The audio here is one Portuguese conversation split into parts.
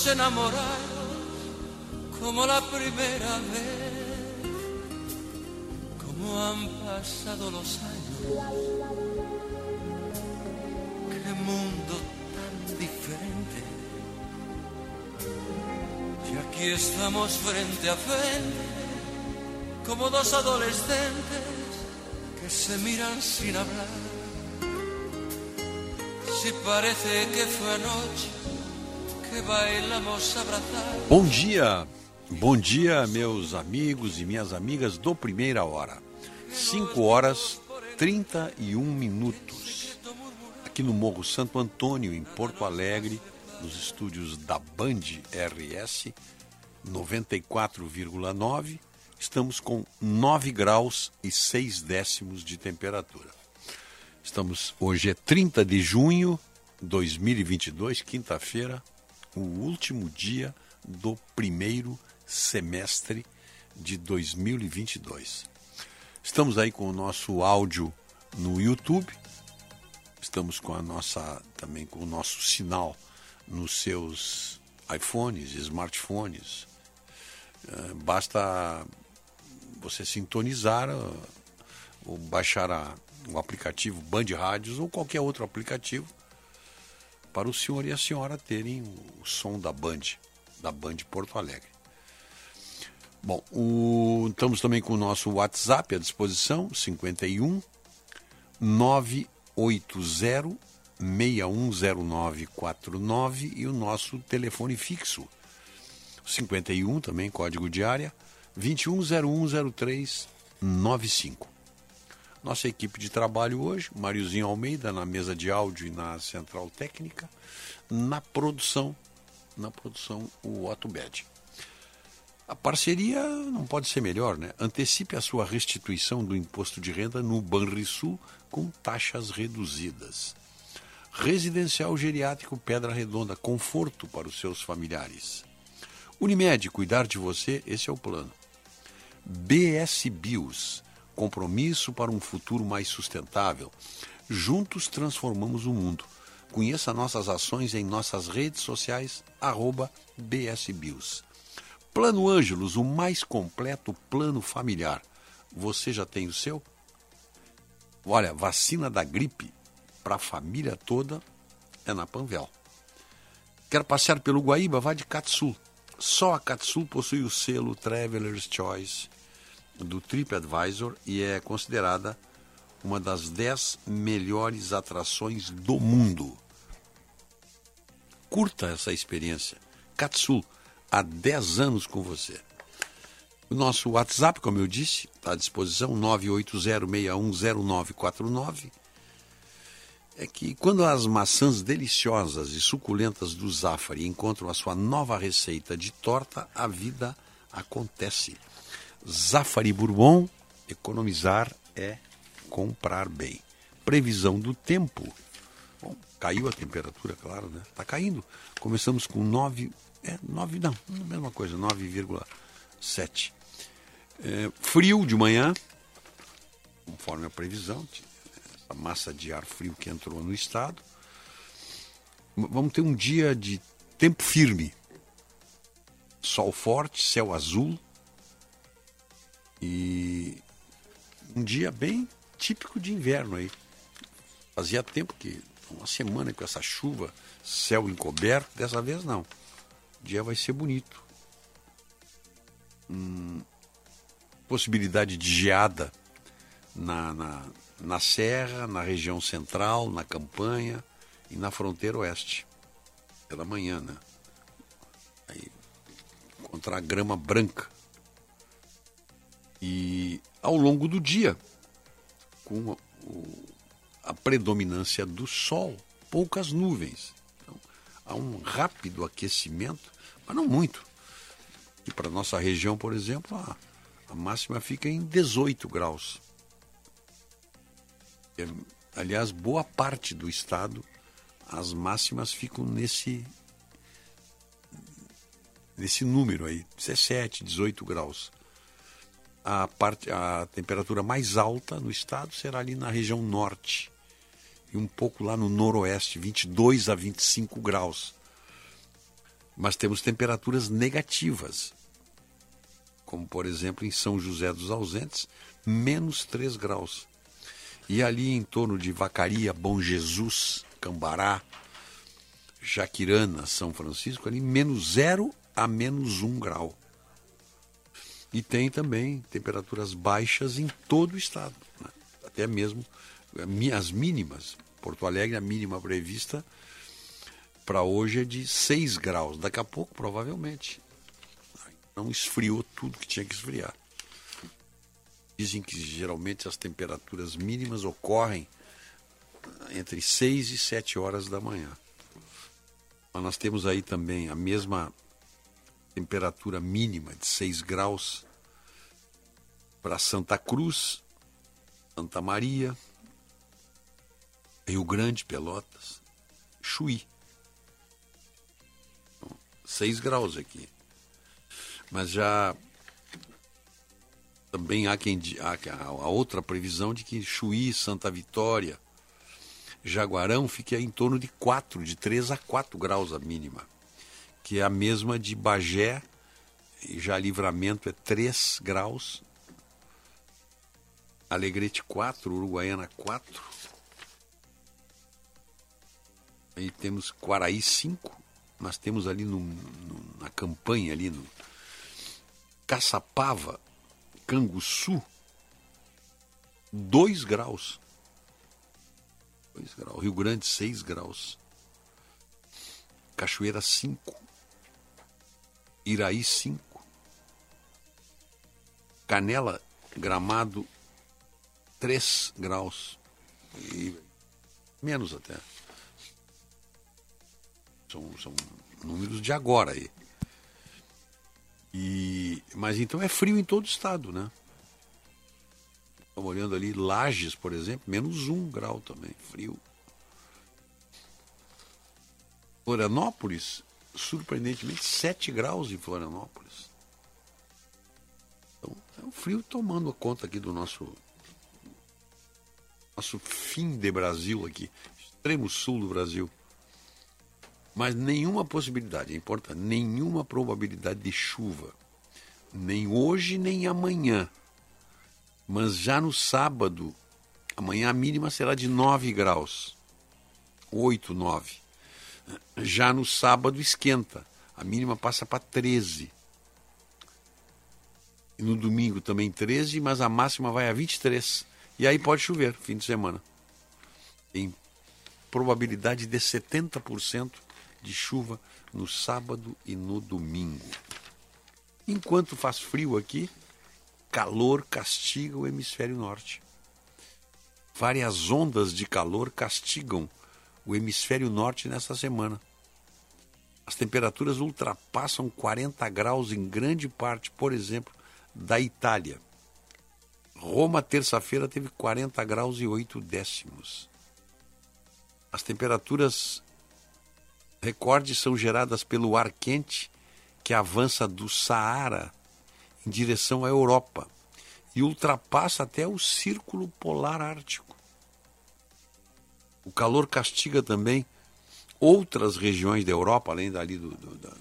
Como dos enamorados, como la primera vez. Cómo han pasado los años, qué mundo tan diferente. Y aquí estamos frente a frente, como dos adolescentes que se miran sin hablar. Si parece que fue anoche. Bom dia, bom dia, meus amigos e minhas amigas do Primeira Hora. 5 horas 31 minutos. Aqui no Morro Santo Antônio, em Porto Alegre, nos estúdios da Band RS 94,9, estamos com 9 graus e 6 décimos de temperatura. Estamos hoje é 30 de junho de 2022, quinta-feira, o último dia do primeiro semestre de 2022. Estamos aí com o nosso áudio no YouTube. Estamos com a nossa também com o nosso sinal nos seus iPhones, smartphones. Eh, Basta você sintonizar eh, ou baixar a- o aplicativo Band Rádios ou qualquer outro aplicativo para o senhor e a senhora terem o, som da Band, da Band Porto Alegre. Bom, o- estamos também com o nosso WhatsApp à disposição, 51 980 610949 e o nosso telefone fixo, 51 também, código de área, 21010395. Nossa equipe de trabalho hoje, Mariozinho Almeida na mesa de áudio e na central técnica, na produção, na produção o Otto Bed. A parceria não pode ser melhor, né? Antecipe a sua restituição do imposto de renda no Banrisul com taxas reduzidas. Residencial Geriátrico Pedra Redonda, conforto para os seus familiares. Unimed, cuidar de você, esse é o plano. BS Bios, compromisso para um futuro mais sustentável. Juntos transformamos o mundo. Conheça nossas ações em nossas redes sociais, arroba BS Bios. Plano Ângelos, o mais completo plano familiar. Você já tem o seu? Olha, vacina da gripe para a família toda é na Panvel. Quer passear pelo Guaíba? Vá de Katsul. Só a Katsul possui o selo Traveler's Choice do TripAdvisor e é considerada uma das 10 melhores atrações do mundo. Curta essa experiência. Katsul, há 10 anos com você. O nosso WhatsApp, como eu disse, está à disposição, 980610949. É que quando as maçãs deliciosas e suculentas do Zafari encontram a sua nova receita de torta, a vida acontece. Zafari Bourbon, economizar é comprar bem. Previsão do tempo. Bom, caiu a temperatura, claro, né? Está caindo. Começamos com 9, é 9 não, mesma coisa, 9,7. É, frio de manhã, conforme a previsão, essa massa de ar frio que entrou no estado. Vamos ter um dia de tempo firme. Sol forte, céu azul. E um dia bem típico de inverno aí. Fazia tempo que, uma semana com essa chuva, céu encoberto, dessa vez não. O dia vai ser bonito. Hum, possibilidade de geada na, na, na serra, na região central, na campanha e na fronteira oeste. Pela manhã, né? Aí encontrar grama branca. E ao longo do dia, com a predominância do sol, poucas nuvens. Então, há um rápido aquecimento, mas não muito. E para nossa região, por exemplo, a, a máxima fica em 18 graus. É, aliás, boa parte do estado, as máximas ficam nesse nesse número aí, 17, 18 graus. A, parte, a temperatura mais alta no estado será ali na região norte e um pouco lá no noroeste, 22 a 25 graus. Mas temos temperaturas negativas, como por exemplo em São José dos Ausentes, menos 3 graus. E ali em torno de Vacaria, Bom Jesus, Cambará, Jaquirana, São Francisco, ali menos 0 a menos 1 grau. E tem também temperaturas baixas em todo o estado, né? até mesmo eh, as mínimas. Porto Alegre, a mínima prevista para hoje é de 6 graus. Daqui a pouco, provavelmente. Não esfriou tudo que tinha que esfriar. Dizem que geralmente as temperaturas mínimas ocorrem entre 6 e 7 horas da manhã. Mas nós temos aí também a mesma temperatura mínima de 6 graus para Santa Cruz, Santa Maria, Rio Grande, Pelotas, Chuí. 6 graus aqui. Mas já também há quem há a outra previsão de que Chuí, Santa Vitória, Jaguarão fique em torno de 4, de 3 a 4 graus a mínima que é a mesma de Bagé, e já Livramento é 3 graus, Alegrete 4, Uruguaiana 4, aí temos Quaraí 5, nós temos ali no, no, na campanha, ali no Caçapava, Canguçu, 2 graus. 2 graus. Rio Grande, 6 graus. Cachoeira, 5. Iraí 5. Canela, Gramado 3 graus. E menos até. São, são números de agora aí. E, mas então é frio em todo o estado, né? Estamos olhando ali, Lages, por exemplo, menos um grau também, frio. Florianópolis, surpreendentemente 7 graus em Florianópolis. Então, é o frio tomando conta aqui do nosso nosso fim de Brasil aqui, extremo sul do Brasil. Mas nenhuma possibilidade, importante, nenhuma probabilidade de chuva. Nem hoje, nem amanhã. Mas já no sábado, amanhã a mínima será de 9 graus. 8, 9. Já no sábado esquenta, a mínima passa para 13. E no domingo também 13, mas a máxima vai a 23. E aí pode chover, fim de semana. Tem probabilidade de 70% de chuva no sábado e no domingo. Enquanto faz frio aqui, calor castiga o hemisfério norte. Várias ondas de calor castigam o hemisfério norte nesta semana. As temperaturas ultrapassam 40 graus em grande parte, por exemplo, da Itália. Roma, terça-feira, teve 40 graus e 8 décimos. As temperaturas recordes são geradas pelo ar quente que avança do Saara em direção à Europa e ultrapassa até o Círculo Polar Ártico. O calor castiga também outras regiões da Europa, além dali do, do da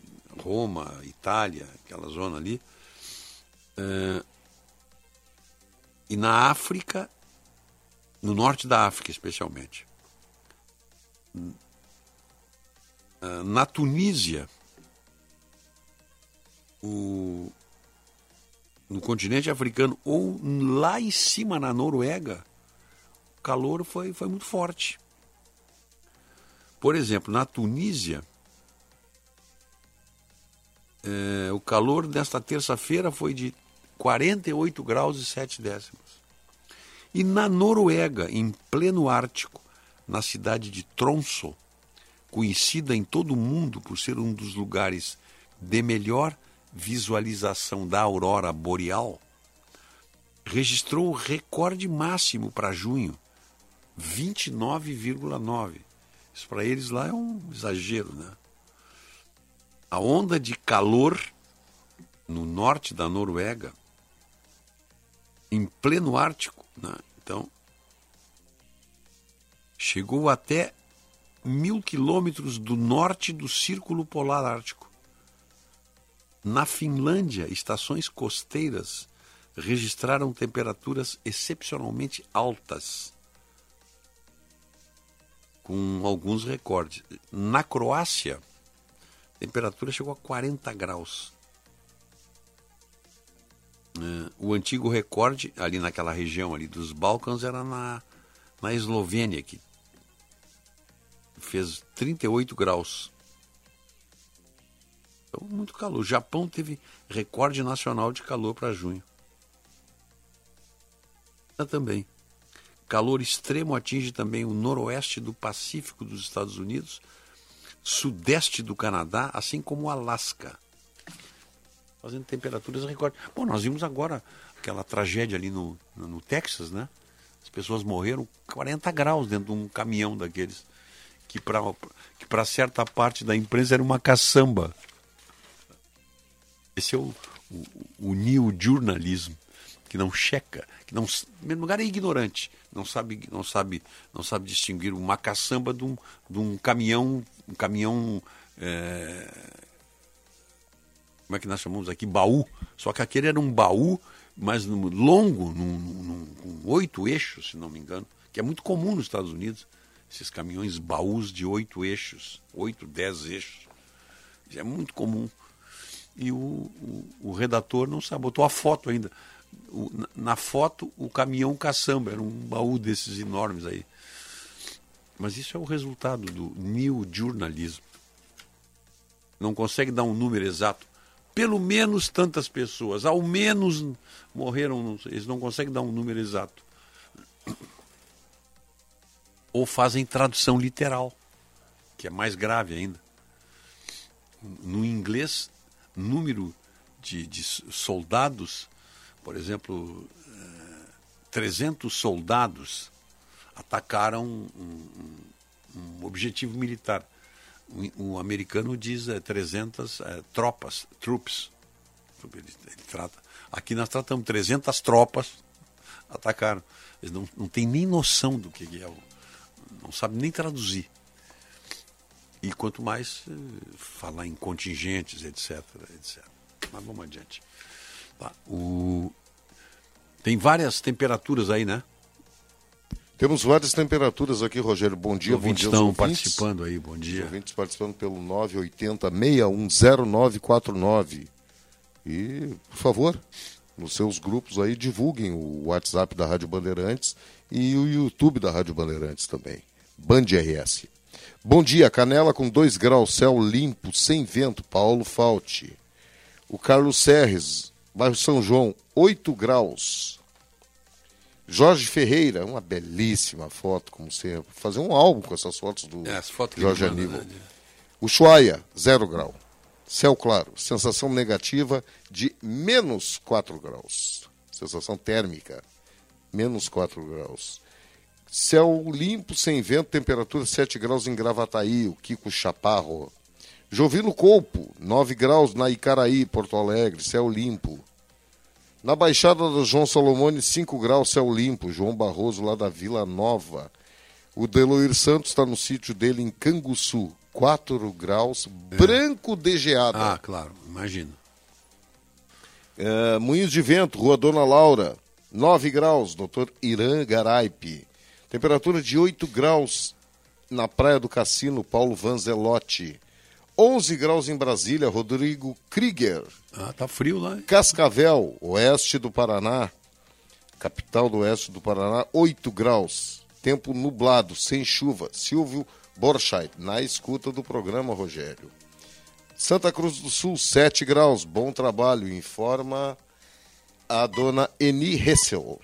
Roma, Itália, aquela zona ali. Uh, e na África, no norte da África especialmente. Uh, na Tunísia, o, no continente africano ou lá em cima na Noruega, o calor foi, foi muito forte. Por exemplo, na Tunísia, é, o calor desta terça-feira foi de 48 graus e 7 décimos. E na Noruega, em pleno Ártico, na cidade de Tromsø, conhecida em todo o mundo por ser um dos lugares de melhor visualização da aurora boreal, registrou o recorde máximo para junho, 29,9. Isso para eles lá é um exagero, né? A onda de calor no norte da Noruega, em pleno Ártico, né? então chegou até mil quilômetros do norte do Círculo Polar Ártico. Na Finlândia, estações costeiras registraram temperaturas excepcionalmente altas, com alguns recordes. Na Croácia, a temperatura chegou a 40 graus. É, o antigo recorde ali naquela região ali dos Balcãs era na, na Eslovênia, que fez 38 graus. Então, muito calor. O Japão teve recorde nacional de calor para junho. Também. Calor extremo atinge também o noroeste do Pacífico dos Estados Unidos, sudeste do Canadá, assim como o Alasca. Fazendo temperaturas recorde. Bom, nós vimos agora aquela tragédia ali no, no Texas, né? As pessoas morreram 40 graus dentro de um caminhão daqueles que para que certa parte da imprensa era uma caçamba. Esse é o, o, o new jornalismo que não checa, que não, em lugar é ignorante, não sabe, não sabe, não sabe distinguir uma caçamba de um, de um caminhão, um caminhão, é, como é que nós chamamos aqui, baú. Só que aquele era um baú, mas longo, num, num, com oito eixos, se não me engano, que é muito comum nos Estados Unidos esses caminhões baús de oito eixos, oito, dez eixos. É muito comum. E o, o, o redator não sabe, botou a foto ainda. Na, foto, o caminhão caçamba, era um baú desses enormes aí. Mas isso é o resultado do new jornalismo. Não consegue dar um número exato. Pelo menos tantas pessoas, ao menos morreram, eles não conseguem dar um número exato ou fazem tradução literal, que é mais grave ainda. No inglês, número de, de soldados, por exemplo, 300 eh, soldados atacaram um, um, um objetivo militar. O, o, americano diz é, 300 é, tropas, troops. Ele, ele, trata. Aqui nós tratamos 300 tropas atacaram. Eles não, não têm nem noção do que é o, não sabe nem traduzir. E quanto mais eh, falar em contingentes, etc, etc. Mas vamos adiante. Tá. O... Tem várias temperaturas aí, né? Temos várias temperaturas aqui, Rogério. Bom dia, bom dia. estão participando aí, bom dia. Os ouvintes participando pelo 980 610949. E, por favor, nos seus grupos aí, divulguem o WhatsApp da Rádio Bandeirantes e o YouTube da Rádio Bandeirantes também. Band RS. Bom dia, Canela com 2 graus, céu limpo, sem vento, Paulo Falte. O Carlos Serres, bairro São João, 8 graus. Jorge Ferreira, uma belíssima foto, como sempre. Fazer um álbum com essas fotos do é, fotos Jorge Aníbal. Né? Ushuaia, 0 grau. Céu claro, sensação negativa de menos 4 graus. Sensação térmica, menos 4 graus. Céu limpo, sem vento, temperatura 7 graus em Gravataí, o Kiko Chaparro. Jovino Colpo, 9 graus na Icaraí, Porto Alegre, céu limpo. Na Baixada do João Salomone, 5 graus, céu limpo. João Barroso, lá da Vila Nova. O Deloir Santos está no sítio dele em Canguçu, 4 graus, é. branco de geada. Ah, claro, imagino. É, Moinhos de Vento, Rua Dona Laura, 9 graus, doutor Irã Garaipe. Temperatura de 8 graus na Praia do Cassino, Paulo Vanzelotti. 11 graus em Brasília, Rodrigo Krieger. Ah, tá frio lá. Hein? Cascavel, oeste do Paraná. Capital do oeste do Paraná, 8 graus. Tempo nublado, sem chuva. Silvio Borchardt, na escuta do programa, Rogério. Santa Cruz do Sul, 7 graus. Bom trabalho, informa a dona Eni Hessel.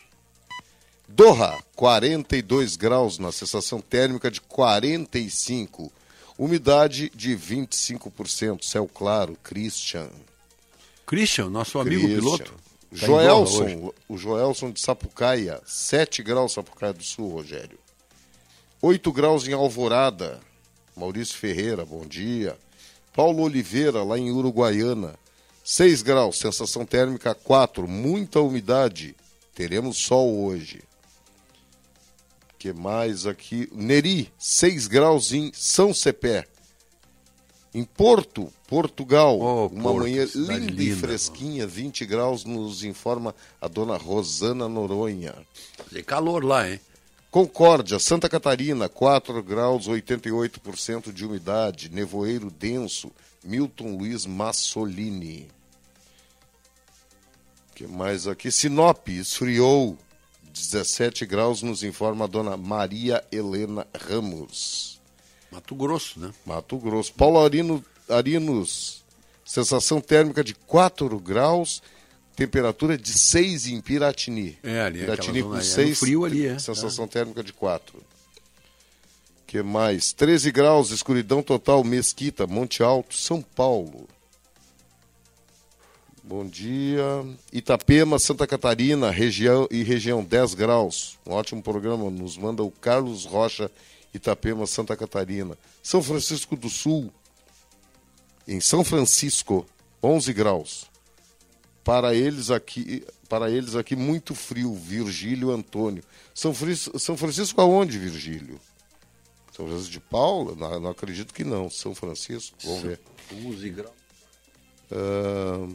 Doha, 42 graus na sensação térmica de 45. Umidade de 25%. Céu claro, Christian. Christian, nosso amigo Christian. piloto. Tá Joelson, o Joelson de Sapucaia, 7 graus Sapucaia do Sul, Rogério. 8 graus em Alvorada. Maurício Ferreira, bom dia. Paulo Oliveira, lá em Uruguaiana. 6 graus, sensação térmica 4, muita umidade. Teremos sol hoje. Que mais aqui? Neri, 6 graus em São Cepé. Em Porto, Portugal, Oh, uma Porto, manhã cidade linda e linda, fresquinha, 20 graus, nos informa a dona Rosana Noronha. Tem calor lá, hein? Concórdia, Santa Catarina, 4 graus, 88% de umidade. Nevoeiro denso, Milton Luiz Massolini. que mais aqui? Sinop, esfriou, 17 graus, nos informa a dona Maria Helena Ramos. Mato Grosso, né? Mato Grosso. Paulo Arino, Arinos, sensação térmica de 4 graus, temperatura de 6 em Piratini. É, ali, Piratini aquela com zona aí. É no 6, frio ali, é. sensação térmica de 4. que mais? 13 graus, escuridão total, Mesquita, Monte Alto, São Paulo. Bom dia. Itapema, Santa Catarina, região e região 10 graus. Um ótimo programa. Nos manda o Carlos Rocha, Itapema, Santa Catarina. São Francisco do Sul, em São Francisco, 11 graus. Para eles aqui, para eles aqui muito frio, Virgílio Antônio. São, Fris- São Francisco aonde, Virgílio? São Francisco de Paula? Não, não acredito que não. São Francisco, vamos ver. 11 graus. Ah,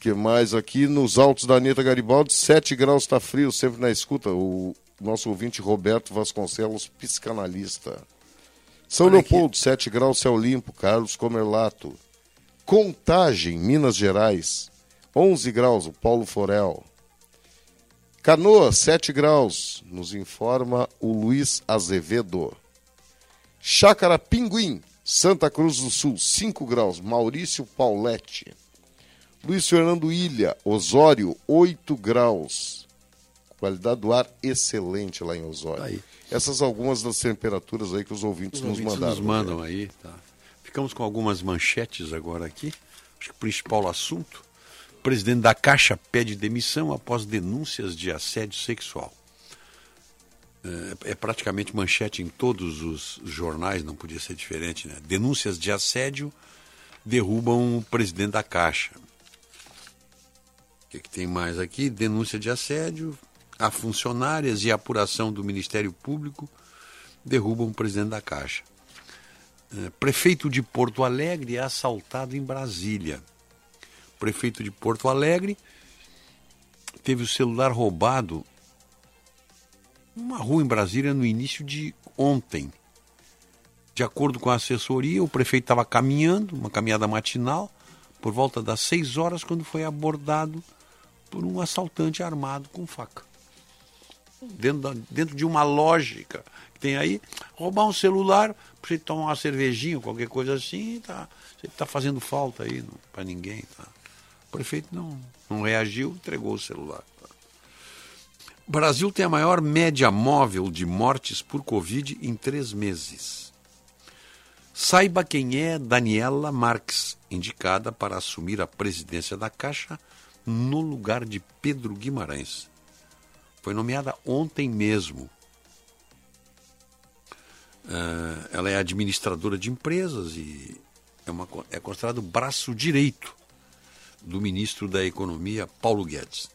que mais aqui nos altos da Anitta Garibaldi, 7 graus está frio, sempre na escuta. O nosso ouvinte Roberto Vasconcelos, psicanalista. São Olha aqui. Leopoldo, 7 graus, céu limpo. Carlos Comerlato. Contagem, Minas Gerais, 11 graus, o Paulo Forel. Canoa, 7 graus, nos informa o Luiz Azevedo. Chácara Pinguim, Santa Cruz do Sul, 5 graus, Maurício Paulette. Luiz Fernando Ilha, Osório, 8 graus. Qualidade do ar excelente lá em Osório. Aí. Essas algumas das temperaturas aí que os ouvintes Os nos ouvintes mandaram. nos mandam aí, tá? Ficamos com algumas manchetes agora aqui. Acho que o principal assunto. O presidente da Caixa pede demissão após denúncias de assédio sexual. É, é praticamente manchete em todos os jornais, não podia ser diferente, né? Denúncias de assédio derrubam o presidente da Caixa. O que, que tem mais aqui? Denúncia de assédio a funcionárias e apuração do Ministério Público derrubam o presidente da Caixa. Eh, Prefeito de Porto Alegre é assaltado em Brasília. Prefeito de Porto Alegre teve o celular roubado numa rua em Brasília no início de ontem. De acordo com a assessoria, o prefeito estava caminhando, uma caminhada matinal, por volta das 6 horas, quando foi abordado por um assaltante armado com faca. Dentro, da- dentro de uma lógica que tem aí, roubar um celular, pra você tomar uma cervejinha, qualquer coisa assim, tá, você está fazendo falta aí para ninguém. Tá? O prefeito não, não reagiu, entregou o celular. tá? O Brasil tem a maior média móvel de mortes por Covid em três meses. Saiba quem é Daniela Marques, indicada para assumir a presidência da Caixa no lugar de Pedro Guimarães. Foi nomeada ontem mesmo. Ah, ela é administradora de empresas e é, uma, é considerado o braço direito do ministro da Economia, Paulo Guedes.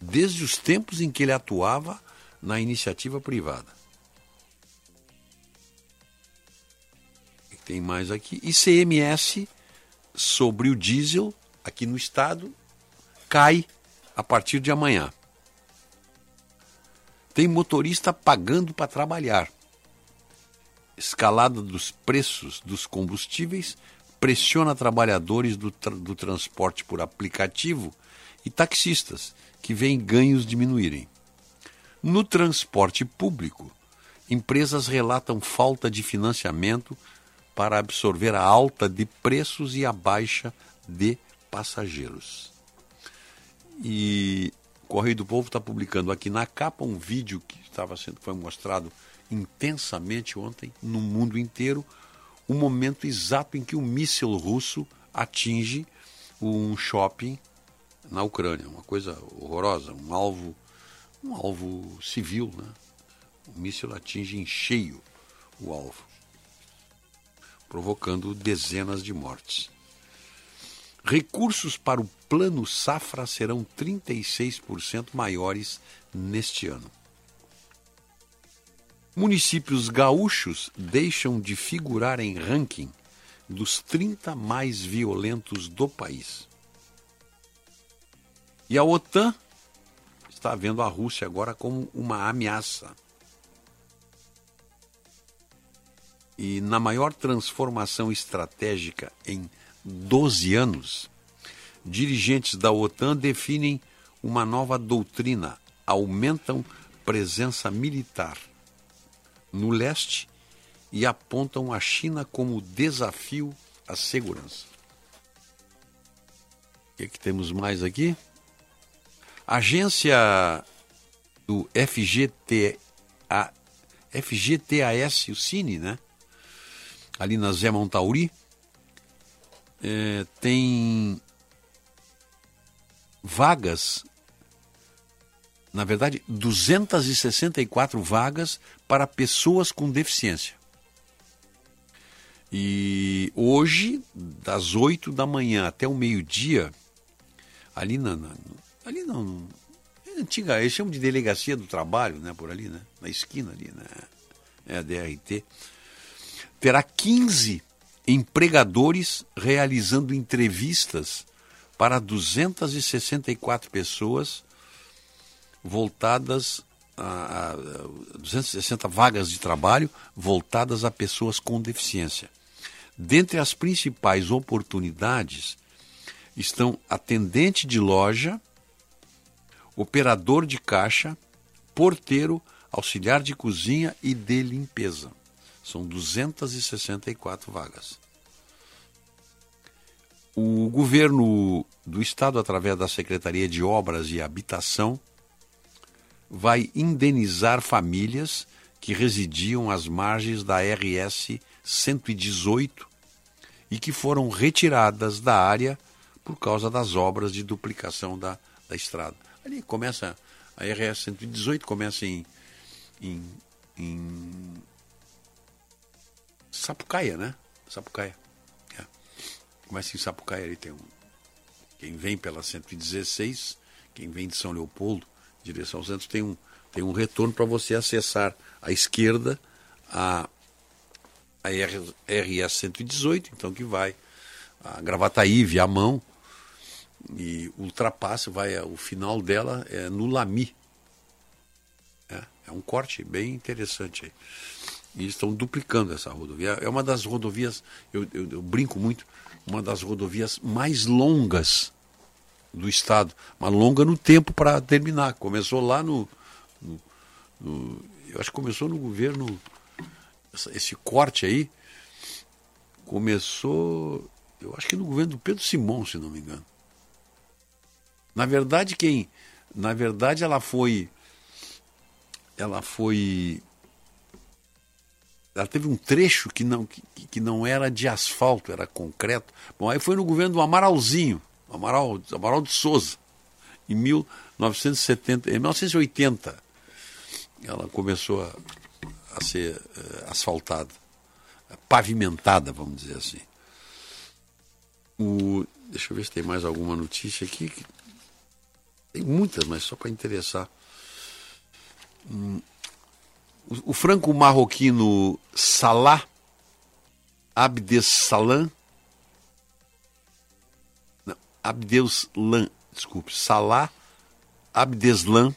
Desde os tempos em que ele atuava na iniciativa privada. Tem mais aqui. ICMS sobre o diesel aqui no estado cai a partir de amanhã. Tem motorista pagando para trabalhar. Escalada dos preços dos combustíveis pressiona trabalhadores do, tra- do transporte por aplicativo e taxistas, que veem ganhos diminuírem. No transporte público, empresas relatam falta de financiamento para absorver a alta de preços e a baixa de passageiros. E Correio do Povo está publicando aqui na capa um vídeo que estava sendo foi mostrado intensamente ontem no mundo inteiro, o momento exato em que o míssil russo atinge um shopping na Ucrânia, uma coisa horrorosa, um alvo, um alvo civil, né? O míssil atinge em cheio o alvo, provocando dezenas de mortes. Recursos para o Plano Safra serão 36% maiores neste ano. Municípios gaúchos deixam de figurar em ranking dos 30 mais violentos do país. E a OTAN está vendo a Rússia agora como uma ameaça. E na maior transformação estratégica em 12 anos, dirigentes da OTAN definem uma nova doutrina, aumentam presença militar no leste e apontam a China como desafio à segurança. O que, é que temos mais aqui? agência do FGT, a, FGTAS, o Cine, né? Ali na Zé Montauri, é, tem vagas, na verdade, 264 vagas para pessoas com deficiência. E hoje, das 8 da manhã até o meio-dia, ali na, na, Ali não. É antiga, eles chamam de delegacia do trabalho, né? Por ali, né? Na esquina ali, né? É a DRT. Terá 15 empregadores realizando entrevistas para 264 pessoas voltadas a, a 260 vagas de trabalho voltadas a pessoas com deficiência. Dentre as principais oportunidades estão atendente de loja, operador de caixa, porteiro, auxiliar de cozinha e de limpeza. São 264 vagas. O governo do estado, através da Secretaria de Obras e Habitação, vai indenizar famílias que residiam às margens da RS 118 e que foram retiradas da área por causa das obras de duplicação da, da estrada. Ali começa, a RS 118 começa em, em, em Sapucaia, né? Sapucaia. É. Começa em Sapucaia, ali tem um. Quem vem pela 116, quem vem de São Leopoldo, direção ao centro, tem um, tem um retorno para você acessar à esquerda a, a RS 118, então que vai a Gravataí, Viamão, e ultrapassa, vai o final dela é no Lami. É, é um corte bem interessante aí. E estão duplicando essa rodovia. É uma das rodovias, eu, eu, eu brinco muito, uma das rodovias mais longas do estado, mas longa no tempo para terminar. Começou lá no, no, no, eu acho que começou no governo esse corte aí começou, eu acho que no governo do Pedro Simão, se não me engano. Na verdade, quem. Na verdade, ela foi. Ela foi. Ela teve um trecho que não, que, que não era de asfalto, era concreto. Bom, aí foi no governo do Amaralzinho, Amaral, Amaral de Souza, em 1970, em 1980. Ela começou a, a ser uh, asfaltada, pavimentada, vamos dizer assim. O, deixa eu ver se tem mais alguma notícia aqui. Tem muitas, mas só para interessar. Hum, o, franco-marroquino Salah Abdessalam. Não, desculpe. Salah Abdeslam,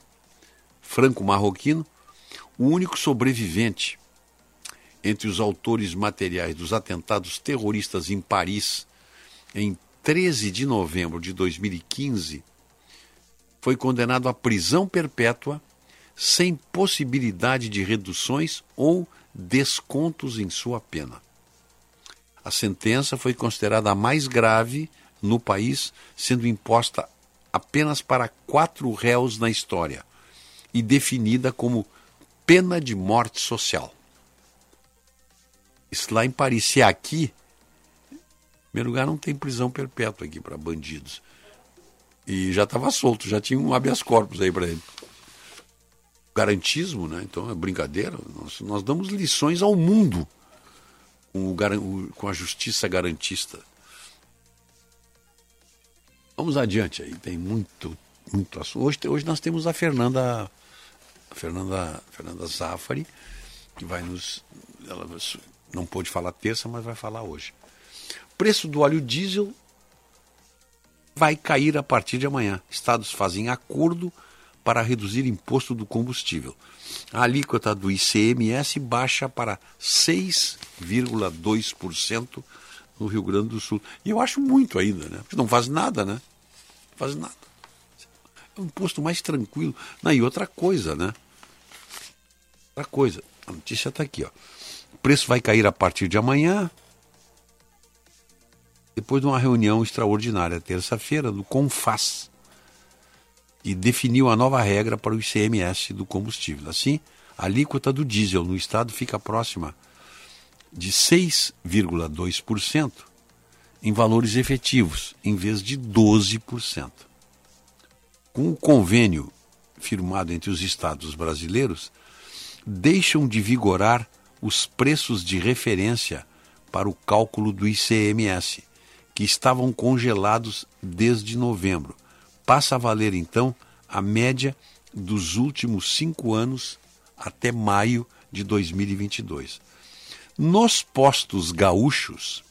franco-marroquino, o único sobrevivente entre os autores materiais dos atentados terroristas em Paris em 13 de novembro de 2015 foi condenado à prisão perpétua sem possibilidade de reduções ou descontos em sua pena. A sentença foi considerada a mais grave no país, sendo imposta apenas para quatro réus na história e definida como pena de morte social. Isso lá em Paris. Se é aqui, em primeiro lugar, não tem prisão perpétua aqui para bandidos. E já estava solto, já tinha um habeas corpus aí para ele. Garantismo, né? Então é brincadeira. Nós, nós damos lições ao mundo com, o, com a justiça garantista. Vamos adiante aí, tem muito, muito assunto. Hoje, hoje nós temos a Fernanda, a Fernanda, Fernanda Zafari, que vai nos. Ela não pôde falar terça, mas vai falar hoje. Preço do óleo diesel vai cair a partir de amanhã. Estados fazem acordo para reduzir imposto do combustível. A alíquota do ICMS baixa para 6,2% no Rio Grande do Sul. E eu acho muito ainda, né? Porque não faz nada, né? Não faz nada. É um imposto mais tranquilo. Não, e outra coisa, né? Outra coisa. A notícia está aqui, ó. O preço vai cair a partir de amanhã, depois de uma reunião extraordinária, terça-feira, do CONFAS, e definiu a nova regra para o ICMS do combustível. Assim, a alíquota do diesel no estado fica próxima de 6,2% em valores efetivos, em vez de 12%. Com o convênio firmado entre os estados brasileiros, deixam de vigorar os preços de referência para o cálculo do ICMS, que estavam congelados desde novembro. Passa a valer, então, a média dos últimos cinco anos até maio de 2022. Nos postos gaúchos,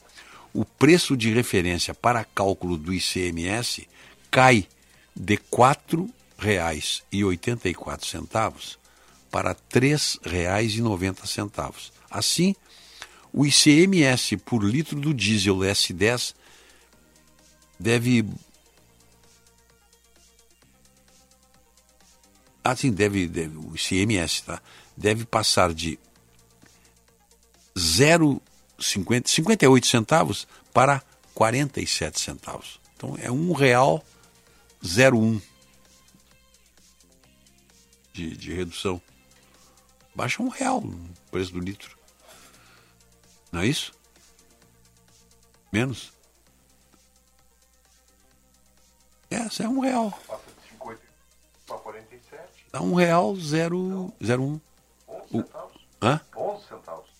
o preço de referência para cálculo do ICMS cai de R$ 4,84 para R$ 3,90. Assim, o ICMS por litro do diesel S10 deve assim deve, deve o ICMS tá deve passar de 0,50 58 centavos para 47 centavos. Então é um real 01 de, de redução. Baixa um real o preço do litro. Não é isso? Menos? É, é um real. Passa de 50 para 47. Dá um real zero, zero um. 11 centavos. Hã? 11 centavos.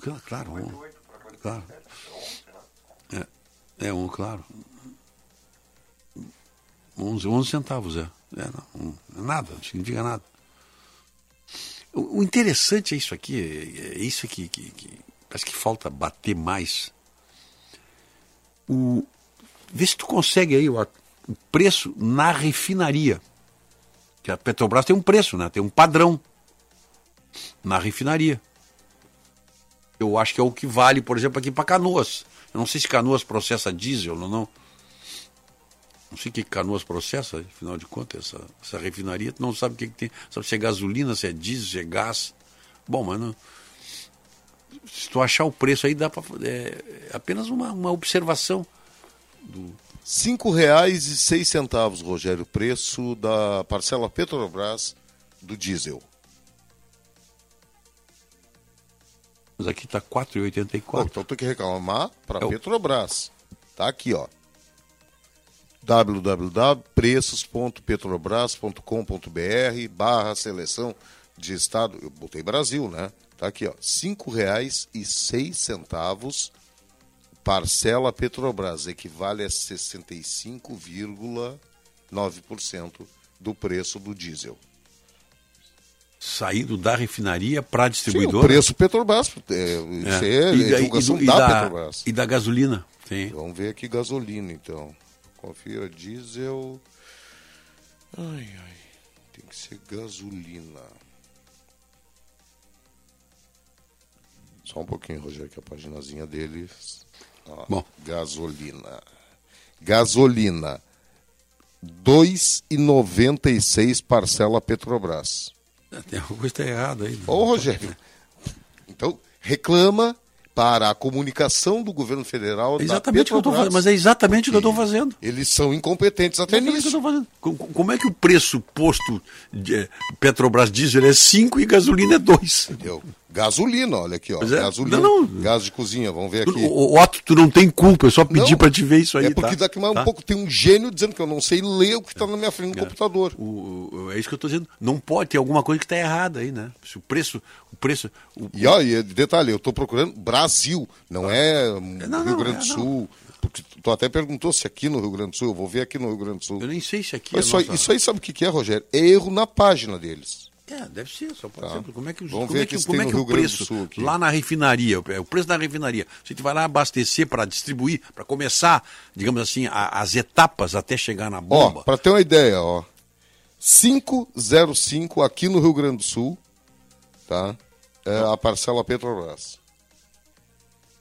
Claro, Claro, um. 58 para 47. Claro. É 11, né? É um, claro. 11, 11 centavos, é. é não, é nada, não significa nada. O, o interessante é isso aqui, é, é isso aqui que, que parece que falta bater mais. O, vê se tu consegue aí o, o preço na refinaria. Que a Petrobras tem um preço, né? Tem um padrão na refinaria. Eu acho que é o que vale, por exemplo, aqui para Canoas. Eu não sei se Canoas processa diesel ou não. Não sei o que Canoas processa, afinal de contas, essa, essa refinaria. Tu não sabe o que, que tem. Sabe se é gasolina, se é diesel, se é gás. Bom, mas não, se tu achar o preço aí, dá para é, é apenas uma, uma observação do, Cinco reais e seis centavos, Rogério, preço da parcela Petrobras do diesel. Mas aqui está Bom, 4,84. então tem que reclamar para É o- Petrobras. Tá aqui, ó. www.preços.petrobras.com.br barra seleção de estado. Eu botei Brasil, né? Tá aqui, ó. Cinco reais e seis centavos parcela Petrobras. Equivale a 65,9% do preço do diesel. Saído da refinaria para a Sim, o preço Petrobras. É, isso é, E da- divulgação e e da, da- Petrobras. E da gasolina. Tem. Vamos ver aqui gasolina, então. Confira diesel. Ai, ai. Tem que ser gasolina. Só um pouquinho, Rogério, que a paginazinha deles. Ó, Bom. Gasolina. Gasolina. 2,96 parcela Petrobras. Tem alguma coisa tá errada aí. né? Ô, Rogério. Então, reclama para a comunicação do governo federal. É exatamente o que eu estou fazendo, mas é exatamente o que eu estou fazendo. Eles são incompetentes até Exatamente nisso. Como é que o preço posto de eh, Petrobras diesel é 5 e gasolina é 2? Entendeu? Gasolina, olha aqui, ó. É. Gasolina, Não, não. gás de cozinha, vamos ver aqui. O Otto, tu não tem culpa, é só pedir Não, para te ver isso aí. é porque tá? daqui mais um Tá? pouco tem um gênio dizendo que eu não sei ler o que está na minha frente no computador. O- o- é isso que eu estou dizendo. Não pode ter alguma coisa que está errada aí, né? Se o preço. O preço o- E olha, detalhe, eu estou procurando Brasil, não é hum, Não, Rio Grande é, do Sul. Porque tu até perguntou se aqui no Rio Grande do Sul, eu vou ver aqui no Rio Grande do Sul. eu nem sei se aqui. É aí, nossa- isso aí sabe o que que é, Rogério? É erro na página deles. É, deve ser, só pode Tá. ser. Como é que, Vamos como é que, como é que o preço Sul lá na refinaria, o o preço da refinaria, você vai lá abastecer para distribuir, para começar, digamos assim, a- as etapas até chegar na bomba. para ter uma ideia, ó. 505 aqui no Rio Grande do Sul, tá? É a parcela Petrobras,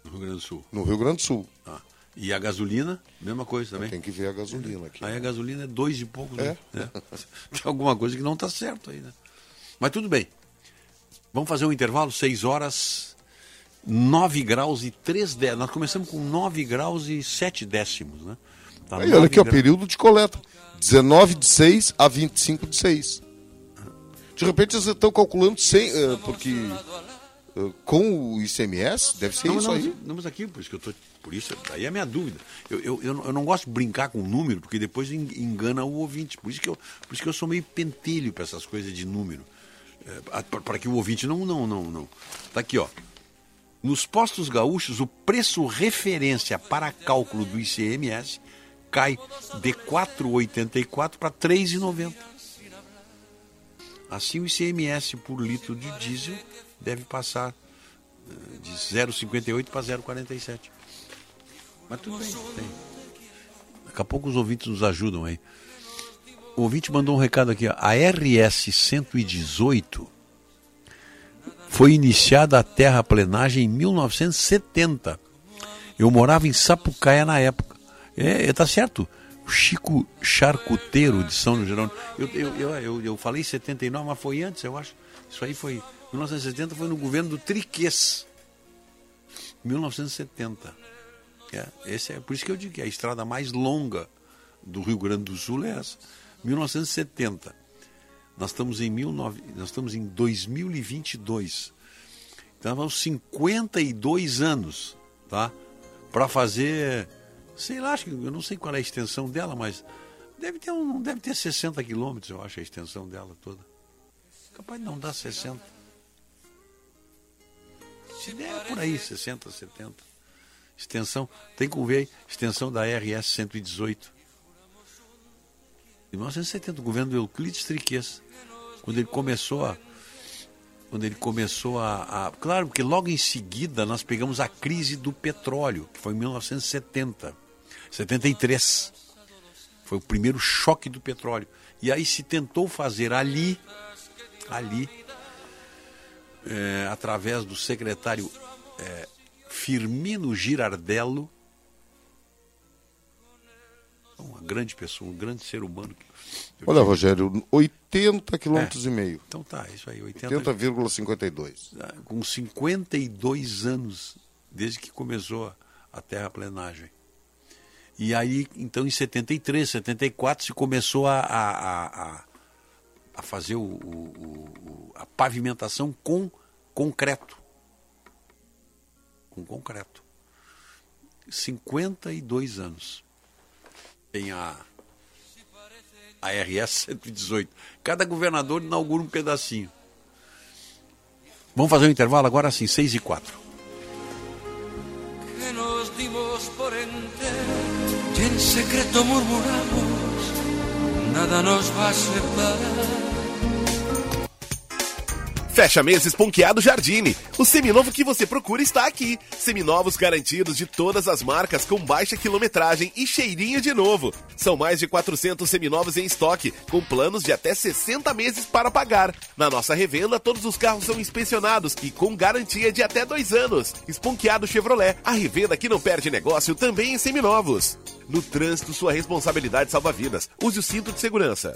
No Rio Grande do Sul. no Rio Grande do Sul. Ah. E a gasolina, mesma coisa também. Tem que ver a gasolina aqui. Aí a gasolina é dois e pouco. É. Né? É. Tem alguma coisa que não está certo aí, né? Mas tudo bem. Vamos fazer um intervalo, 6 horas, 9 graus e 3 décimos. Nós começamos com 9 graus e 7 décimos, né? Tá Aí, olha 9 aqui, ó, graus. período de coleta. 19 de 6 a 25 de 6. De repente vocês estão calculando sem, eh, porque eh, com o ICMS deve ser Não, isso não, aí. não, mas aqui, por isso que eu tô. Por isso, aí é a minha dúvida. Eu, eu, eu, não- gosto de brincar com número, porque depois en- engana o ouvinte. Por isso que eu, por isso que eu sou meio pentelho para essas coisas de número. Para que o ouvinte não, não, não, não. Tá aqui, ó. Nos postos gaúchos, o preço referência para cálculo do ICMS cai de R$ 4,84 para R$ 3,90. Assim, o ICMS por litro de diesel deve passar eh, de 0,58 para 0,47. Mas tudo bem. Daqui a pouco os ouvintes nos ajudam aí. O ouvinte mandou um recado aqui. ó. A RS 118 foi iniciada a terraplenagem em 1970. Eu morava em Sapucaia na época. É, é, tá certo. Chico Charcuteiro de São Jerônimo. Eu, eu, eu, eu, eu falei 79, mas foi antes, eu acho. Isso aí foi. 1970 foi no governo do Triquês. 1970. É, esse é por isso que eu digo que a estrada mais longa do Rio Grande do Sul é essa. 1970. Nós estamos em 19, nós estamos em 2022. Então vamos 52 anos, tá? Para fazer, sei lá, acho que eu não sei qual é a extensão dela, mas deve ter um, deve ter 60 quilômetros, eu acho a extensão dela toda. Capaz de não dar 60. Se der é por aí, 60, 70. Extensão, tem como ver extensão da RS 118. Em 1970, o governo do Euclides Triquês, quando ele começou a. Quando ele começou a, a. Claro, porque logo em seguida nós pegamos a crise do petróleo, que foi em 1970. 73. Foi o primeiro choque do petróleo. E aí se tentou fazer ali, ali, é, através do secretário é, Firmino Girardello, uma grande pessoa, um grande ser humano. Olha, tive- Rogério, 80 quilômetros e meio. Então tá, isso aí, 80, 80,52. Ah, com 52 anos desde que começou a- terraplenagem. E aí, então, em 73, 74, se começou a, a, a, a- fazer o- o- a pavimentação com concreto. Com concreto. 52 anos. Tem a, a RS 118. Cada governador inaugura um pedacinho. Vamos fazer um intervalo agora sim, 6 e 4. que nos dimos por entero y en secreto murmuramos, nada nos va a separar. Fecha meses Ponqueado Jardine. O seminovo que você procura está aqui. Seminovos garantidos de todas as marcas com baixa quilometragem e cheirinho de novo. São mais de 400 seminovos em estoque, com planos de até 60 meses para pagar. Na nossa revenda, todos os carros são inspecionados e com garantia de até dois anos. Esponqueado Chevrolet, a revenda que não perde negócio também em seminovos. No trânsito, sua responsabilidade salva vidas. Use o cinto de segurança.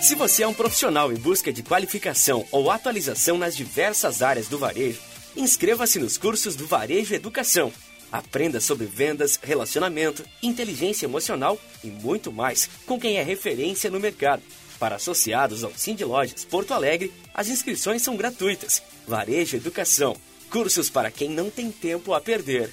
Se você é um profissional em busca de qualificação ou atualização nas diversas áreas do varejo, inscreva-se nos cursos do Varejo Educação. Aprenda sobre vendas, relacionamento, inteligência emocional e muito mais com quem é referência no mercado. Para associados ao Cindy Lojas Porto Alegre, as inscrições são gratuitas. Varejo Educação. Cursos para quem não tem tempo a perder.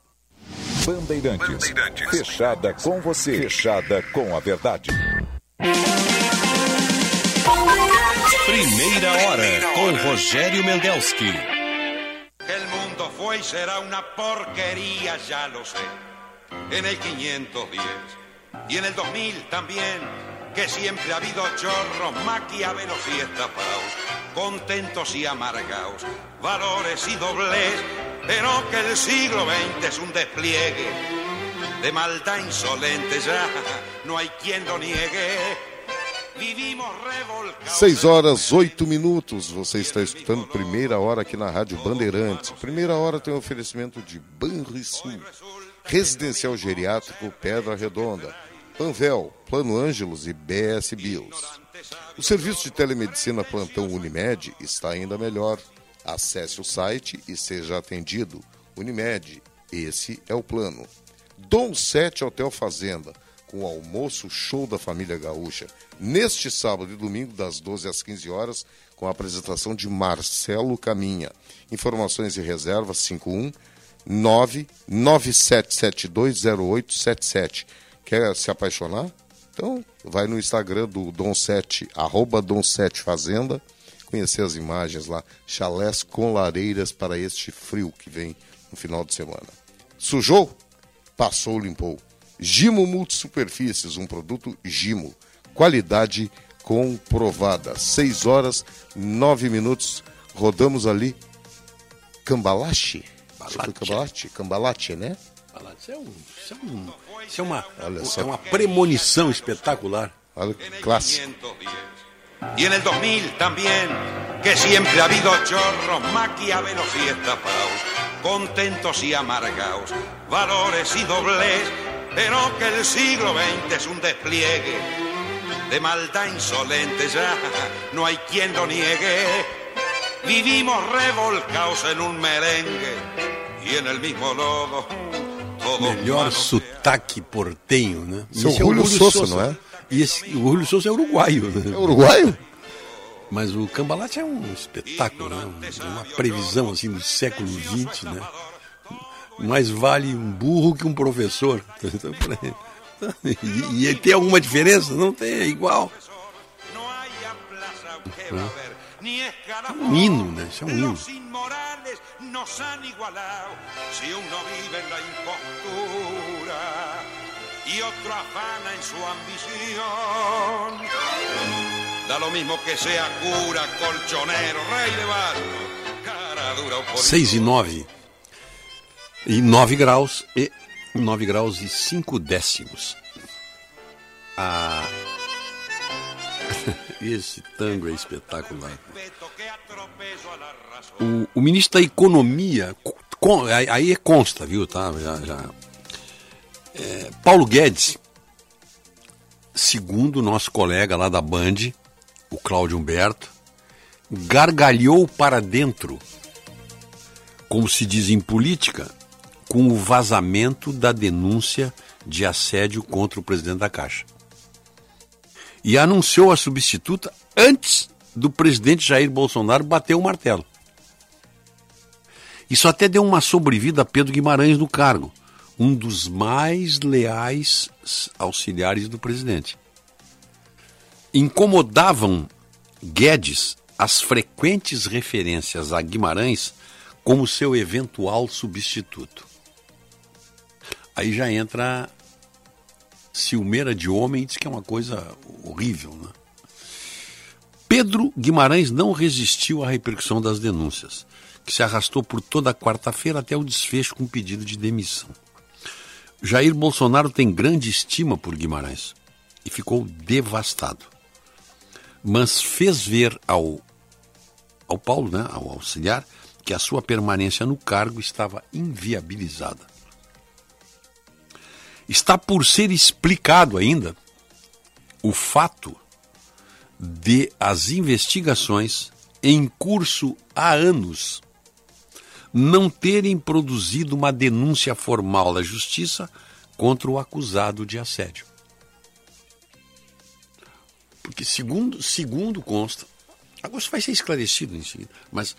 Bandeirantes. Bandeirantes. Fechada com você. Fechada com a verdade. Primeira hora com Rogério Mendelski. El mundo fue y será una porquería, ya lo sé. En el 510 y en el 2000 también, que siempre ha habido chorros, maquiavelos y estafados, contentos y amargados, valores y dobles pero que el siglo XX es un despliegue de maldad insolente, ya no hay quien lo niegue. Vivimos revolcados. 6 horas, 8 minutos. Você está escutando primeira hora aqui na Rádio Bandeirantes. Primeira hora tem um oferecimento de Banrisul, Residencial Geriátrico Pedra Redonda, Panvel, Plano Ângelos e BS Bios. O serviço de telemedicina plantão Unimed está ainda melhor. Acesse o site e seja atendido. Unimed, esse é o plano. Dom 7 Hotel Fazenda, com o almoço show da família gaúcha, neste sábado e domingo, das 12 às 15 horas, com a apresentação de Marcelo Caminha. Informações e reservas 51 997720877. Quer se apaixonar? Então, vai no Instagram do Dom 7, arroba Dom 7 Fazenda, conhecer as imagens lá, chalés com lareiras para este frio que vem no final de semana. Sujou? Passou, limpou. Gimo Multisuperfícies, um produto Gimo. Qualidade comprovada. 6 horas, 9 minutos. Rodamos ali. Cambalache? Cambalache? Cambalache, né? Isso é, um, isso, é um, isso é uma, é uma premonição espetacular. Olha, clássico. Y en el 2000 también, que siempre ha habido chorros, maquiavelos y estafados, contentos y amargados, valores y dobles, pero que el siglo XX es un despliegue de maldad insolente, ya no hay quien lo niegue. Vivimos revolcados en un merengue y en el mismo lodo. Melhor sotaque portenho, né? Seu Esse é o Julio Julio Sousa, Sousa, não é? E esse, o Julio Souza é uruguaio. Né? É uruguaio? Mas o Cambalate é um espetáculo, né? É uma previsão assim do século XX, né? mais vale um burro que um professor. E, e tem alguma diferença? Não tem, é igual. É um hino, né? Isso é um hino. y otro afana en su ambición. Da lo mismo que sea cura, colchonero, rey de barro, cara dura o por 6 e 9. E 9 graus e 9 graus e 5 décimos. Ah, esse tango é espetacular. O, o ministro da Economia, com, aí consta, viu, tá? Já, já. É, Paulo Guedes, segundo o nosso colega lá da Band, o Cláudio Humberto, gargalhou para dentro, como se diz em política, com o vazamento da denúncia de assédio contra o presidente da Caixa. E anunciou a substituta antes do presidente Jair Bolsonaro bater o martelo. Isso até deu uma sobrevida a Pedro Guimarães no cargo, um dos mais leais auxiliares do presidente. Incomodavam Guedes as frequentes referências a Guimarães como seu eventual substituto. Aí já entra ciumeira de homem, diz que é uma coisa horrível, né? Pedro Guimarães não resistiu à repercussão das denúncias, que se arrastou por toda a quarta-feira até o desfecho com pedido de demissão. Jair Bolsonaro tem grande estima por Guimarães e ficou devastado. Mas fez ver ao, ao Paulo, né, ao auxiliar, que a sua permanência no cargo estava inviabilizada. Está por ser explicado ainda o fato de as investigações em curso há anos não terem produzido uma denúncia formal à justiça contra o acusado de assédio. Porque segundo, segundo consta, agora isso vai ser esclarecido em seguida, mas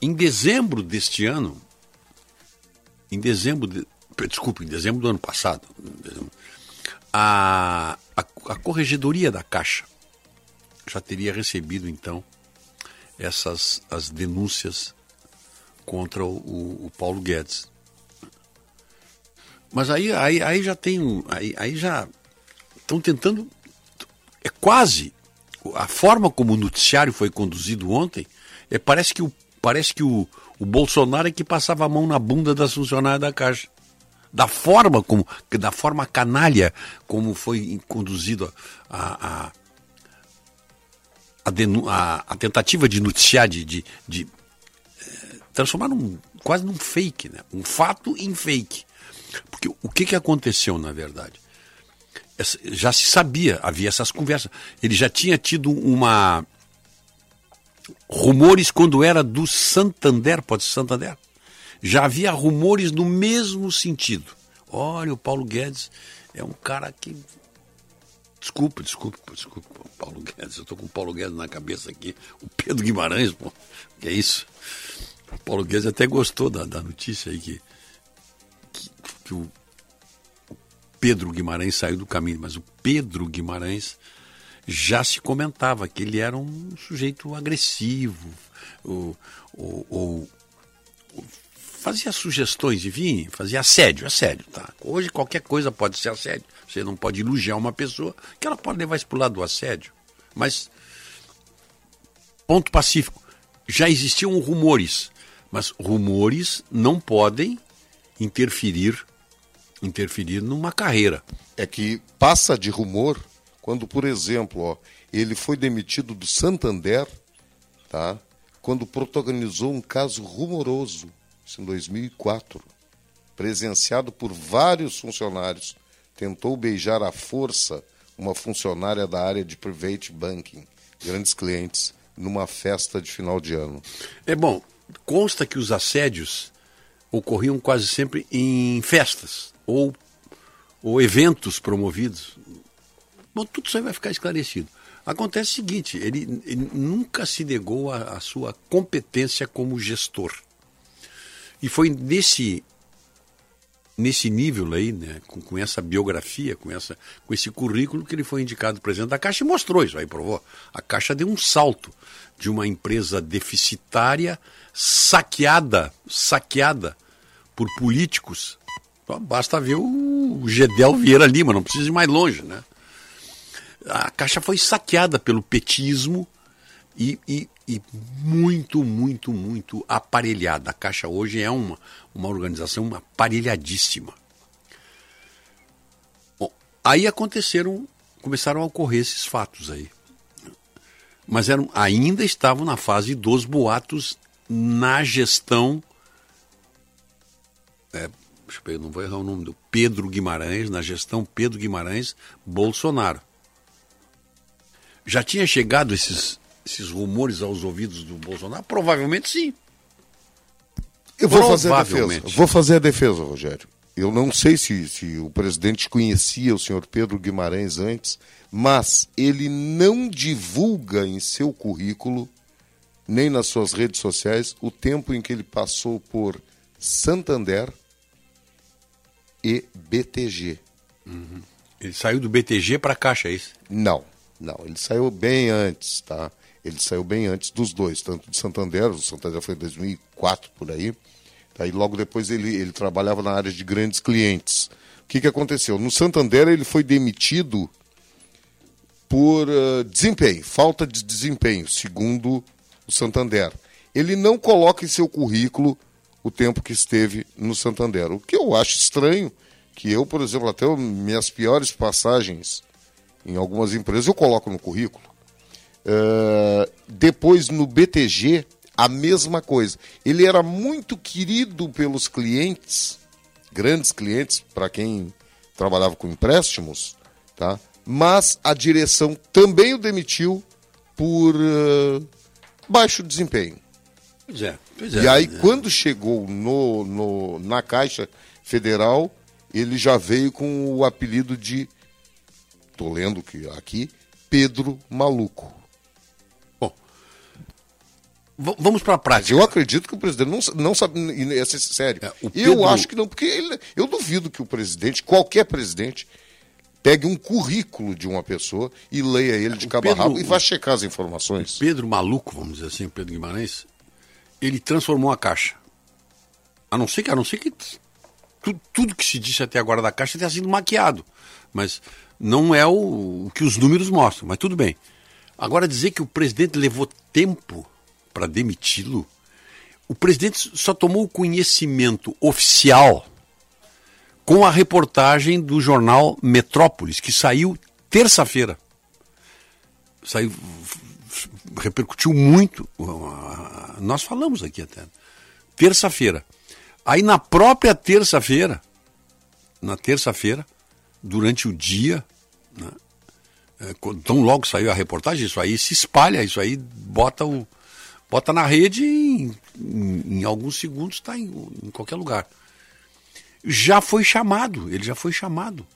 em dezembro deste ano, em dezembro, de, desculpe, em dezembro do ano passado, a, a, a Corregedoria da Caixa já teria recebido então essas as denúncias contra o, o, Paulo Guedes. Mas aí, aí, aí já tem. Aí, aí já estão tentando. É quase. A forma como o noticiário foi conduzido ontem, é, parece que, o, parece que o, o Bolsonaro é que passava a mão na bunda das funcionárias da Caixa. Da forma como. Da forma canalha como foi conduzido a, a a, a, a tentativa de noticiar, de, de, de é, transformar num, quase num fake, né? um fato em fake. Porque o que, que aconteceu, na verdade? Essa, já se sabia, havia essas conversas. Ele já tinha tido uma. Rumores quando era do Santander, pode ser Santander. Já havia rumores no mesmo sentido. Olha, o Paulo Guedes é um cara que Desculpa, desculpa, desculpa, Paulo Guedes. Eu estou com o Paulo Guedes na cabeça aqui. O Pedro Guimarães, pô. Que é isso? O Paulo Guedes até gostou da, da notícia aí que, que, que o, o Pedro Guimarães saiu do caminho. Mas o Pedro Guimarães já se comentava que ele era um sujeito agressivo, ou, ou, ou fazia sugestões, enfim, fazia assédio, assédio, tá? Hoje qualquer coisa pode ser assédio. Você não pode elogiar uma pessoa que ela pode levar isso para o lado do assédio. Mas, ponto pacífico, já existiam rumores, mas rumores não podem interferir interferir numa carreira. É que passa de rumor quando, por exemplo, ó, ele foi demitido do Santander, tá? Quando protagonizou um caso rumoroso isso em 2004, presenciado por vários funcionários, tentou beijar à força uma funcionária da área de private banking, grandes clientes, numa festa de final de ano. É bom, consta que os assédios ocorriam quase sempre em festas ou, ou eventos promovidos. Bom, tudo isso aí vai ficar esclarecido. Acontece o seguinte: ele, ele nunca se negou a sua competência como gestor. E foi nesse nesse nível aí, né, com, com, essa biografia, com, essa, com esse currículo que ele foi indicado presidente da Caixa e mostrou isso aí, provou. A Caixa deu um salto de uma empresa deficitária, saqueada, saqueada por políticos. Basta ver o Gedel Vieira Lima, não precisa ir mais longe, né? A Caixa foi saqueada pelo petismo e, e, e muito, muito, muito aparelhada. A Caixa hoje é uma, uma organização aparelhadíssima. Bom, aí aconteceram, começaram a ocorrer esses fatos aí. Mas eram, ainda estavam na fase dos boatos na gestão. É, eu não vou errar o nome do Pedro Guimarães, na gestão Pedro Guimarães Bolsonaro. Já tinha chegado esses, esses rumores aos ouvidos do Bolsonaro? Provavelmente sim. Eu vou fazer a defesa. Vou fazer a defesa, Rogério. Eu não sei se, se o presidente conhecia o senhor Pedro Guimarães antes, mas ele não divulga em seu currículo, nem nas suas redes sociais, o tempo em que ele passou por Santander e BTG. Uhum. Ele saiu do BTG para a Caixa, é isso? Não, não. Ele saiu bem antes, tá? Ele saiu bem antes dos dois, tanto de Santander, o Santander foi em 2004 por aí. Aí logo depois ele, ele trabalhava na área de grandes clientes. O que, que aconteceu? No Santander ele foi demitido por uh, desempenho, falta de desempenho, segundo o Santander. Ele não coloca em seu currículo o tempo que esteve no Santander. O que eu acho estranho, que eu, por exemplo, até minhas piores passagens em algumas empresas eu coloco no currículo. Uh, depois no BTG, a mesma coisa. Ele era muito querido pelos clientes, grandes clientes, para quem trabalhava com empréstimos, tá? mas a direção também o demitiu por uh, baixo desempenho. Pois é, pois é. E aí, é. quando chegou no, no, na Caixa Federal, ele já veio com o apelido de, estou lendo aqui, Pedro Maluco vamos para a prática. Eu acredito que o presidente não, não sabe, e é sério. É, Pedro... Eu acho que não, porque ele, eu duvido que o presidente, qualquer presidente, pegue um currículo de uma pessoa e leia ele de cabo a rabo e vá checar as informações. Pedro Maluco, vamos dizer assim, Pedro Guimarães, ele transformou a Caixa. A não ser que, a não ser que tudo, tudo que se disse até agora da Caixa tenha sido maquiado. Mas não é o, o que os números mostram, mas tudo bem. Agora dizer que o presidente levou tempo para demiti-lo, o presidente só tomou conhecimento oficial com a reportagem do jornal Metrópolis, que saiu terça-feira. Saiu, repercutiu muito. Nós falamos aqui até. Terça-feira. Aí na própria terça-feira, na terça-feira, durante o dia, né, é, tão logo saiu a reportagem, isso aí se espalha, isso aí bota o, Bota na rede e em, em, em alguns segundos está em, em qualquer lugar. Já foi chamado, ele já foi chamado.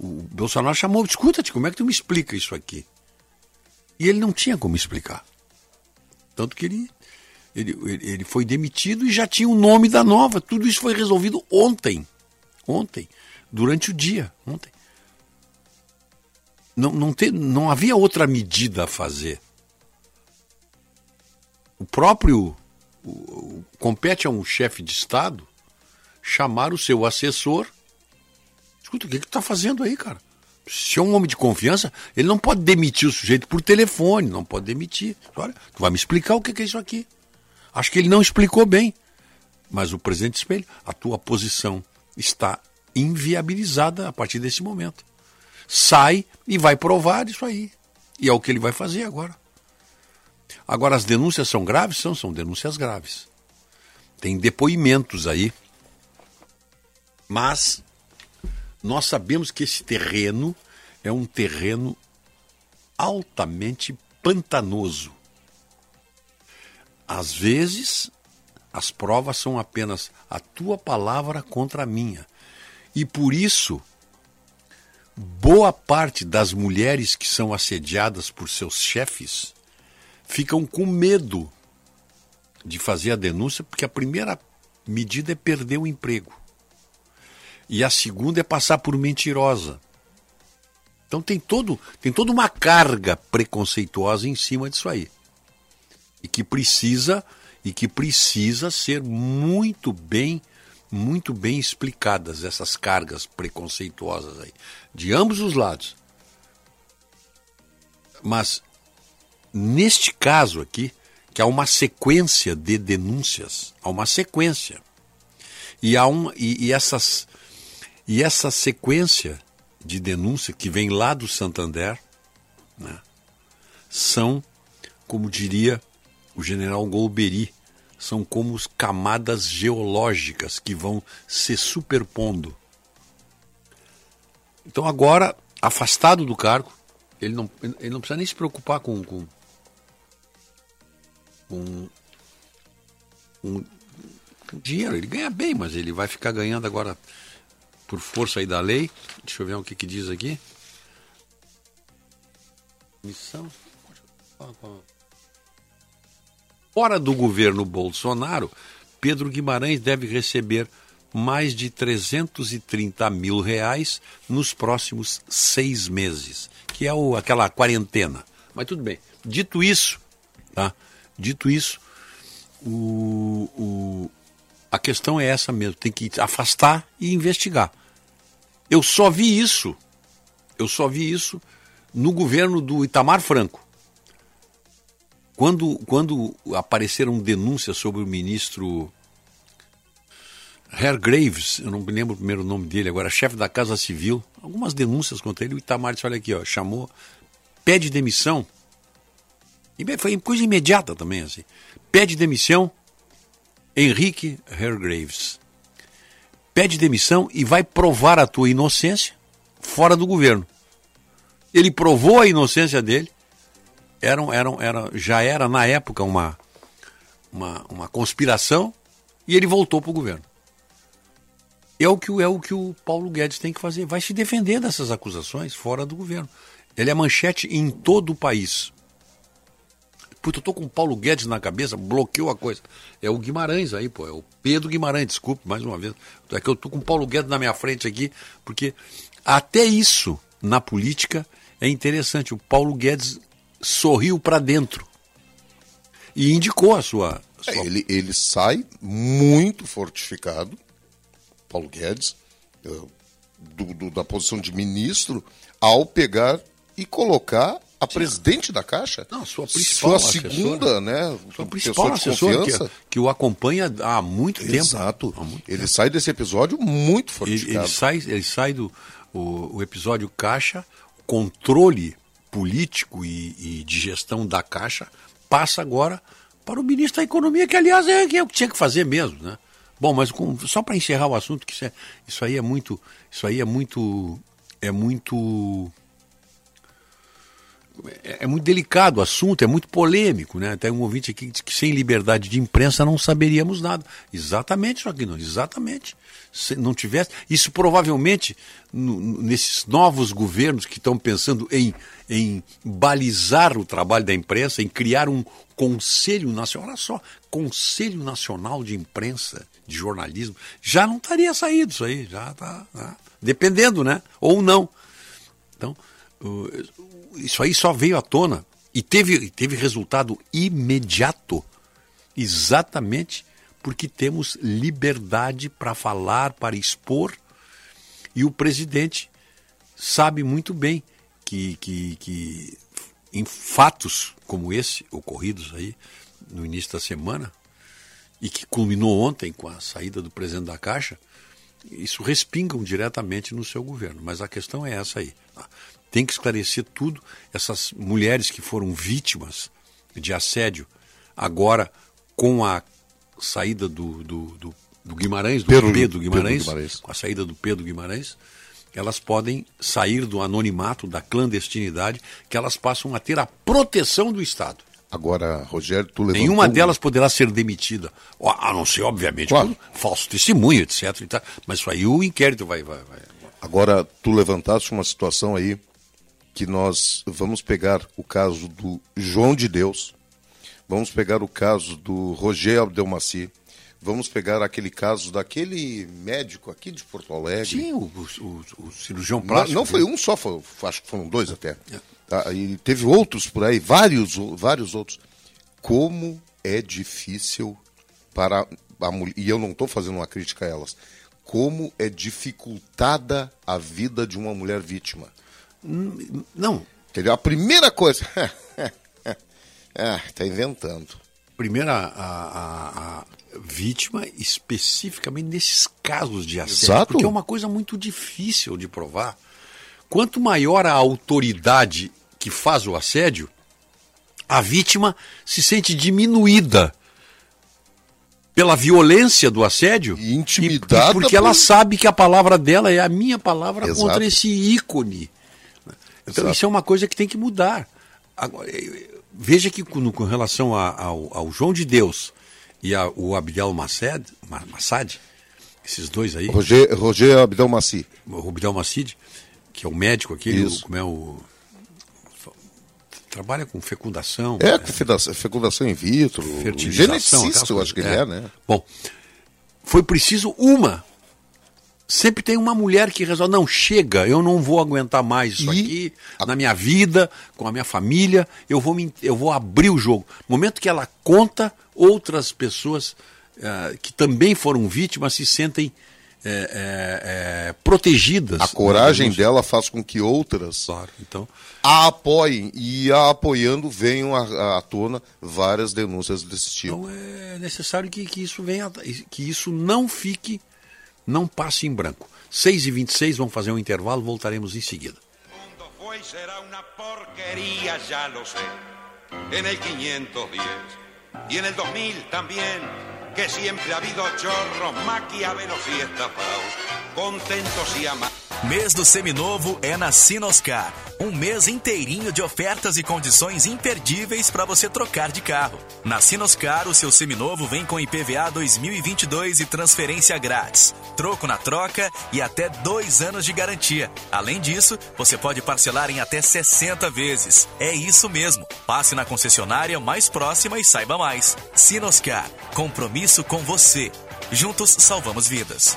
O Bolsonaro chamou, escuta-te, como é que tu me explica isso aqui? E ele não tinha como explicar. Tanto que ele, ele, ele foi demitido e já tinha o nome da nova. Tudo isso foi resolvido ontem. Ontem. Durante o dia. Ontem. Não, não, te, não havia outra medida a fazer o próprio o, compete a um chefe de Estado chamar o seu assessor. Escuta, o que, que tu está fazendo aí, cara? Se é um homem de confiança, ele não pode demitir o sujeito por telefone, não pode demitir. Olha, tu vai me explicar o que, que é isso aqui. Acho que ele não explicou bem. Mas o presidente Espelho, a tua posição está inviabilizada a partir desse momento. Sai e vai provar isso aí. E é o que ele vai fazer agora. Agora, as denúncias são graves? São, são denúncias graves. Tem depoimentos aí. Mas nós sabemos que esse terreno é um terreno altamente pantanoso. Às vezes, as provas são apenas a tua palavra contra a minha. E por isso, boa parte das mulheres que são assediadas por seus chefes ficam com medo de fazer a denúncia, porque a primeira medida é perder o emprego. E a segunda é passar por mentirosa. Então tem todo, tem toda uma carga preconceituosa em cima disso aí. E que precisa e que precisa ser muito bem muito bem explicadas essas cargas preconceituosas aí de ambos os lados. Mas neste caso aqui, que há uma sequência de denúncias, há uma sequência. E há um e, e essas e essa sequência de denúncia que vem lá do Santander, né, são, como diria o general Golbery, são como camadas geológicas que vão se superpondo. Então agora, afastado do cargo, ele não, ele não precisa nem se preocupar com, com, com, com dinheiro. Ele ganha bem, mas ele vai ficar ganhando agora por força aí da lei. Deixa eu ver o que, que diz aqui. Missão. Fora do governo Bolsonaro, Pedro Guimarães deve receber mais de 330 mil reais nos próximos seis meses, que é o, aquela quarentena. Mas tudo bem. Dito isso, tá? Dito isso, o, o, a questão é essa mesmo, tem que afastar e investigar. Eu só vi isso, eu só vi isso no governo do Itamar Franco. Quando, quando apareceram denúncias sobre o ministro Herr Graves, eu não me lembro o primeiro nome dele agora, chefe da Casa Civil, algumas denúncias contra ele, o Itamar disse, olha aqui, ó, chamou, pede demissão, foi coisa imediata também, assim, pede demissão, Henrique Herr Graves pede demissão e vai provar a tua inocência fora do governo. Ele provou a inocência dele, era, era, era, já era na época uma, uma, uma conspiração e ele voltou para o governo. É o, que, é o que o Paulo Guedes tem que fazer, vai se defender dessas acusações fora do governo. Ele é manchete em todo o país. Puta, eu tô com o Paulo Guedes na cabeça, bloqueou a coisa. É o Guimarães aí, pô, é o Pedro Guimarães, desculpe mais uma vez. É que eu tô com o Paulo Guedes na minha frente aqui, porque até isso na política é interessante. O Paulo Guedes sorriu para dentro e indicou a sua. A sua... É, ele, ele sai muito fortificado, Paulo Guedes, eh, do, do, da posição de ministro, ao pegar e colocar a presidente da Caixa? Não, sua principal Sua segunda, né? Sua principal assessora que, que, o acompanha há muito tempo. Exato. Muito ele tempo. sai desse episódio muito fortificado. Ele, ele sai, ele sai do o, o, episódio Caixa, controle político e, e, de gestão da Caixa, passa agora para o ministro da Economia, que aliás é, é o que tinha que fazer mesmo, né? Bom, mas com, só para encerrar o assunto, que isso, é, isso aí é muito, isso aí é muito, é muito é, é muito delicado o assunto, é muito polêmico, né? Tem um ouvinte aqui que diz que sem liberdade de imprensa não saberíamos nada. Exatamente, Joaquim, exatamente. Se não tivesse. Isso provavelmente, no, nesses novos governos que estão pensando em, em balizar o trabalho da imprensa, em criar um Conselho Nacional, olha só, Conselho Nacional de Imprensa, de Jornalismo, já não estaria saído isso aí, já está. Tá, dependendo, né? Ou não. Então, isso aí só veio à tona e teve, teve resultado imediato, exatamente porque temos liberdade para falar, para expor, e o presidente sabe muito bem que, que, que em fatos como esse, ocorridos aí no início da semana, e que culminou ontem com a saída do presidente da Caixa, isso respingam diretamente no seu governo. Mas a questão é essa aí. Tem que esclarecer tudo. Essas mulheres que foram vítimas de assédio, agora com a saída do, do, do, do Guimarães, do Pedro, Pedro, Guimarães, Pedro Guimarães, com a saída do Pedro Guimarães, elas podem sair do anonimato, da clandestinidade, que elas passam a ter a proteção do Estado. Agora, Rogério, tu levantou... Nenhuma delas poderá ser demitida, a não ser, obviamente, claro. falso testemunho, etc. Mas isso aí o inquérito vai, vai, vai. Agora, tu levantaste uma situação aí que nós vamos pegar o caso do João de Deus, vamos pegar o caso do Roger Abdelmaci, Vamos pegar aquele caso daquele médico aqui de Porto Alegre. Sim, o, o, o cirurgião plástico. Não, não foi um só, foi, acho que foram dois até. Tá, e teve outros por aí, vários, vários outros. Como é difícil para a mulher. E eu não estou fazendo uma crítica a elas. Como é dificultada a vida de uma mulher vítima. Não. Entendeu? A primeira coisa. ah, tá inventando. Primeira, a, a, a, vítima, especificamente nesses casos de assédio. Exato. Porque é uma coisa muito difícil de provar. Quanto maior a autoridade que faz o assédio, a vítima se sente diminuída pela violência do assédio e intimidada e, porque por... ela sabe que a palavra dela é a minha palavra Exato. contra esse ícone. Então Exato. isso é uma coisa que tem que mudar. Agora, veja que com, com relação a, ao, ao, João de Deus e ao Abdel Massad, Massad, esses dois aí. Roger, Roger Abdel Massi. O Abdel Massid, que é o médico aqui, o, como é o trabalha com fecundação. É, é fecundação in vitro, geneticista, eu acho que ele é, é, né? Bom, foi preciso uma. Sempre tem uma mulher que resolve, não, chega, eu não vou aguentar mais isso e aqui a... na minha vida, com a minha família, eu vou, me, eu vou abrir o jogo. No momento que ela conta, outras pessoas uh, que também foram vítimas se sentem é, é, é, protegidas. A coragem dela faz com que outras claro, então... a apoiem e a apoiando venham à, à tona várias denúncias desse tipo. Então é necessário que, que isso venha, que isso não fique, não passe em branco. 6 e 26 vamos fazer um intervalo, voltaremos em seguida. foi será uma porqueria, já lo sé. En el 510 y en el 2000 también que siempre ha habido chorros, maquiavelos y estafados, contentos y amados. Mês do Seminovo é na Sinoscar. Um mês inteirinho de ofertas e condições imperdíveis para você trocar de carro. Na Sinoscar, o seu seminovo vem com IPVA 2022 e transferência grátis. Troco na troca e até dois anos de garantia. Além disso, você pode parcelar em até 60 vezes. É isso mesmo. Passe na concessionária mais próxima e saiba mais. Sinoscar. Compromisso com você. Juntos salvamos vidas.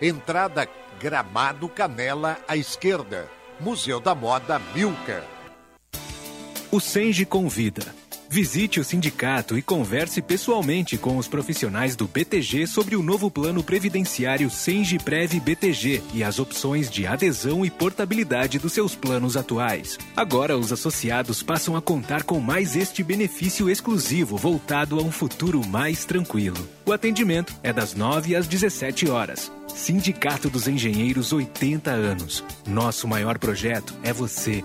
Entrada Gramado Canela à esquerda. Museu da Moda Milka. O Senge convida. Visite o sindicato e converse pessoalmente com os profissionais do BTG sobre o novo plano previdenciário Senge Prev BTG e as opções de adesão e portabilidade dos seus planos atuais. Agora, os associados passam a contar com mais este benefício exclusivo voltado a um futuro mais tranquilo. O atendimento é das 9 às 17 horas. Sindicato dos Engenheiros 80 anos. Nosso maior projeto é você.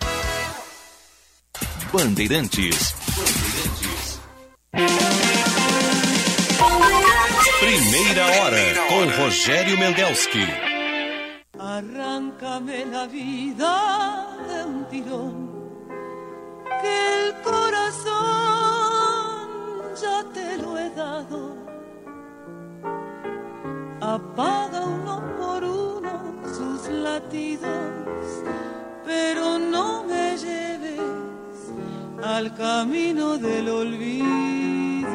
Bandeirantes. Primeira hora com Rogério Mendelski. Arráncame la vida de un tirón, que el corazón ya te lo he dado. Apaga uno por uno sus latidos, pero no me lleves al camino del olvido.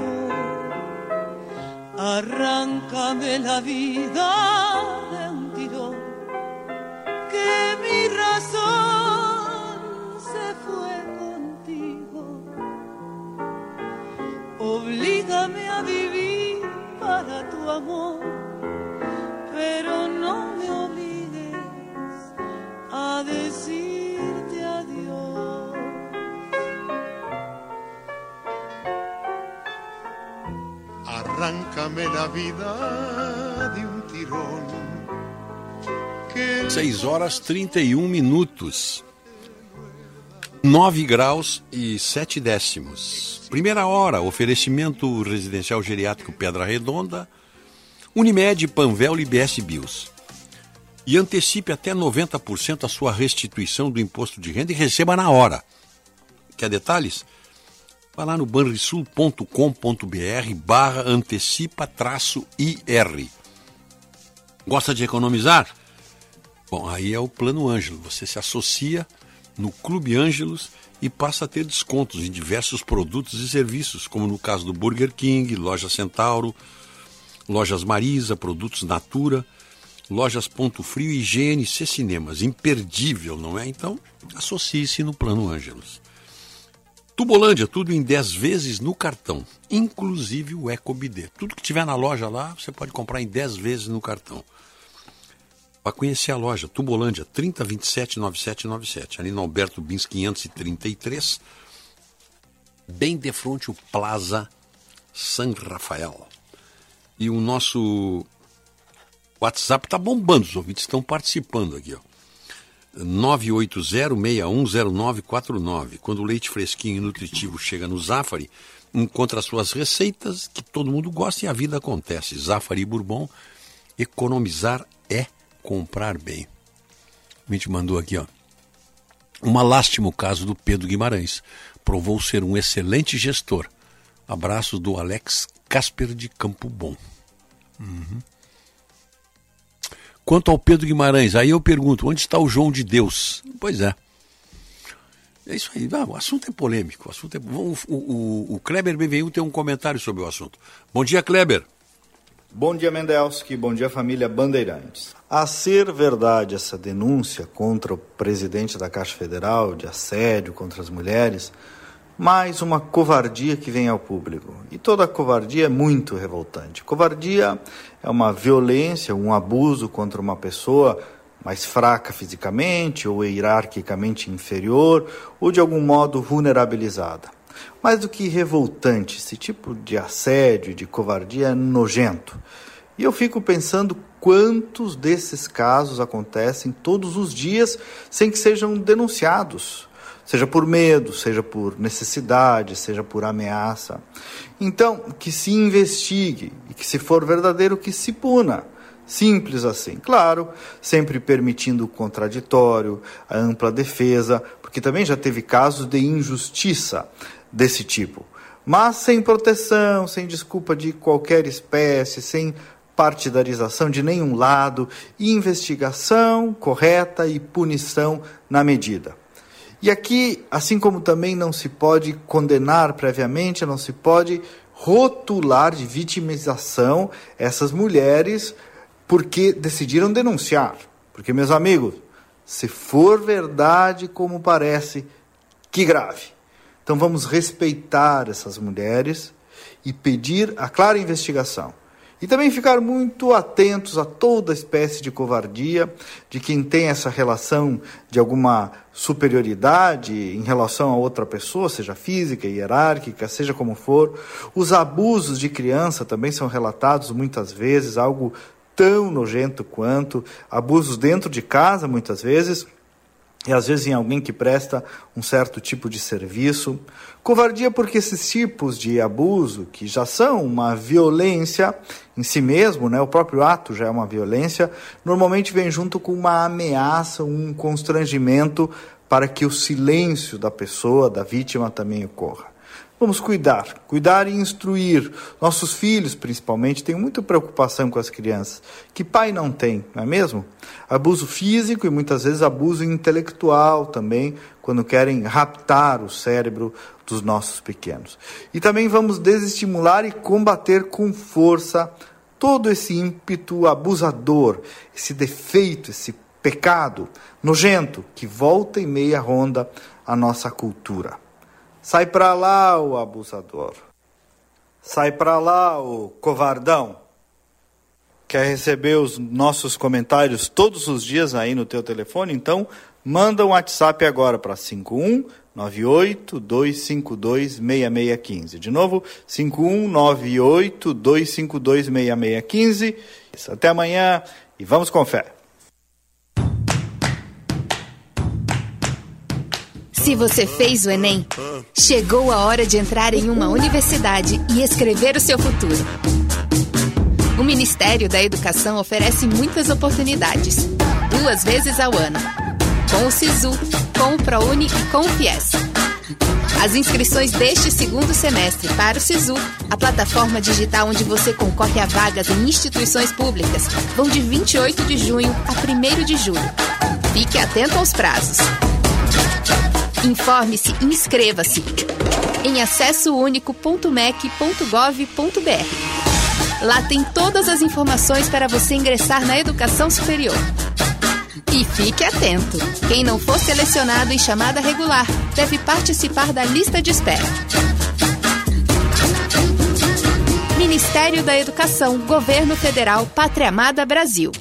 Arráncame la vida de un tirón, que mi razón se fue contigo. Oblígame a vivir para tu amor, pero no me obligues a decirte Arráncame la vida de un tirón. Que 6 horas 31 minutos. 9 graus e 7 décimos. Primeira hora, oferecimento residencial geriátrico Pedra Redonda, Unimed, Panvel e BS Bios. E antecipe até 90% a sua restituição do imposto de renda e receba na hora. Quer detalhes? Vai lá no banrisul.com.br barra antecipa traço IR. Gosta de economizar? Bom, aí é o Plano Ângelo. Você se associa no Clube Ângelos e passa a ter descontos em diversos produtos e serviços, como no caso do Burger King, Loja Centauro, Lojas Marisa, Produtos Natura, Lojas Ponto Frio e GNC Cinemas. Imperdível, não é? Então, associe-se no Plano Ângelos. Tubolândia, tudo em 10 vezes no cartão, inclusive o EcoBD. Tudo que tiver na loja lá, você pode comprar em 10 vezes no cartão. Para conhecer a loja, Tubolândia, 3027 9797, ali no Alberto Bins 533, bem de frente o Plaza San Rafael. E o nosso WhatsApp está bombando, os ouvintes estão participando aqui, ó. 980610949. Quando o leite fresquinho e nutritivo chega no Zafari, encontra suas receitas que todo mundo gosta e a vida acontece. Zafari Bourbon, economizar é comprar bem. A gente mandou aqui, ó. Uma lástima o caso do Pedro Guimarães. Provou ser um excelente gestor. Abraços do Alex Casper de Campo Bom. Uhum. Quanto ao Pedro Guimarães, aí eu pergunto, onde está o João de Deus? Pois é. É isso aí. Ah, o assunto é polêmico. O, assunto é... o, o, o Kleber BVU tem um comentário sobre o assunto. Bom dia, Kleber. Bom dia, Mendelski. Bom dia, família Bandeirantes. A ser verdade essa denúncia contra o presidente da Caixa Federal de assédio contra as mulheres, mais uma covardia que vem ao público. E toda covardia é muito revoltante. Covardia é uma violência, um abuso contra uma pessoa mais fraca fisicamente ou hierarquicamente inferior ou de algum modo vulnerabilizada. Mais do que revoltante, esse tipo de assédio, de covardia é nojento. E eu fico pensando quantos desses casos acontecem todos os dias sem que sejam denunciados seja por medo, seja por necessidade, seja por ameaça. Então, que se investigue e que, se for verdadeiro, que se puna. Simples assim. Claro, sempre permitindo o contraditório, a ampla defesa, porque também já teve casos de injustiça desse tipo. Mas sem proteção, sem desculpa de qualquer espécie, sem partidarização de nenhum lado, investigação correta e punição na medida. E aqui, assim como também não se pode condenar previamente, não se pode rotular de vitimização essas mulheres porque decidiram denunciar. Porque, meus amigos, se for verdade como parece, que grave. Então vamos respeitar essas mulheres e pedir a clara investigação. E também ficar muito atentos a toda espécie de covardia de quem tem essa relação de alguma superioridade em relação a outra pessoa, seja física, hierárquica, seja como for. Os abusos de criança também são relatados muitas vezes, algo tão nojento quanto abusos dentro de casa, muitas vezes e às vezes em alguém que presta um certo tipo de serviço. Covardia porque esses tipos de abuso, que já são uma violência em si mesmo, né, o próprio ato já é uma violência, normalmente vem junto com uma ameaça, um constrangimento para que o silêncio da pessoa, da vítima, também ocorra. Vamos cuidar, cuidar e instruir. Nossos filhos, principalmente, têm muita preocupação com as crianças, que pai não tem, não é mesmo? Abuso físico e muitas vezes abuso intelectual também, quando querem raptar o cérebro dos nossos pequenos. E também vamos desestimular e combater com força todo esse ímpeto abusador, esse defeito, esse pecado nojento que volta e meia ronda a nossa cultura. Sai para lá, o abusador. Sai para lá, o covardão. Quer receber os nossos comentários todos os dias aí no teu telefone? Então, manda um WhatsApp agora para 5198 252 6615. De novo, 5198 252 6615. Até amanhã e vamos com fé. Se você fez o Enem, chegou a hora de entrar em uma universidade e escrever o seu futuro. O Ministério da Educação oferece muitas oportunidades, duas vezes ao ano, com o SISU, com o ProUni e com o FIES. As inscrições deste segundo semestre para o SISU, a plataforma digital onde você concorre a vagas em instituições públicas, vão de 28 de junho a 1 de julho. Fique atento aos prazos. Informe-se e inscreva-se em acessounico.mec.gov.br. Lá tem todas as informações para você ingressar na educação superior. E fique atento: quem não for selecionado em chamada regular deve participar da lista de espera. Ministério da Educação, Governo Federal, Pátria Amada Brasil.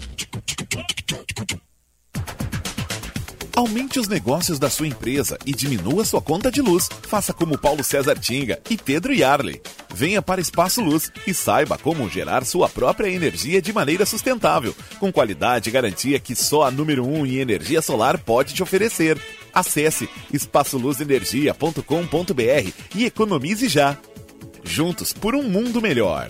Aumente os negócios da sua empresa e diminua sua conta de luz. Faça como Paulo César Tinga e Pedro Yarley. Venha para Espaço Luz e saiba como gerar sua própria energia de maneira sustentável, com qualidade e garantia que só a número 1 um em energia solar pode te oferecer. Acesse espaçoluzenergia.com.br e economize já. Juntos por um mundo melhor.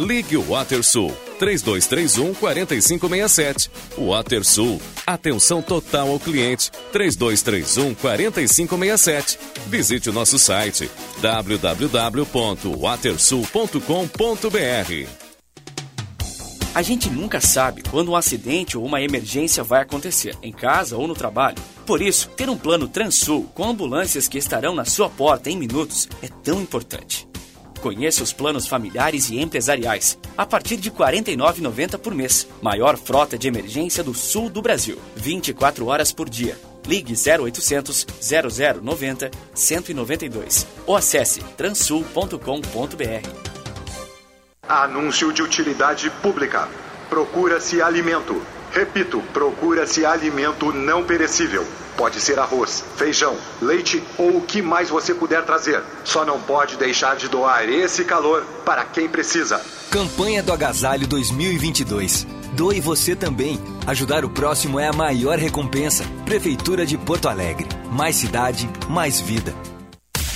Ligue o WaterSul 3231 4567. WaterSul. Atenção total ao cliente. 3231 4567. Visite o nosso site www.watersul.com.br. A gente nunca sabe quando um acidente ou uma emergência vai acontecer, em casa ou no trabalho. Por isso, ter um plano Transul com ambulâncias que estarão na sua porta em minutos é tão importante. Conheça os planos familiares e empresariais, a partir de R$ 49,90 por mês. Maior frota de emergência do sul do Brasil. 24 horas por dia. Ligue 0800 0090 192 ou acesse transul.com.br. Anúncio de utilidade pública. Procura-se alimento. Repito, procura-se alimento não perecível. Pode ser arroz, feijão, leite ou o que mais você puder trazer. Só não pode deixar de doar esse calor para quem precisa. Campanha do Agasalho 2022. Doe você também. Ajudar o próximo é a maior recompensa. Prefeitura de Porto Alegre. Mais cidade, mais vida.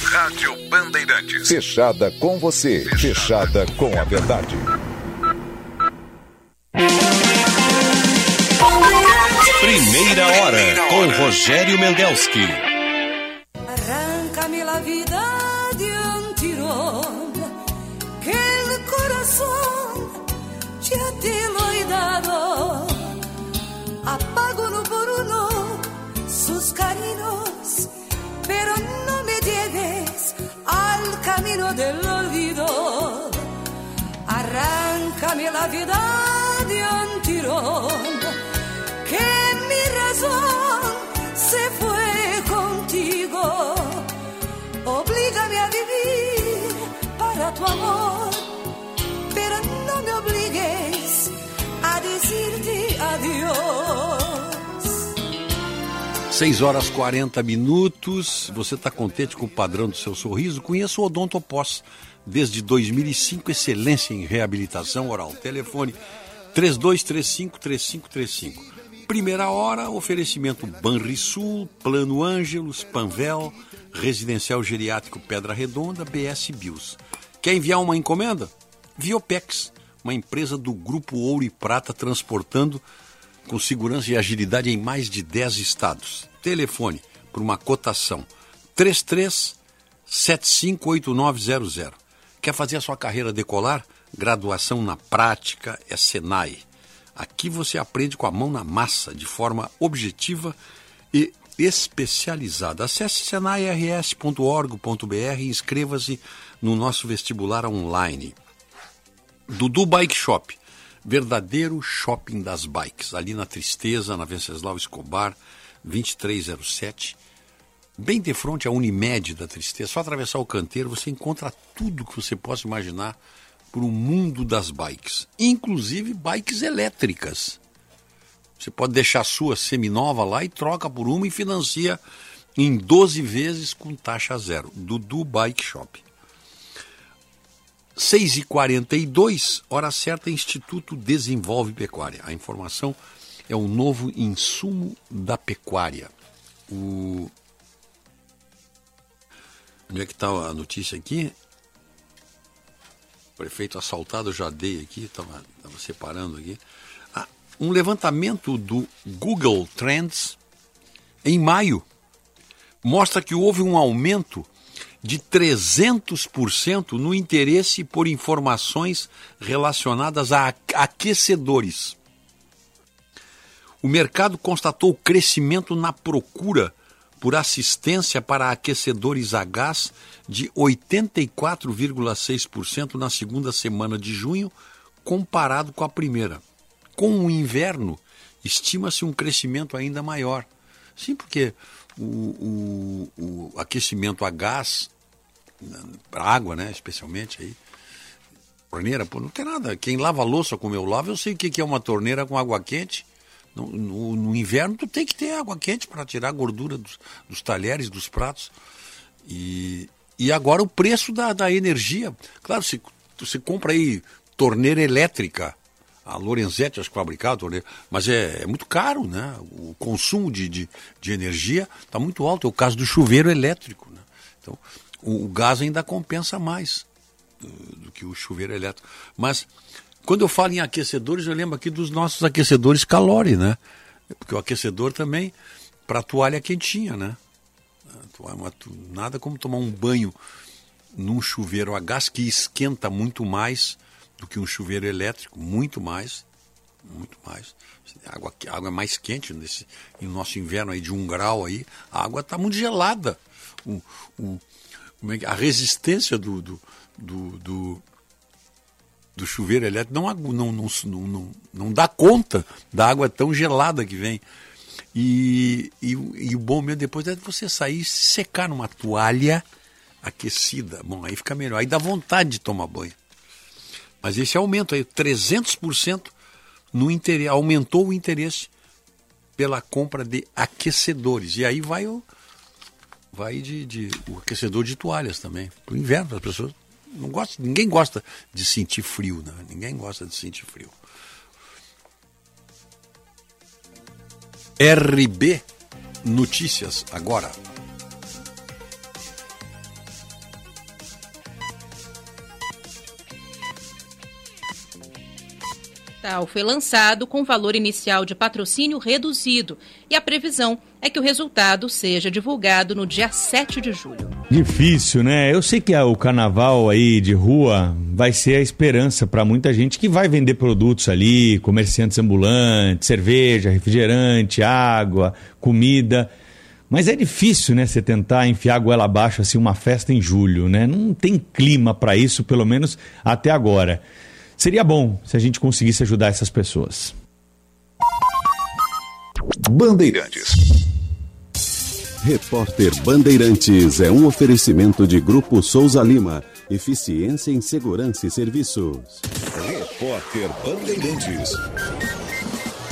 Rádio Bandeirantes. Fechada com você. Fechada com a verdade. Primeira hora com Rogério Mendelski. Arráncame la vida de un tirón, que el corazón ya te lo he. Apago uno por uno sus cariños, pero no me lleves al camino del olvido. Arráncame la vida de un tirón tu amor, pero no me obligues a adiós. 6 horas 40 minutos. Você está contente com o padrão do seu sorriso? Conheça o Odontopós. Desde 2005, excelência em reabilitação oral. Telefone 3235-3535. Primeira hora, oferecimento Banrisul, Plano Ângelos, Panvel, Residencial Geriátrico Pedra Redonda, BS Bios. Quer enviar uma encomenda? Viopex, uma empresa do Grupo Ouro e Prata transportando com segurança e agilidade em mais de 10 estados. Telefone para uma cotação 33 758900. Quer fazer a sua carreira decolar? Graduação na prática é Senai. Aqui você aprende com a mão na massa, de forma objetiva e especializada. Acesse senairs.org.br e inscreva-se no nosso vestibular online. Dudu Bike Shop, verdadeiro shopping das bikes, ali na Tristeza, na Venceslau Escobar, 2307, bem de frente à Unimed da Tristeza. Só atravessar o canteiro você encontra tudo que você possa imaginar para o mundo das bikes, inclusive bikes elétricas. Você pode deixar a sua seminova lá e troca por uma e financia em 12 vezes com taxa zero. Dudu Bike Shop. 6 e 42 hora certa, Instituto Desenvolve Pecuária. A informação é o novo insumo da pecuária. O... Onde é que está a notícia aqui? Prefeito assaltado, já dei aqui, estava separando aqui. Ah, um levantamento do Google Trends em maio mostra que houve um aumento de 300% no interesse por informações relacionadas a aquecedores. O mercado constatou crescimento na procura por assistência para aquecedores a gás de 84,6% na segunda semana de junho, comparado com a primeira. Com o inverno, estima-se um crescimento ainda maior. Sim, porque o, o, o aquecimento a gás, para água, né, especialmente aí, torneira, pô, não tem nada. Quem lava louça como eu lavo, eu sei o que é uma torneira com água quente. No, no, no inverno, tu tem que ter água quente para tirar a gordura dos, dos talheres, dos pratos. E, e agora o preço da, da energia. Claro, se você compra aí torneira elétrica, a Lorenzetti acho que fabricava torneira, mas é, é, muito caro, né? O consumo de, de, de energia está muito alto. É o caso do chuveiro elétrico. Né? Então, o, o, gás ainda compensa mais do, do, que o chuveiro elétrico. Mas quando eu falo em aquecedores, eu lembro aqui dos nossos aquecedores Calore, né? Porque o aquecedor também para toalha quentinha, né? Nada como tomar um banho num chuveiro a gás que esquenta muito mais do que um chuveiro elétrico, muito mais, muito mais. A água, a água é mais quente nesse no nosso inverno aí de um grau aí, a água está muito gelada. O, o, é a resistência do, do, do, do, do chuveiro elétrico não, não, não, não, não dá conta da água tão gelada que vem. E, e, e, o bom mesmo depois é você sair e se secar numa toalha aquecida. Bom, aí fica melhor. Aí dá vontade de tomar banho. Mas esse aumento aí, 300% no interesse, aumentou o interesse pela compra de aquecedores. E aí vai o vai de, de o aquecedor de toalhas também. Para o inverno, as pessoas não gostam, ninguém gosta de sentir frio, né? Ninguém gosta de sentir frio. RB Notícias agora. Tal foi lançado com valor inicial de patrocínio reduzido e a previsão é que o resultado seja divulgado no dia 7 de julho. Difícil, né? Eu sei que o carnaval aí de rua vai ser a esperança para muita gente que vai vender produtos ali, comerciantes ambulantes, cerveja, refrigerante, água, comida. Mas é difícil, né, você tentar enfiar a goela abaixo assim uma festa em julho, né? Não tem clima para isso, pelo menos até agora. Seria bom se a gente conseguisse ajudar essas pessoas. Bandeirantes. Repórter Bandeirantes é um oferecimento de Grupo Souza Lima. Eficiência em Segurança e Serviços. Repórter Bandeirantes.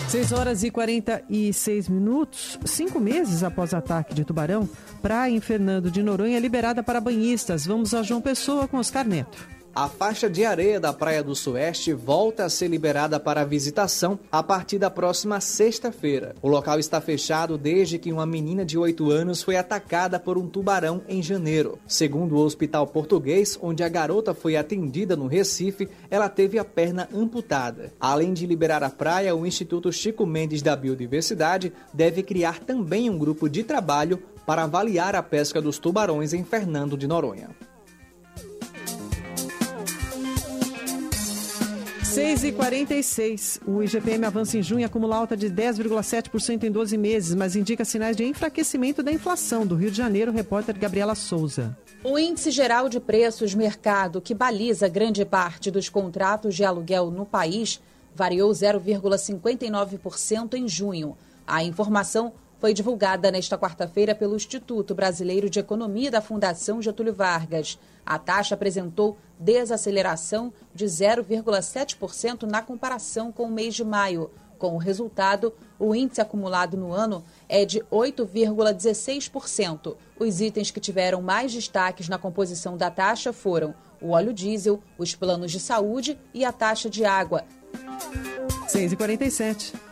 6 horas e 46 minutos, cinco meses após o ataque de Tubarão, praia em Fernando de Noronha é liberada para banhistas. Vamos a João Pessoa com Oscar Neto. A faixa de areia da Praia do Sueste volta a ser liberada para visitação a partir da próxima sexta-feira. O local está fechado desde que uma menina de 8 anos foi atacada por um tubarão em janeiro. Segundo o Hospital Português, onde a garota foi atendida no Recife, ela teve a perna amputada. Além de liberar a praia, o Instituto Chico Mendes da Biodiversidade deve criar também um grupo de trabalho para avaliar a pesca dos tubarões em Fernando de Noronha. 6 e 46 O IGPM avança em junho e acumula alta de 10,7% em 12 meses, mas indica sinais de enfraquecimento da inflação. Do Rio de Janeiro, repórter Gabriela Souza. O Índice Geral de Preços Mercado, que baliza grande parte dos contratos de aluguel no país, variou 0,59% em junho. A informação foi divulgada nesta quarta-feira pelo Instituto Brasileiro de Economia da Fundação Getúlio Vargas. A taxa apresentou desaceleração de 0,7% na comparação com o mês de maio. Com o resultado, o índice acumulado no ano é de 8,16%. Os itens que tiveram mais destaques na composição da taxa foram o óleo diesel, os planos de saúde e a taxa de água. 6h47.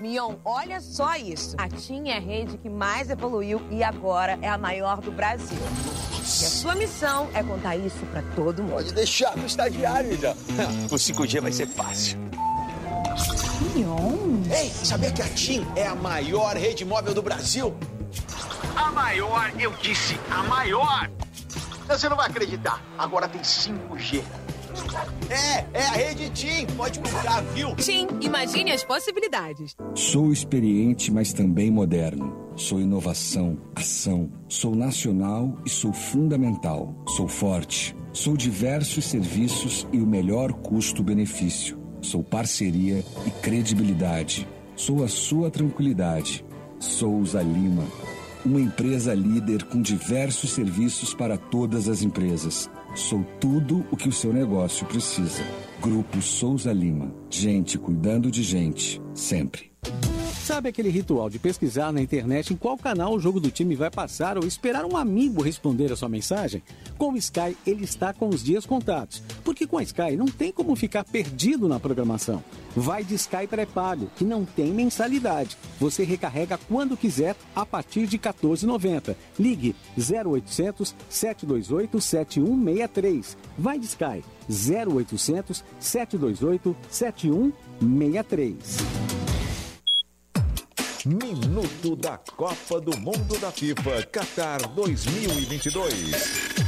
Mion, olha só isso. A TIM é a rede que mais evoluiu e agora é a maior do Brasil. E a sua missão é contar isso para todo mundo. Pode deixar no estagiário já. O 5G vai ser fácil. Mion? Ei, sabia que a TIM é a maior rede móvel do Brasil? A maior, eu disse, a maior. Você não vai acreditar. Agora tem 5G. É, é a rede TIM. Pode comprar, viu? TIM, imagine as possibilidades. Sou experiente, mas também moderno. Sou inovação, ação. Sou nacional e sou fundamental. Sou forte. Sou diversos serviços e o melhor custo-benefício. Sou parceria e credibilidade. Sou a sua tranquilidade. Souza Lima. Uma empresa líder com diversos serviços para todas as empresas. Sou tudo o que o seu negócio precisa. Grupo Souza Lima. Gente cuidando de gente, sempre. Sabe aquele ritual de pesquisar na internet em qual canal o jogo do time vai passar ou esperar um amigo responder a sua mensagem? Com o Sky, ele está com os dias contados. Porque com a Sky não tem como ficar perdido na programação. Vai de Sky pré-pago, que não tem mensalidade. Você recarrega quando quiser a partir de R$ 14,90. Ligue 0800 728 7163. Vai de Sky 0800 728 7163. Minuto da Copa do Mundo da FIFA Qatar 2022.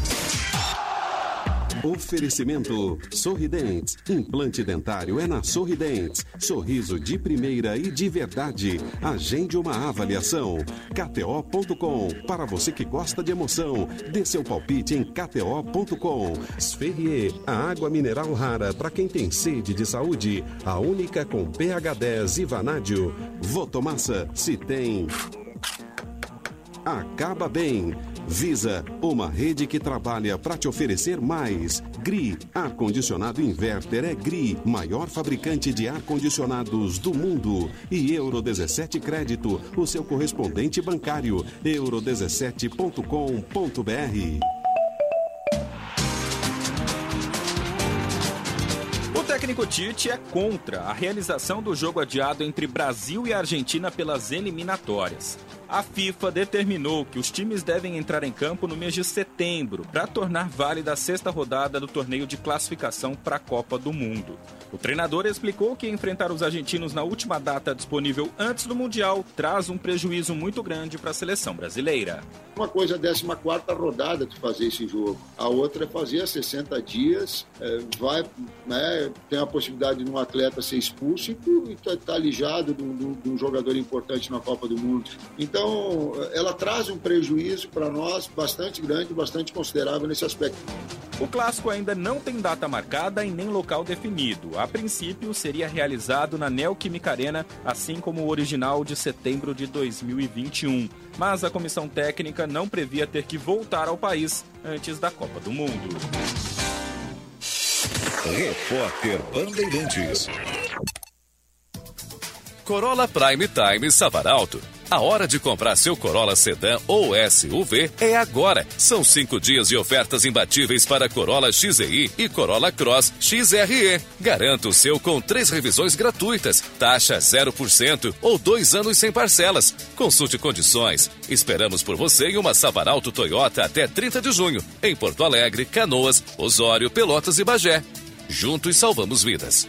Oferecimento Sorridentes. Implante dentário é na Sorridentes. Sorriso de primeira e de verdade. Agende uma avaliação. KTO.com. Para você que gosta de emoção, dê seu palpite em KTO.com. Sferrier, a água mineral rara para quem tem sede de saúde. A única com pH 10 e vanádio. Votomassa, se tem. Acaba bem. Visa, uma rede que trabalha para te oferecer mais. GRI, ar-condicionado inverter é GRI, maior fabricante de ar-condicionados do mundo. E Euro 17 Crédito, o seu correspondente bancário. euro17.com.br. O técnico Tite é contra a realização do jogo adiado entre Brasil e Argentina pelas eliminatórias. A FIFA determinou que os times devem entrar em campo no mês de setembro para tornar válida a sexta rodada do torneio de classificação para a Copa do Mundo. O treinador explicou que enfrentar os argentinos na última data disponível antes do Mundial traz um prejuízo muito grande para a seleção brasileira. Uma coisa é a 14 rodada de fazer esse jogo, a outra é fazer a 60 dias, é, vai, né, tem a possibilidade de um atleta ser expulso e estar tá, tá alijado de um jogador importante na Copa do Mundo. Então, então, ela traz um prejuízo para nós bastante grande, bastante considerável nesse aspecto. O clássico ainda não tem data marcada e nem local definido. A princípio, seria realizado na Neoquímica Arena, assim como o original de setembro de 2021. Mas a comissão técnica não previa ter que voltar ao país antes da Copa do Mundo. Repórter Bandeirantes. Corolla Prime Time Savaralto a hora de comprar seu Corolla Sedan ou SUV é agora. São cinco dias de ofertas imbatíveis para Corolla XEI e Corolla Cross XRE. Garanta o seu com três revisões gratuitas, taxa 0% ou dois anos sem parcelas. Consulte condições. Esperamos por você em uma Savaralto Toyota até 30 de junho, em Porto Alegre, Canoas, Osório, Pelotas e Bagé. Juntos salvamos vidas.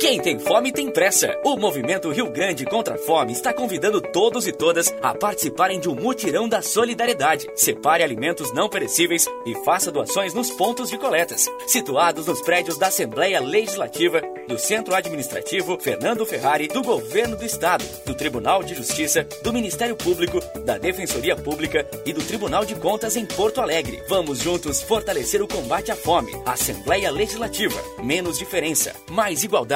Quem tem fome tem pressa. O Movimento Rio Grande contra a Fome está convidando todos e todas a participarem de um mutirão da solidariedade. Separe alimentos não perecíveis e faça doações nos pontos de coletas, situados nos prédios da Assembleia Legislativa, do Centro Administrativo Fernando Ferrari, do Governo do Estado, do Tribunal de Justiça, do Ministério Público, da Defensoria Pública e do Tribunal de Contas em Porto Alegre. Vamos juntos fortalecer o combate à fome. Assembleia Legislativa. Menos diferença, mais igualdade.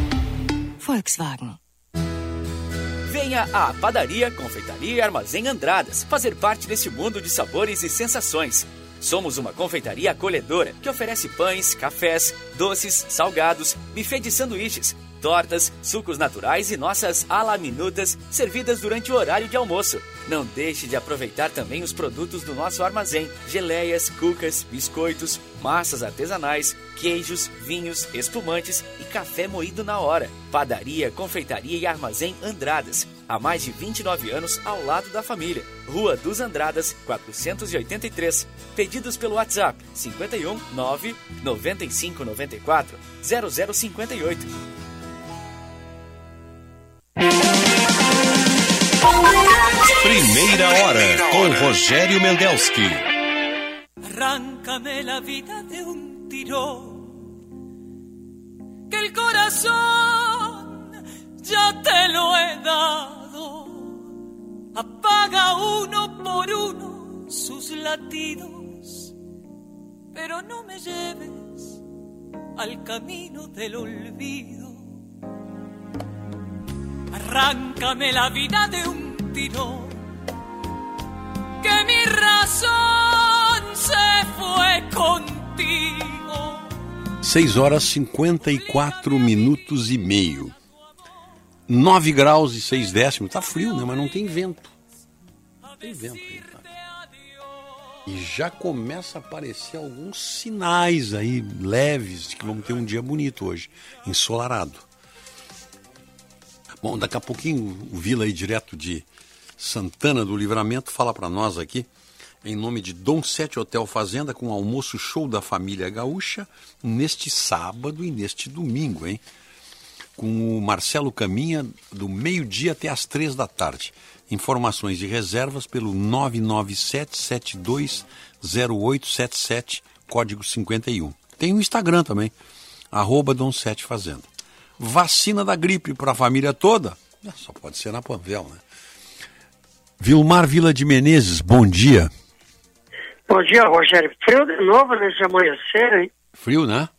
Volkswagen. Venha à Padaria, Confeitaria e Armazém Andradas fazer parte desse mundo de sabores e sensações. Somos uma confeitaria acolhedora que oferece pães, cafés, doces, salgados, buffet de sanduíches, tortas, sucos naturais e nossas alaminutas servidas durante o horário de almoço. Não deixe de aproveitar também os produtos do nosso armazém: geleias, cucas, biscoitos, massas artesanais, queijos, vinhos, espumantes e café moído na hora. Padaria, confeitaria e armazém Andradas. Há mais de 29 anos ao lado da família. Rua dos Andradas, 483. Pedidos pelo WhatsApp 51 9 95 94 0058. Primeira hora com Rogério Mendelski. Arráncame la vida de un tirón. Que el corazón ya te lo he dado. Apaga uno por uno sus latidos, pero no me lleves al camino del olvido. Arráncame la vida de un tirón, que mi razón se fue contigo. 6 horas 54 minutos e meio. 9 graus e 6 décimos. Tá frio, né? Mas não tem vento. Não tem vento aí? E já começa a aparecer alguns sinais aí leves de que vamos ter um dia bonito hoje, ensolarado. Bom, daqui a pouquinho o Vila aí direto de Santana do Livramento fala para nós aqui em nome de Dom Sete Hotel Fazenda com almoço show da família gaúcha neste sábado e neste domingo, hein? Com o Marcelo Caminha do meio-dia até as três da tarde. Informações e reservas pelo 997720877, código 51. Tem o Instagram também, arroba Dom Sete Fazenda. Vacina da gripe para a família toda? Ah, Só pode ser na Panvel, né? Vilmar Vila de Menezes, bom dia. Bom dia, Rogério. Frio de novo nesse amanhecer, hein? Frio, né?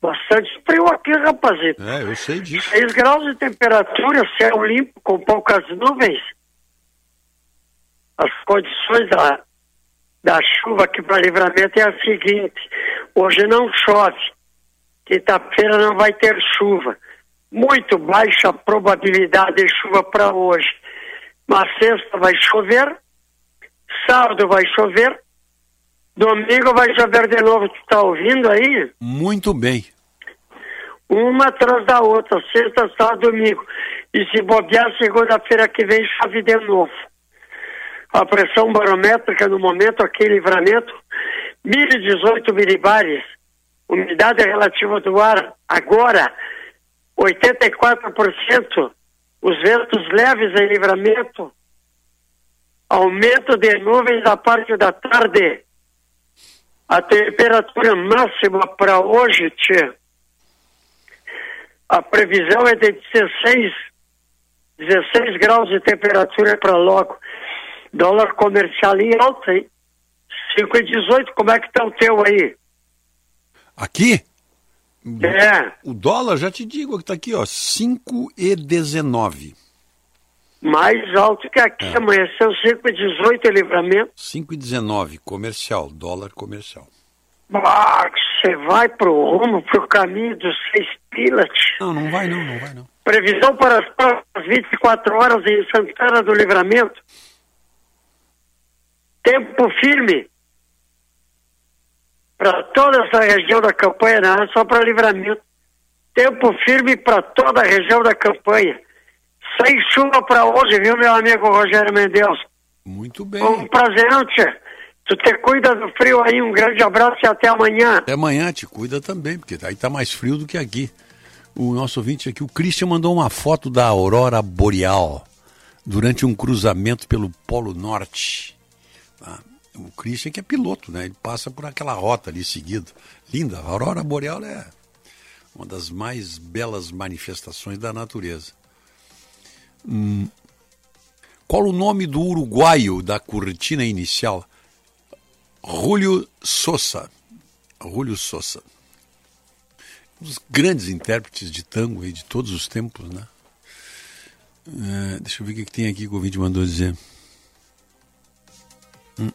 Bastante frio aqui, rapazito. É, eu sei disso. 6 graus de temperatura, céu limpo, com poucas nuvens. As condições da, da chuva aqui para livramento é a seguinte: hoje não chove, quinta-feira não vai ter chuva. Muito baixa a probabilidade de chuva para hoje. Mas sexta vai chover, sábado vai chover, domingo vai chover de novo. Tu tá ouvindo aí? Muito bem. Uma atrás da outra, sexta, sábado, domingo. E se bobear, segunda-feira que vem chove de novo. A pressão barométrica no momento aqui em livramento, 1018 milibares. Umidade relativa do ar agora, 84%. Os ventos leves em livramento. Aumento de nuvens da parte da tarde. A temperatura máxima para hoje, tia. A previsão é de 16, 16 graus de temperatura para logo. Dólar comercial em alta, hein? 5,18, como é que tá o teu aí? Aqui? É. O dólar, já te digo, que tá aqui, ó, 5,19. Mais alto que aqui, É. amanheceu 5,18 em livramento. 5,19, comercial, dólar comercial. Ah, você vai pro rumo, pro caminho dos seis pilas. Não, não vai não, não vai não. Previsão para as próximas 24 horas em Santana do Livramento. Tempo firme para toda essa região da campanha, não é só para livramento. Tempo firme para toda a região da campanha. Sem chuva para hoje, viu, meu amigo Rogério Mendes? Muito bem. Um prazerão, tia. Tu te cuida do frio aí, um grande abraço e até amanhã. Até amanhã, te cuida também, porque aí tá mais frio do que aqui. O nosso ouvinte aqui, o Christian, mandou uma foto da aurora boreal durante um cruzamento pelo Polo Norte. Tá? O Christian que é piloto, né? Ele passa por aquela rota ali seguido. Linda, a aurora boreal é uma das mais belas manifestações da natureza. Hum. Qual o nome do uruguaio da cortina inicial? Julio Sosa. Julio Sosa. Um dos grandes intérpretes de tango aí de todos os tempos, né? É, deixa eu ver o que, tem aqui que o ouvinte mandou dizer. Hum.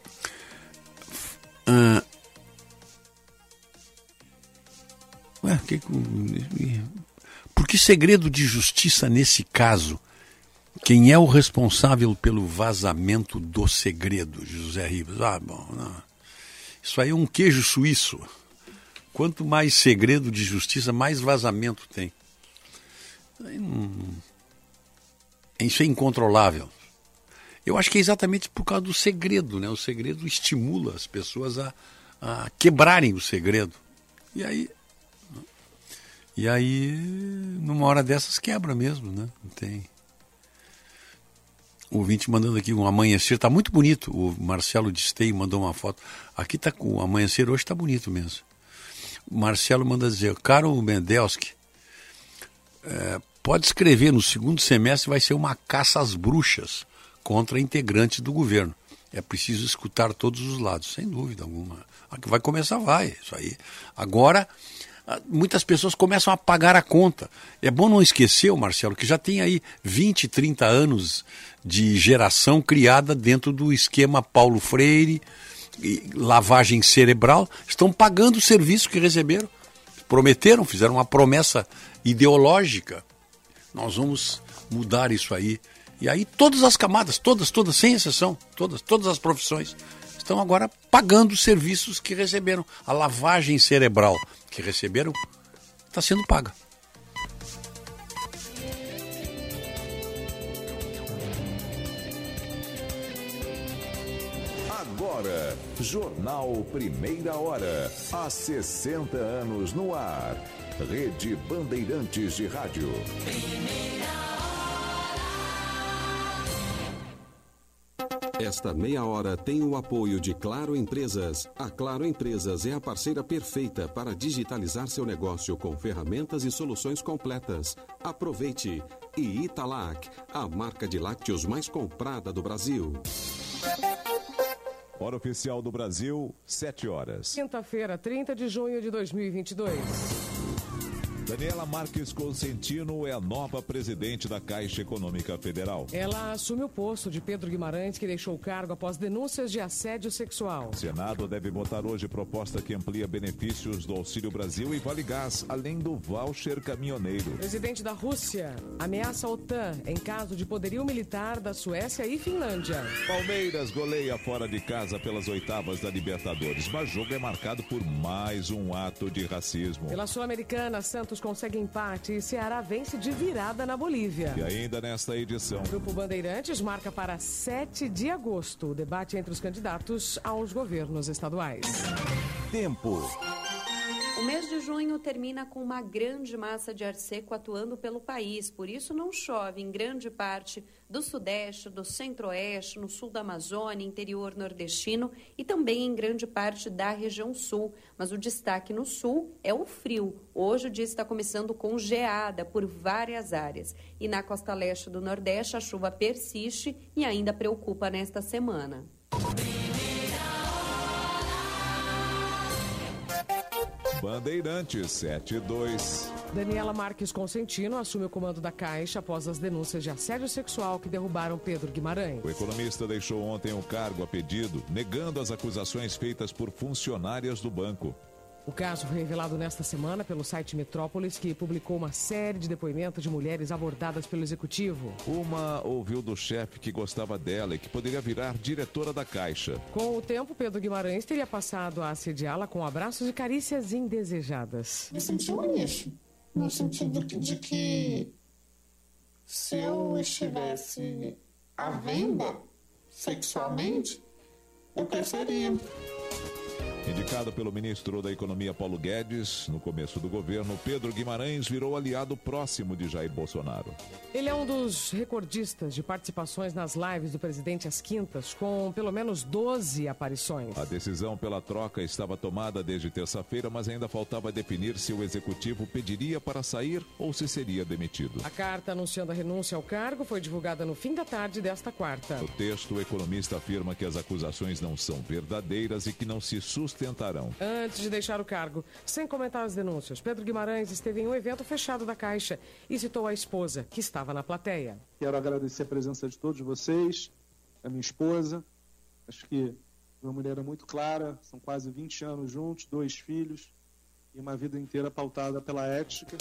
Ah. Ué, que que Por que segredo de justiça nesse caso? Quem é o responsável pelo vazamento do segredo? José Ribas. Ah, bom, não. Isso aí é um queijo suíço. Quanto mais segredo de justiça, mais vazamento tem. Isso é incontrolável. Eu acho que é exatamente por causa do segredo, né? O segredo estimula as pessoas a, a quebrarem o segredo. E aí. E aí, numa hora dessas, quebra mesmo, né? Não tem. O ouvinte mandando aqui um amanhecer, tá muito bonito. O Marcelo de Stey mandou uma foto. Aqui tá com o amanhecer hoje tá bonito mesmo. O Marcelo manda dizer, caro Mendelski, é, pode escrever no segundo semestre vai ser uma caça às bruxas contra integrantes do governo. é preciso escutar todos os lados, sem dúvida alguma. A que vai começar, vai, isso aí. Agora, muitas pessoas começam a pagar a conta. É bom não esquecer, Marcelo, que já tem aí 20, 30 anos de geração criada dentro do esquema Paulo Freire, lavagem cerebral, estão pagando o serviço que receberam. Prometeram, fizeram uma promessa ideológica. Nós vamos mudar isso aí. E aí todas as camadas, todas, todas, sem exceção, todas, todas as profissões, estão agora pagando os serviços que receberam. A lavagem cerebral que receberam está sendo paga. Agora, Jornal Primeira Hora. Há 60 anos no ar. Rede Bandeirantes de Rádio. Esta meia hora tem o apoio de Claro Empresas. A Claro Empresas é a parceira perfeita para digitalizar seu negócio com ferramentas e soluções completas. Aproveite! E Italac, a marca de lácteos mais comprada do Brasil. Hora oficial do Brasil, 7 horas. Quinta-feira, 30 de junho de 2022. Daniela Marques Consentino é a nova presidente da Caixa Econômica Federal. Ela assume o posto de Pedro Guimarães, que deixou o cargo após denúncias de assédio sexual. O Senado deve votar hoje proposta que amplia benefícios do Auxílio Brasil e Vale Gás, além do voucher caminhoneiro. Presidente da Rússia ameaça a OTAN em caso de poderio militar da Suécia e Finlândia. Palmeiras goleia fora de casa pelas oitavas da Libertadores, mas jogo é marcado por mais um ato de racismo. Pela Sul-Americana, Santos consegue empate e Ceará vence de virada na Bolívia. E ainda nesta edição. O Grupo Bandeirantes marca para 7 de agosto o debate entre os candidatos aos governos estaduais. Tempo. O mês de junho termina com uma grande massa de ar seco atuando pelo país, por isso não chove em grande parte do Sudeste, do Centro-Oeste, no sul da Amazônia, interior nordestino e também em grande parte da região sul. Mas o destaque no sul é o frio. Hoje o dia está começando com geada por várias áreas. E na costa leste do Nordeste a chuva persiste e ainda preocupa nesta semana. Bandeirantes 72. Daniela Marques Consentino assume o comando da Caixa após as denúncias de assédio sexual que derrubaram Pedro Guimarães. O economista deixou ontem o cargo a pedido, negando as acusações feitas por funcionárias do banco. O caso foi revelado nesta semana pelo site Metrópolis, que publicou uma série de depoimentos de mulheres abordadas pelo executivo. Uma ouviu do chefe que gostava dela e que poderia virar diretora da Caixa. Com o tempo, Pedro Guimarães teria passado a assediá-la com abraços e carícias indesejadas. Me senti um lixo, no sentido de que se eu estivesse à venda sexualmente, eu cresceria. Indicado pelo ministro da Economia Paulo Guedes, no começo do governo, Pedro Guimarães virou aliado próximo de Jair Bolsonaro. Ele é um dos recordistas de participações nas lives do presidente às quintas, com pelo menos 12 aparições. A decisão pela troca estava tomada desde terça-feira, mas ainda faltava definir se o executivo pediria para sair ou se seria demitido. A carta anunciando a renúncia ao cargo foi divulgada no fim da tarde desta quarta. No texto, o economista afirma que as acusações não são verdadeiras e que não se sustentam sustentarão. Antes de deixar o cargo, sem comentar as denúncias, Pedro Guimarães esteve em um evento fechado da Caixa e citou a esposa, que estava na plateia. Quero agradecer a presença de todos vocês, a minha esposa. Acho que uma mulher é muito clara, são quase 20 anos juntos, dois filhos e uma vida inteira pautada pela ética.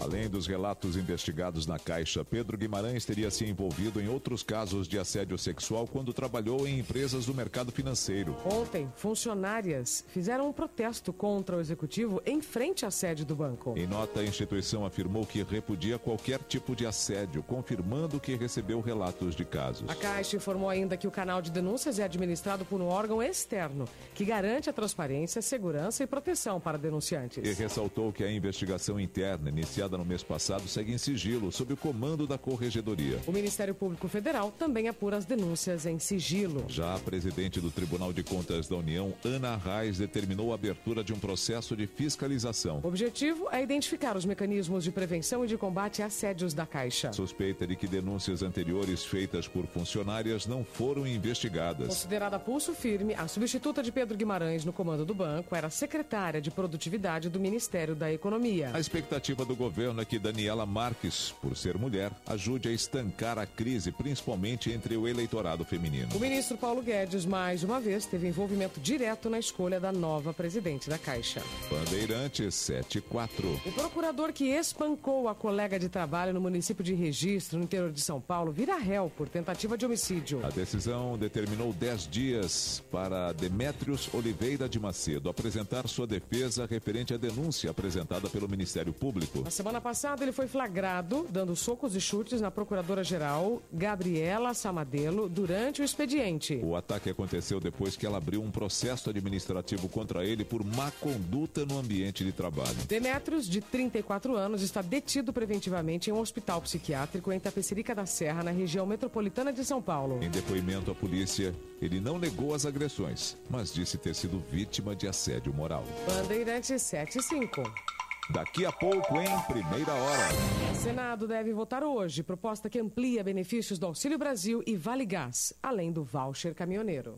Além dos relatos investigados na Caixa, Pedro Guimarães teria se envolvido em outros casos de assédio sexual quando trabalhou em empresas do mercado financeiro. Ontem, funcionárias fizeram um protesto contra o executivo em frente à sede do banco. Em nota, a instituição afirmou que repudia qualquer tipo de assédio, confirmando que recebeu relatos de casos. A Caixa informou ainda que o canal de denúncias é administrado por um órgão externo que garante a transparência, segurança e proteção para denunciantes. E ressaltou que a investigação interna iniciada no mês passado segue em sigilo, sob o comando da Corregedoria. O Ministério Público Federal também apura as denúncias em sigilo. Já a presidente do Tribunal de Contas da União, Ana Reis, determinou a abertura de um processo de fiscalização. O objetivo é identificar os mecanismos de prevenção e de combate a assédios da Caixa. Suspeita de que denúncias anteriores feitas por funcionárias não foram investigadas. Considerada pulso firme, a substituta de Pedro Guimarães no comando do banco era secretária de Produtividade do Ministério da Economia. A expectativa do governo é que Daniela Marques, por ser mulher, ajude a estancar a crise, principalmente entre o eleitorado feminino. O ministro Paulo Guedes, mais uma vez, teve envolvimento direto na escolha da nova presidente da Caixa. Bandeirantes 74. O procurador que espancou a colega de trabalho no município de Registro, no interior de São Paulo, vira réu por tentativa de homicídio. A decisão determinou 10 dias para Demétrios Oliveira de Macedo apresentar sua defesa referente à denúncia apresentada pelo Ministério Público. Na semana passada, ele foi flagrado dando socos e chutes na procuradora-geral Gabriela Samadelo durante o expediente. O ataque aconteceu depois que ela abriu um processo administrativo contra ele por má conduta no ambiente de trabalho. Demetrios, de 34 anos, está detido preventivamente em um hospital psiquiátrico em Tapecerica da Serra, na região metropolitana de São Paulo. Em depoimento à polícia, ele não negou as agressões, mas disse ter sido vítima de assédio moral. Bandeirante 75. Daqui a pouco, em primeira hora. O Senado deve votar hoje proposta que amplia benefícios do Auxílio Brasil e Vale Gás, além do voucher caminhoneiro.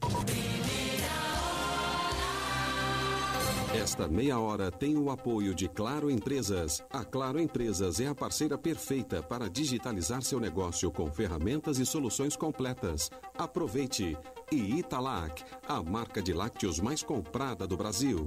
Esta meia hora tem o apoio de Claro Empresas. A Claro Empresas é a parceira perfeita para digitalizar seu negócio com ferramentas e soluções completas. Aproveite! E Italac, a marca de lácteos mais comprada do Brasil.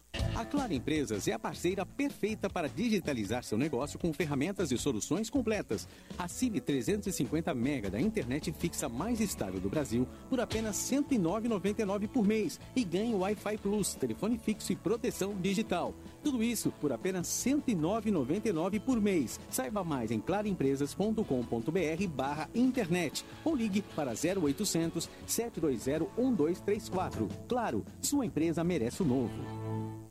A Claro Empresas é a parceira perfeita para digitalizar seu negócio com ferramentas e soluções completas. Assine 350 mega da internet fixa mais estável do Brasil por apenas R$ 109,99 por mês e ganhe Wi-Fi Plus, telefone fixo e proteção digital. Tudo isso por apenas R$ 109,99 por mês. Saiba mais em claroempresas.com.br barra internet ou ligue para 0800 720 1234. Claro, sua empresa merece o novo.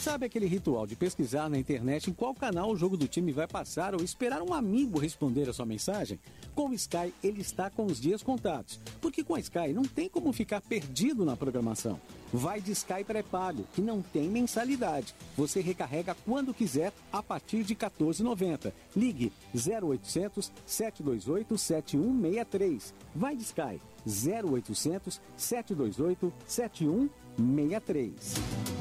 Sabe aquele ritual de pesquisar na internet em qual canal o jogo do time vai passar ou esperar um amigo responder a sua mensagem? Com o Sky, ele está com os dias contados. Porque com a Sky não tem como ficar perdido na programação. Vai de Sky pré-pago, que não tem mensalidade. Você recarrega quando quiser, a partir de R$ 14,90. Ligue 0800 728 7163. Vai de Sky 0800 728 7163.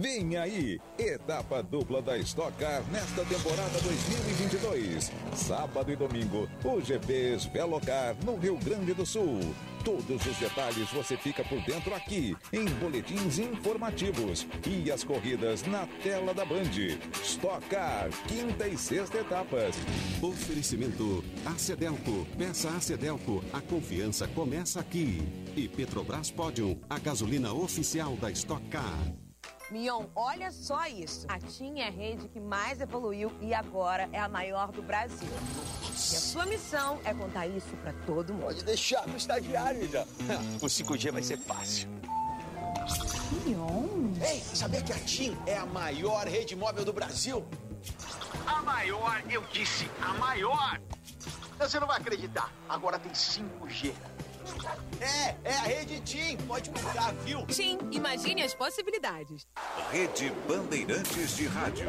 Vem aí, etapa dupla da Stock Car nesta temporada 2022. Sábado e domingo, o GPs Velocar no Rio Grande do Sul. Todos os detalhes você fica por dentro aqui, em boletins informativos. E as corridas na tela da Band. Stock Car, quinta e sexta etapas. Oferecimento Acedelco. Peça Acedelco. A confiança começa aqui. E Petrobras Podium, a gasolina oficial da Stock Car. Mion, olha só isso. A TIM é a rede que mais evoluiu e agora é a maior do Brasil. E a sua missão é contar isso pra todo mundo. Pode deixar no estagiário, já. O 5G vai ser fácil. Mion? Ei, sabia que a TIM é a maior rede móvel do Brasil? A maior, eu disse, a maior! Você não vai acreditar, agora tem 5G. É, é a rede TIM, pode comprar, viu? TIM, imagine as possibilidades. Rede Bandeirantes de Rádio.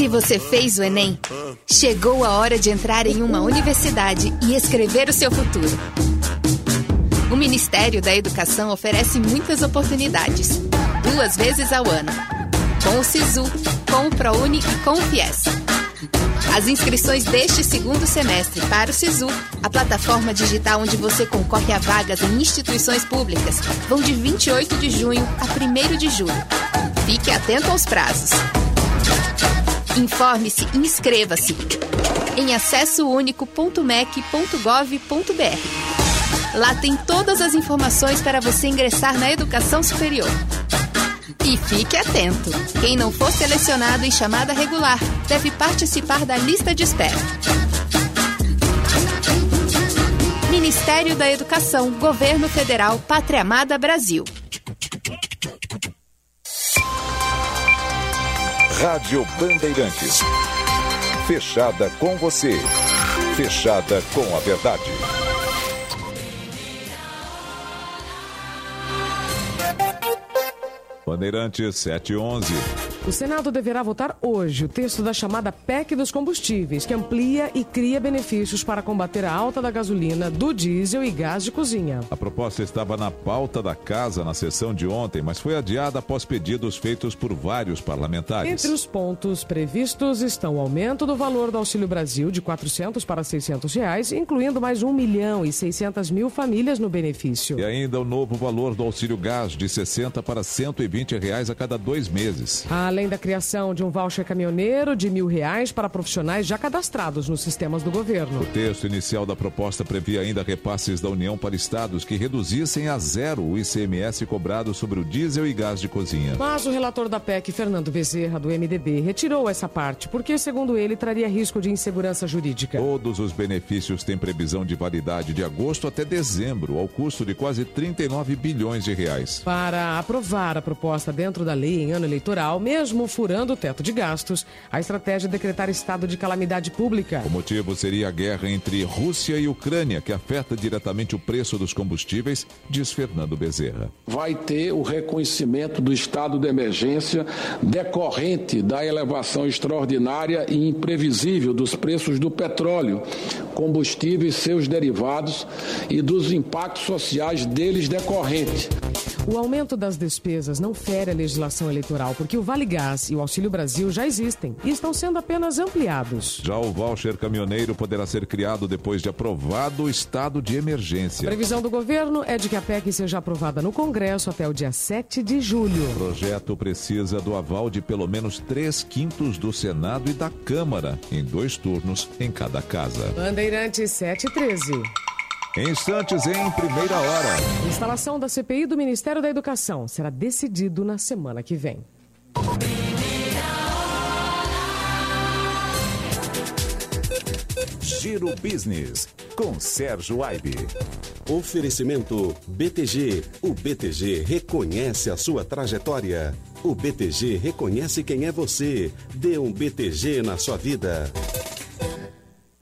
Se você fez o Enem, chegou a hora de entrar em uma universidade e escrever o seu futuro. O Ministério da Educação oferece muitas oportunidades, duas vezes ao ano, com o SISU, com o ProUni e com o FIES. As inscrições deste segundo semestre para o SISU, a plataforma digital onde você concorre a vagas em instituições públicas, vão de 28 de junho a 1 de julho. Fique atento aos prazos. Informe-se e inscreva-se em acessounico.mec.gov.br. Lá tem todas as informações para você ingressar na educação superior. E fique atento: quem não for selecionado em chamada regular deve participar da lista de espera. Ministério da Educação, Governo Federal, Pátria Amada Brasil. Rádio Bandeirantes. Fechada com você. Fechada com a verdade. Bandeirantes 711. O Senado deverá votar hoje o texto da chamada PEC dos combustíveis, que amplia e cria benefícios para combater a alta da gasolina, do diesel e gás de cozinha. A proposta estava na pauta da casa na sessão de ontem, mas foi adiada após pedidos feitos por vários parlamentares. Entre os pontos previstos estão o aumento do valor do Auxílio Brasil de 400 para 600 reais, incluindo mais 1 milhão e 600 mil famílias no benefício. E ainda o novo valor do auxílio gás de 60 para 120 reais a cada dois meses. Além da criação de um voucher caminhoneiro de mil reais para profissionais já cadastrados nos sistemas do governo. O texto inicial da proposta previa ainda repasses da União para estados que reduzissem a zero o ICMS cobrado sobre o diesel e gás de cozinha. Mas o relator da PEC, Fernando Bezerra, do MDB, retirou essa parte, porque, segundo ele, traria risco de insegurança jurídica. Todos os benefícios têm previsão de validade de agosto até dezembro, ao custo de quase 39 bilhões de reais. Para aprovar a proposta dentro da lei em ano eleitoral, mesmo furando o teto de gastos, a estratégia é decretar estado de calamidade pública. O motivo seria a guerra entre Rússia e Ucrânia, que afeta diretamente o preço dos combustíveis, diz Fernando Bezerra. Vai ter o reconhecimento do estado de emergência decorrente da elevação extraordinária e imprevisível dos preços do petróleo, combustível e seus derivados e dos impactos sociais deles decorrentes. O aumento das despesas não fere a legislação eleitoral, porque o Vale Gás e o Auxílio Brasil já existem e estão sendo apenas ampliados. Já o voucher caminhoneiro poderá ser criado depois de aprovado o estado de emergência. A previsão do governo é de que a PEC seja aprovada no Congresso até o dia 7 de julho. O projeto precisa do aval de pelo menos três quintos do Senado e da Câmara, em dois turnos em cada casa. Bandeirantes 713. Instantes em primeira hora. Instalação da CPI do Ministério da Educação será decidido na semana que vem. Giro Business, com Sérgio Aibe. Oferecimento BTG. O BTG reconhece a sua trajetória. O BTG reconhece quem é você. Dê um BTG na sua vida.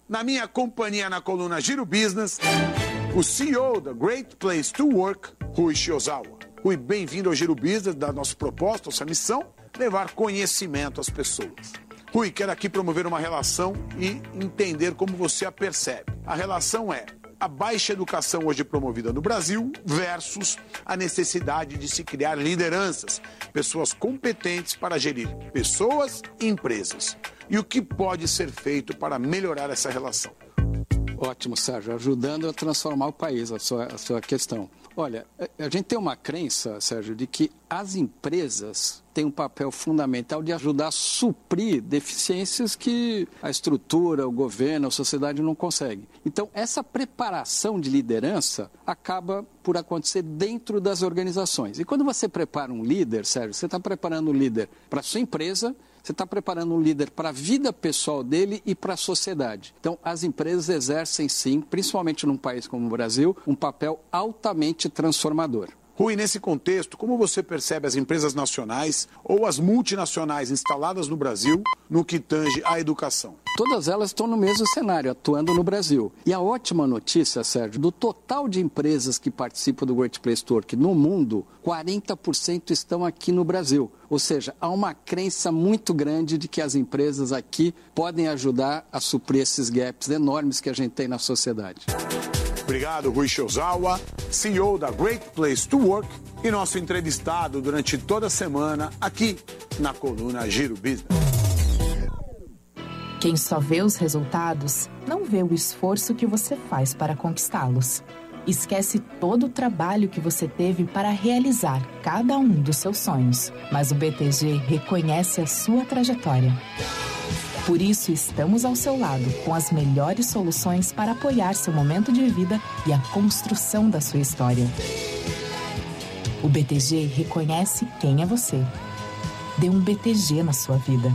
na minha companhia na coluna Giro Business, o CEO da Great Place to Work, Rui Shiozawa. Rui, bem-vindo ao Giro Business, da nossa proposta, nossa missão, levar conhecimento às pessoas. Rui, quero aqui promover uma relação e entender como você a percebe. A relação é a baixa educação hoje promovida no Brasil versus a necessidade de se criar lideranças, pessoas competentes para gerir pessoas e empresas. E o que pode ser feito para melhorar essa relação? Ótimo, Sérgio, ajudando a transformar o país, a sua, a sua questão. Olha, a gente tem uma crença, Sérgio, de que as empresas têm um papel fundamental de ajudar a suprir deficiências que a estrutura, o governo, a sociedade não conseguem. Então, essa preparação de liderança acaba por acontecer dentro das organizações. E quando você prepara um líder, Sérgio, você está preparando um líder para sua empresa, você está preparando um líder para a vida pessoal dele e para a sociedade. Então, as empresas exercem sim, principalmente num país como o Brasil, um papel altamente transformador. Rui, nesse contexto, como você percebe as empresas nacionais ou as multinacionais instaladas no Brasil no que tange à educação? Todas elas estão no mesmo cenário, atuando no Brasil. E a ótima notícia, Sérgio, do total de empresas que participam do Great Place to Work no mundo, 40% estão aqui no Brasil. Ou seja, há uma crença muito grande de que as empresas aqui podem ajudar a suprir esses gaps enormes que a gente tem na sociedade. Obrigado, Rui Shozawa, CEO da Great Place to Work e nosso entrevistado durante toda a semana aqui na coluna Giro Business. Quem só vê os resultados não vê o esforço que você faz para conquistá-los. Esquece todo o trabalho que você teve para realizar cada um dos seus sonhos, mas o BTG reconhece a sua trajetória. Por isso, estamos ao seu lado com as melhores soluções para apoiar seu momento de vida e a construção da sua história. O BTG reconhece quem é você. Dê um BTG na sua vida.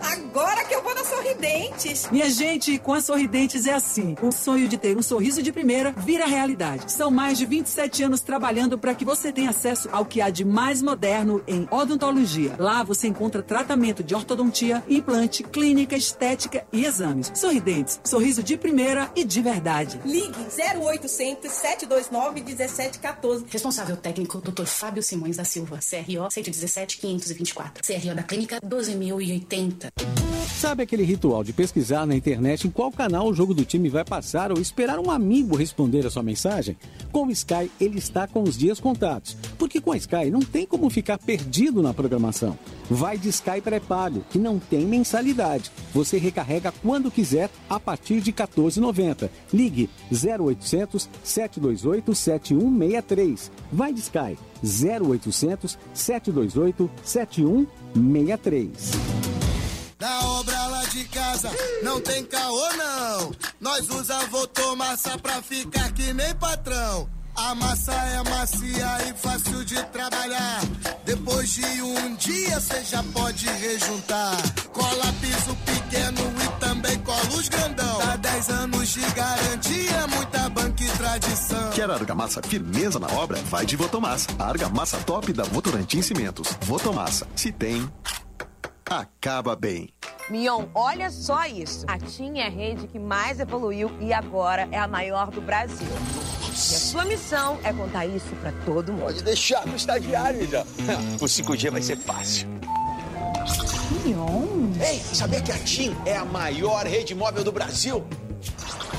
Agora que eu vou na Sorridentes. Minha gente, com a Sorridentes é assim. O sonho de ter um sorriso de primeira vira realidade. São mais de 27 anos trabalhando para que você tenha acesso ao que há de mais moderno em odontologia. Lá você encontra tratamento de ortodontia, implante, clínica, estética e exames. Sorridentes, sorriso de primeira e de verdade. Ligue 0800 729 1714. Responsável técnico, Dr. Fábio Simões da Silva. CRO 117 524. CRO da Clínica 12080. Sabe aquele ritual de pesquisar na internet em qual canal o jogo do time vai passar ou esperar um amigo responder a sua mensagem? Com o Sky, ele está com os dias contados. Porque com a Sky não tem como ficar perdido na programação. Vai de Sky pré-pago, que não tem mensalidade. Você recarrega quando quiser, a partir de R$ 14,90. Ligue 0800 728 7163. Vai de Sky 0800 728 7163. Na obra lá de casa não tem caô não. Nós usa votomassa pra ficar que nem patrão. A massa é macia e fácil de trabalhar. Depois de um dia você já pode rejuntar. Cola piso pequeno e também cola os grandão. Dá 10 anos de garantia, muita banca e tradição. Quer argamassa firmeza na obra? Vai de Votomassa. A argamassa top da Votorantim Cimentos. Votomassa. Se tem, acaba bem. Mion, olha só isso. A TIM é a rede que mais evoluiu e agora é a maior do Brasil. E a sua missão é contar isso pra todo mundo. Pode deixar no estagiário, já. O 5G vai ser fácil. Mion? Ei, sabia que a TIM é a maior rede móvel do Brasil?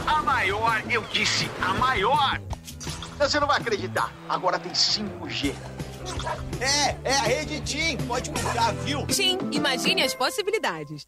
A maior, eu disse, a maior. Você não vai acreditar. Agora tem 5G. É, é a rede TIM. Pode comprar, viu? TIM, imagine as possibilidades.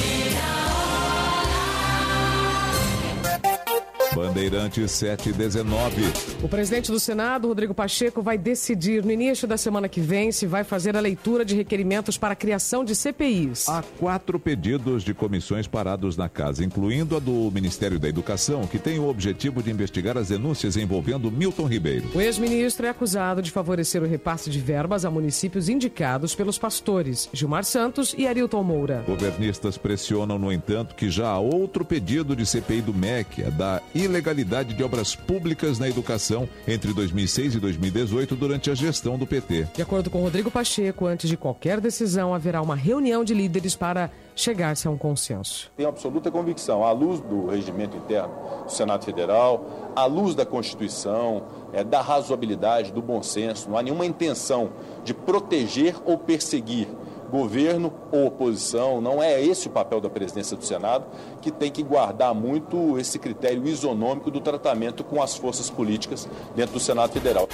Bandeirantes 719. O presidente do Senado, Rodrigo Pacheco, vai decidir no início da semana que vem se vai fazer a leitura de requerimentos para a criação de CPIs. Há quatro pedidos de comissões parados na casa, incluindo a do Ministério da Educação, que tem o objetivo de investigar as denúncias envolvendo Milton Ribeiro. O ex-ministro é acusado de favorecer o repasse de verbas a municípios indicados pelos pastores Gilmar Santos e Arilton Moura. Governistas pressionam, no entanto, que já há outro pedido de CPI do MEC, a da ilegalidade de obras públicas na educação entre 2006 e 2018 durante a gestão do PT. De acordo com Rodrigo Pacheco, antes de qualquer decisão haverá uma reunião de líderes para chegar-se a um consenso. Tenho absoluta convicção, à luz do regimento interno do Senado Federal, à luz da Constituição, é, da razoabilidade, do bom senso, não há nenhuma intenção de proteger ou perseguir governo ou oposição, não é esse o papel da presidência do Senado, que tem que guardar muito esse critério isonômico do tratamento com as forças políticas dentro do Senado Federal.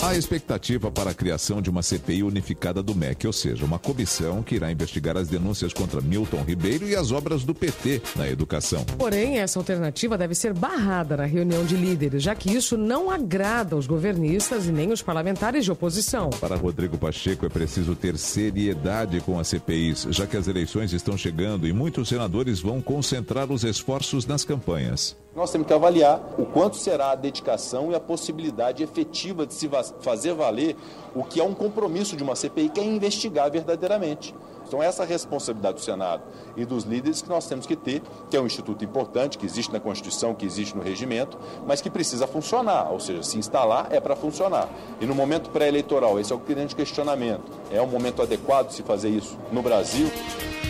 Há expectativa para a criação de uma CPI unificada do MEC, ou seja, uma comissão que irá investigar as denúncias contra Milton Ribeiro e as obras do PT na educação. Porém, essa alternativa deve ser barrada na reunião de líderes, já que isso não agrada aos governistas e nem os parlamentares de oposição. Para Rodrigo Pacheco, é preciso ter seriedade com as CPIs, já que as eleições estão chegando e muitos senadores vão concentrar os esforços nas campanhas. Nós temos que avaliar o quanto será a dedicação e a possibilidade efetiva de se fazer valer o que é um compromisso de uma CPI, que é investigar verdadeiramente. Então, essa responsabilidade do Senado e dos líderes que nós temos que ter, que é um instituto importante, que existe na Constituição, que existe no regimento, mas que precisa funcionar, ou seja, se instalar é para funcionar. E no momento pré-eleitoral, esse é o grande questionamento: é o momento adequado de se fazer isso no Brasil?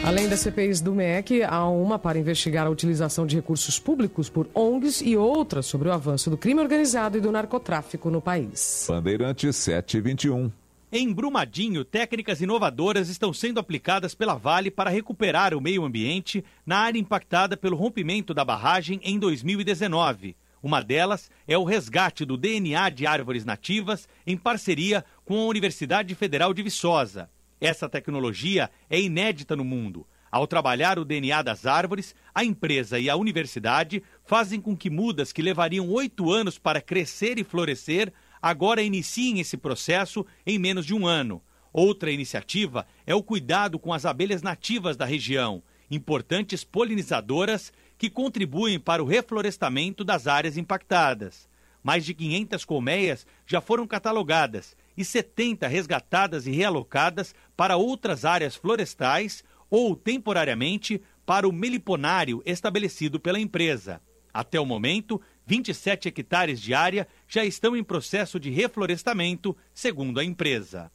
Além das CPIs do MEC, há uma para investigar a utilização de recursos públicos por ONGs e outra sobre o avanço do crime organizado e do narcotráfico no país. Bandeirantes 721. Em Brumadinho, técnicas inovadoras estão sendo aplicadas pela Vale para recuperar o meio ambiente na área impactada pelo rompimento da barragem em 2019. Uma delas é o resgate do DNA de árvores nativas em parceria com a Universidade Federal de Viçosa. Essa tecnologia é inédita no mundo. Ao trabalhar o DNA das árvores, a empresa e a universidade fazem com que mudas que levariam oito anos para crescer e florescer agora iniciem esse processo em menos de um ano. Outra iniciativa é o cuidado com as abelhas nativas da região, importantes polinizadoras que contribuem para o reflorestamento das áreas impactadas. Mais de 500 colmeias já foram catalogadas e 70 resgatadas e realocadas para outras áreas florestais ou temporariamente para o meliponário estabelecido pela empresa. Até o momento, 27 hectares de área já estão em processo de reflorestamento, segundo a empresa.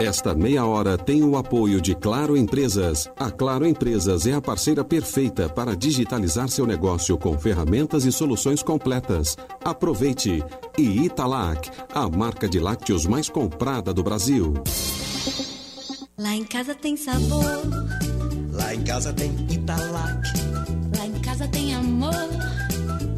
Esta meia hora tem o apoio de Claro Empresas. A Claro Empresas é a parceira perfeita para digitalizar seu negócio com ferramentas e soluções completas. Aproveite! E Italac, a marca de lácteos mais comprada do Brasil. Lá em casa tem sabor. Lá em casa tem Italac. Lá em casa tem amor.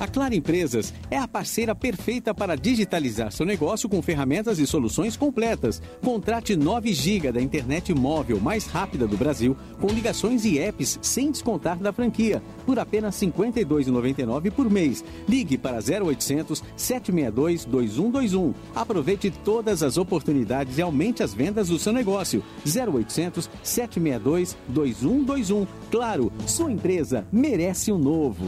A Claro Empresas é a parceira perfeita para digitalizar seu negócio com ferramentas e soluções completas. Contrate 9 GB da internet móvel mais rápida do Brasil, com ligações e apps sem descontar da franquia, por apenas R$ 52,99 por mês. Ligue para 0800 762 2121. Aproveite todas as oportunidades e aumente as vendas do seu negócio. 0800 762 2121. Claro, sua empresa merece o um novo.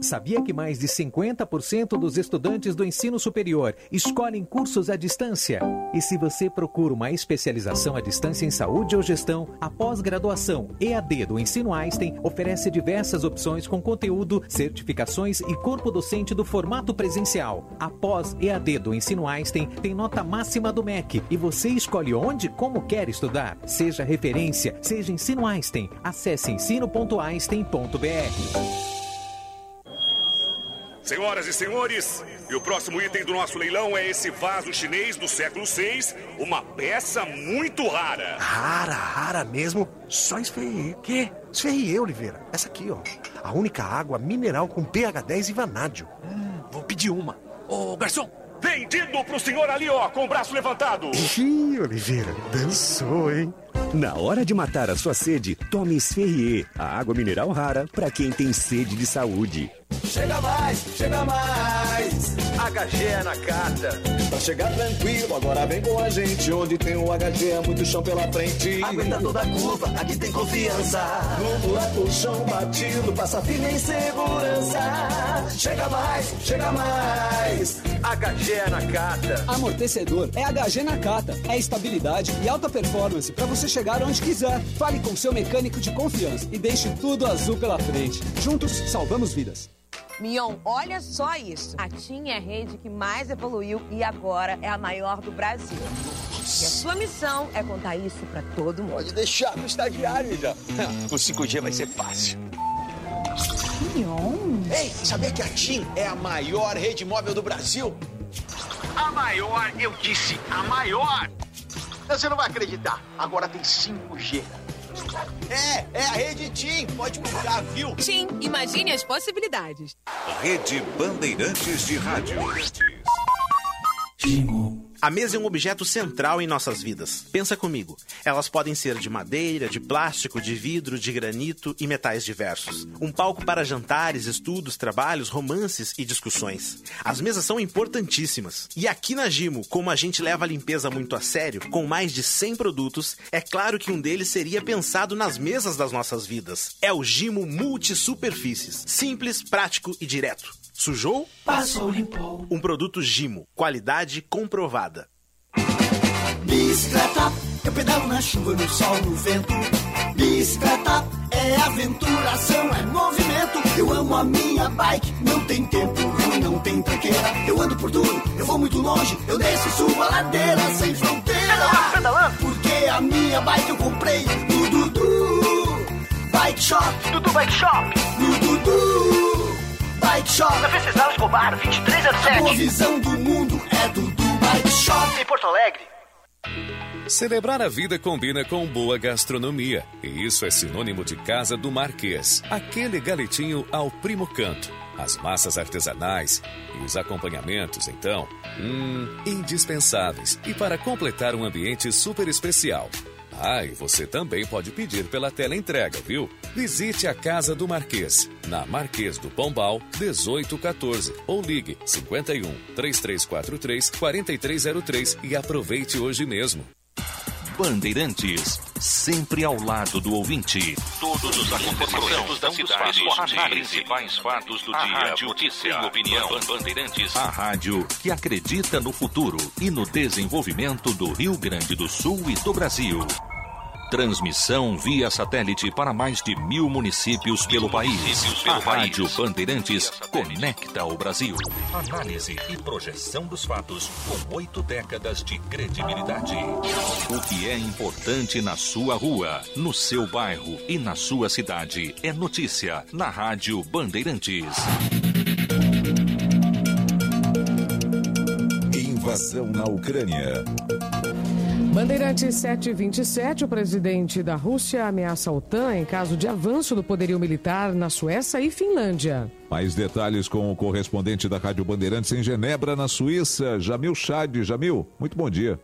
Sabia que mais de 50% dos estudantes do ensino superior escolhem cursos à distância? E se você procura uma especialização à distância em saúde ou gestão, a pós-graduação EAD do Ensino Einstein oferece diversas opções com conteúdo, certificações e corpo docente do formato presencial. A pós-EAD do Ensino Einstein tem nota máxima do MEC e você escolhe onde como quer estudar. Seja referência, seja Ensino Einstein. Acesse ensino.einstein.br. Senhoras e senhores, e o próximo item do nosso leilão é esse vaso chinês do século VI, uma peça muito rara. Rara, rara mesmo? Só esferriei. Quê? Esferriei, Oliveira. Essa aqui, ó. A única água mineral com pH 10 e vanádio. Hum, vou pedir uma. Ô, garçom, vendido pro senhor ali, ó, com o braço levantado. Ih, Oliveira, dançou, hein? Na hora de matar a sua sede, tome Esferrier, a água mineral rara para quem tem sede de saúde. Chega mais, chega mais. HG é na carta. Pra chegar tranquilo, agora vem com a gente. Onde tem o HG é muito chão pela frente. Aguenta toda a curva, aqui tem confiança. No buraco, chão batido, passa firme em segurança. Chega mais, chega mais. HG é na carta. Amortecedor é HG na cata. É estabilidade e alta performance para você chegar onde quiser. Fale com seu mecânico de confiança e deixe tudo azul pela frente. Juntos, salvamos vidas. Mion, olha só isso. A TIM é a rede que mais evoluiu e agora é a maior do Brasil. E a sua missão é contar isso pra todo mundo. Pode deixar no estagiário já. Com 5G vai ser fácil. Mion? Ei, sabia que a TIM é a maior rede móvel do Brasil? A maior, eu disse, a maior. Você não vai acreditar. Agora tem 5G. É, é a rede TIM. Pode comprar, viu? TIM, imagine as possibilidades. Rede Bandeirantes de Rádio. A mesa é um objeto central em nossas vidas. Pensa comigo. Elas podem ser de madeira, de plástico, de vidro, de granito e metais diversos. Um palco para jantares, estudos, trabalhos, romances e discussões. As mesas são importantíssimas. E aqui na Gimo, como a gente leva a limpeza muito a sério, com mais de 100 produtos, é claro que um deles seria pensado nas mesas das nossas vidas. É o Gimo Multisuperfícies. Simples, prático e direto. Sujou? Passou, limpou. Um produto Gimo. Qualidade comprovada. Bicicleta, eu pedalo na chuva, no sol, no vento. Bicicleta é aventuração, é movimento. Eu amo a minha bike, não tem tempo ruim, não tem tranqueira. Eu ando por tudo, eu vou muito longe. Eu desço e subo a ladeira sem fronteira. Pedalando. Porque a minha bike eu comprei no Dudu Bike Shop. Dudu Bike Shop. No Dudu Bike Shop. Na Venceslau Escobar, 2307. A boa visão do mundo é Dudu Bike Shop. Em Porto Alegre. Celebrar a vida combina com boa gastronomia. E isso é sinônimo de Casa do Marquês. Aquele galetinho ao primo canto. As massas artesanais e os acompanhamentos, então, hum, indispensáveis. E para completar um ambiente super especial. Ah, e você também pode pedir pela tela entrega, viu? Visite a Casa do Marquês, na Marquês do Pombal, 1814, ou ligue 51 3343 4303 e aproveite hoje mesmo. Bandeirantes, sempre ao lado do ouvinte. Todos os acontecimentos da cidade, os principais fatos do a dia, rádio notícia, tem opinião. Bandeirantes, A rádio que acredita no futuro e no desenvolvimento do Rio Grande do Sul e do Brasil. Transmissão via satélite para mais de mil municípios pelo país. a. Rádio Bandeirantes conecta o Brasil. Análise e projeção dos fatos com oito décadas de credibilidade. O que é importante na sua rua, no seu bairro e na sua cidade é notícia na Rádio Bandeirantes. Invasão na Ucrânia. Bandeirante 727, o presidente da Rússia ameaça a OTAN em caso de avanço do poderio militar na Suécia e Finlândia. Mais detalhes com o correspondente da Rádio Bandeirantes em Genebra, na Suíça, Jamil Chad. Jamil, muito bom dia.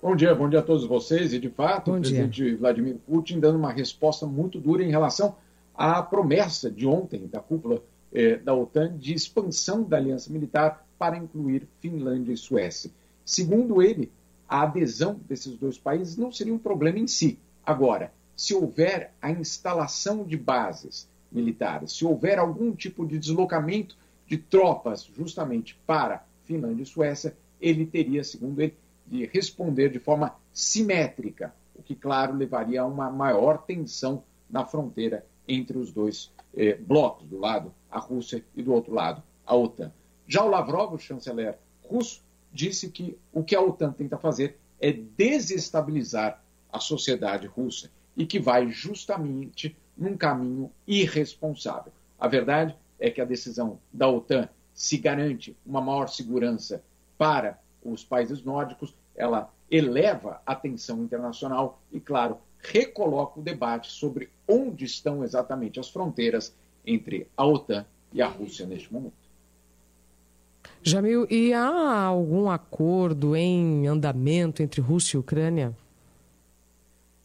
Bom dia, bom dia a todos vocês. E, de fato, Bom o dia. presidente Vladimir Putin dando uma resposta muito dura em relação à promessa de ontem da cúpula eh, da OTAN de expansão da aliança militar para incluir Finlândia e Suécia. Segundo ele, a adesão desses dois países não seria um problema em si. Agora, se houver a instalação de bases militares. Se houver algum tipo de deslocamento de tropas justamente para Finlândia e Suécia, ele teria, segundo ele, de responder de forma simétrica, o que, claro, levaria a uma maior tensão na fronteira entre os dois eh, blocos, do lado a Rússia e do outro lado a OTAN. Já o Lavrov, o chanceler russo, disse que o que a OTAN tenta fazer é desestabilizar a sociedade russa e que vai justamente num caminho irresponsável. A verdade é que a decisão da OTAN se garante uma maior segurança para os países nórdicos, ela eleva a atenção internacional e, claro, recoloca o debate sobre onde estão exatamente as fronteiras entre a OTAN e a Rússia neste momento. Jamil, e há algum acordo em andamento entre Rússia e Ucrânia?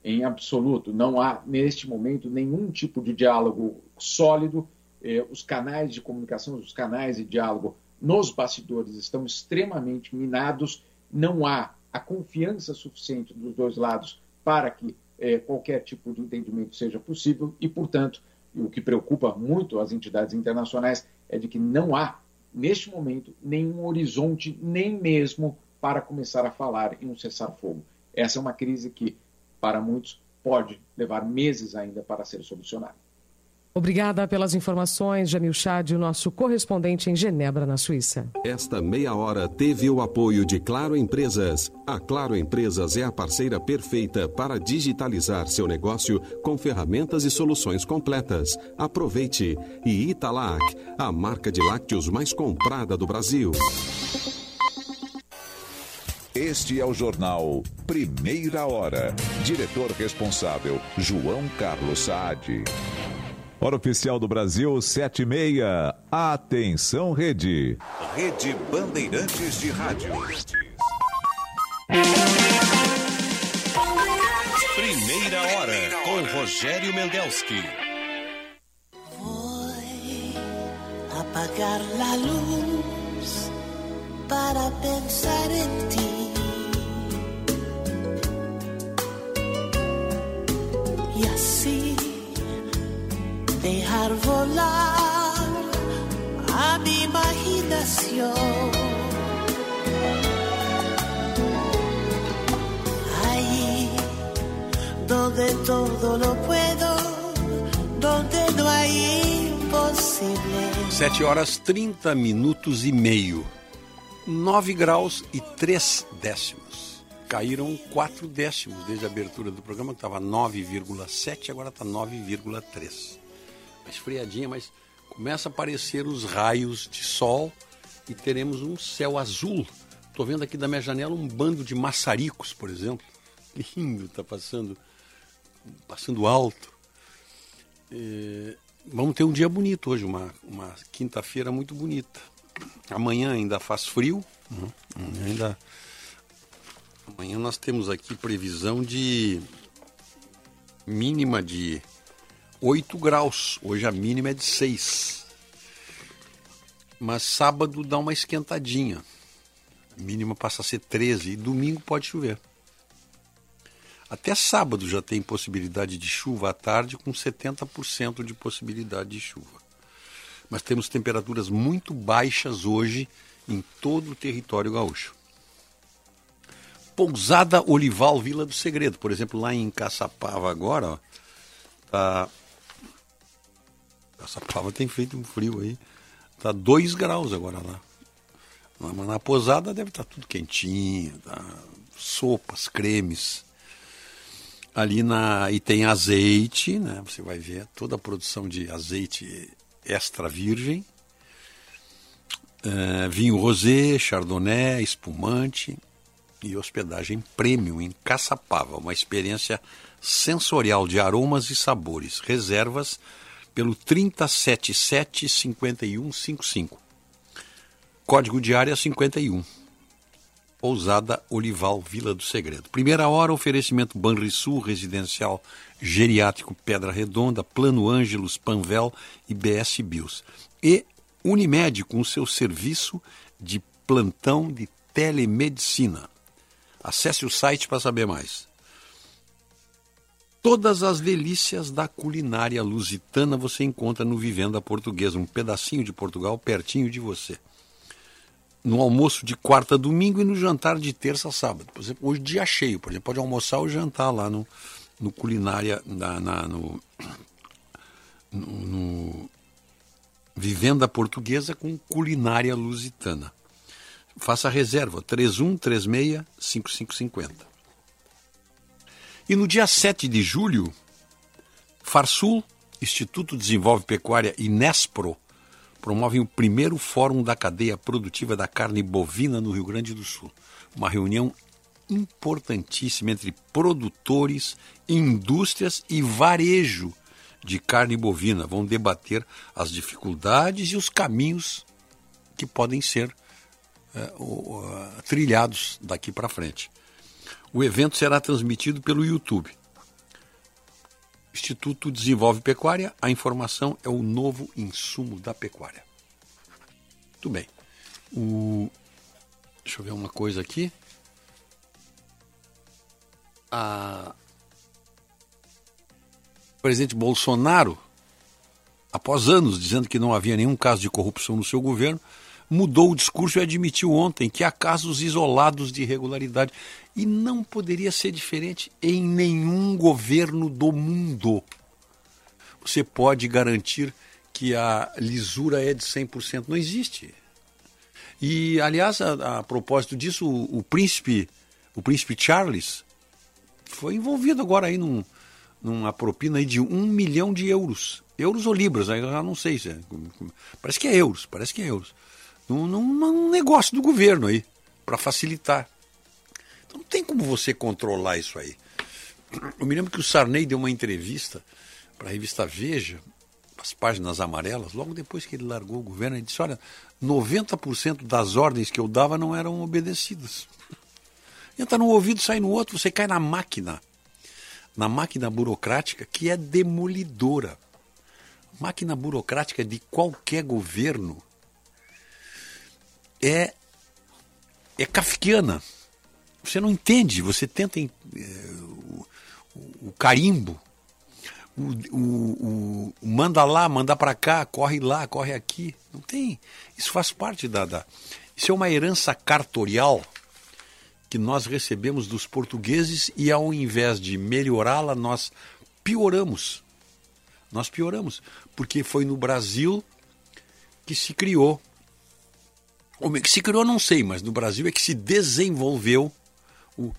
Em absoluto, não há neste momento nenhum tipo de diálogo sólido. Eh, os canais de comunicação, os canais de diálogo nos bastidores estão extremamente minados. Não há a confiança suficiente dos dois lados para que eh, qualquer tipo de entendimento seja possível e, portanto, o que preocupa muito as entidades internacionais é de que não há neste momento, nenhum horizonte, nem mesmo para começar a falar em um cessar-fogo. Essa é uma crise que, para muitos, pode levar meses ainda para ser solucionada. Obrigada pelas informações, Jamil Chad, o nosso correspondente em Genebra, na Suíça. Esta meia hora teve o apoio de Claro Empresas. A Claro Empresas é a parceira perfeita para digitalizar seu negócio com ferramentas e soluções completas. Aproveite. E Italac, a marca de lácteos mais comprada do Brasil. Este é o jornal Primeira Hora. Diretor responsável, João Carlos Saad. Hora oficial do Brasil, 7 e meia. Atenção, rede. Rede Bandeirantes de Rádio. Primeira hora com Rogério Mendelski. Apagar la luz para pensar en ti. Y así dejar volar a mi imaginación. Ahí donde todo lo puedo, donde no hay imposible. 7 horas 30 minutos e meio. 9 graus e 3 décimos. Caíram 4 décimos desde a abertura do programa, que estava 9,7, agora está 9,3 uma esfriadinha, mas começa a aparecer os raios de sol e teremos um céu azul. Estou vendo aqui da minha janela um bando de maçaricos, por exemplo. Lindo, está passando, passando alto. É, vamos ter um dia bonito hoje, uma, uma quinta-feira muito bonita. Amanhã ainda faz frio. Uhum. Ainda, amanhã nós temos aqui previsão de mínima de 8 graus. Hoje a mínima é de 6. Mas sábado dá uma esquentadinha. A mínima passa a ser 13 e domingo pode chover. Até sábado já tem possibilidade de chuva à tarde, com 70% de possibilidade de chuva. Mas temos temperaturas muito baixas hoje em todo o território gaúcho. Pousada Olival Vila do Segredo, por exemplo, lá em Caçapava agora, ó, tá essa prova tem feito um frio aí. Tá 2 graus agora lá. Mas na posada deve estar tá tudo quentinho, tá? sopas, cremes. Ali na. E tem azeite, né? Você vai ver toda a produção de azeite extra virgem. Uh, vinho rosé, chardonnay, espumante e hospedagem premium em Caçapava, uma experiência sensorial de aromas e sabores. Reservas pelo 377-5155. Código de área 51. Pousada Olival, Vila do Segredo. Primeira hora, oferecimento Banrisul, Residencial Geriátrico Pedra Redonda, Plano Ângelos, Panvel e BS Bios. E Unimed, com seu serviço de plantão de telemedicina. Acesse o site para saber mais Todas as delícias da culinária lusitana você encontra no Vivenda Portuguesa, um pedacinho de Portugal pertinho de você. No almoço de quarta a domingo e no jantar de terça a sábado. Por exemplo, hoje dia cheio, por exemplo, pode almoçar ou jantar lá no, no culinária, na, na no, no, no Vivenda Portuguesa com culinária lusitana. Faça reserva, 3136 5550. E no dia 7 de julho, Farsul, Instituto Desenvolve Pecuária e Nespro promovem o primeiro fórum da cadeia produtiva da carne bovina no Rio Grande do Sul. Uma reunião importantíssima entre produtores, indústrias e varejo de carne bovina. Vão debater as dificuldades e os caminhos que podem ser é, uh, trilhados daqui para frente. O evento será transmitido pelo YouTube. Instituto Desenvolve Pecuária, a informação é o novo insumo da pecuária. Muito bem. O... Deixa eu ver uma coisa aqui. A... O presidente Bolsonaro, após anos dizendo que não havia nenhum caso de corrupção no seu governo, mudou o discurso e admitiu ontem que há casos isolados de irregularidade. E não poderia ser diferente em nenhum governo do mundo. Você pode garantir que a lisura é de 100%. Não existe. E, aliás, a, a propósito disso, o, o, príncipe, o príncipe Charles foi envolvido agora aí num, numa propina aí de um milhão de euros. Euros ou libras, eu já não sei. Se é, parece que é euros, parece que é euros num, num negócio do governo aí, para facilitar. Então não tem como você controlar isso aí. Eu me lembro que o Sarney deu uma entrevista para a revista Veja, as páginas amarelas, logo depois que ele largou o governo, ele disse: Olha, 90% das ordens que eu dava não eram obedecidas. Entra num ouvido, sai no outro, você cai na máquina. Na máquina burocrática que é demolidora. Máquina burocrática de qualquer governo é, é kafkiana. Você não entende, você tenta é, o, o, carimbo, o, o, o, manda lá, manda para cá, corre lá, corre aqui. Não tem. Isso faz parte da, da. Isso é uma herança cartorial que nós recebemos dos portugueses e ao invés de melhorá-la, nós pioramos. Nós pioramos, porque foi no Brasil que se criou como é que se criou, não sei, mas no Brasil é que se desenvolveu o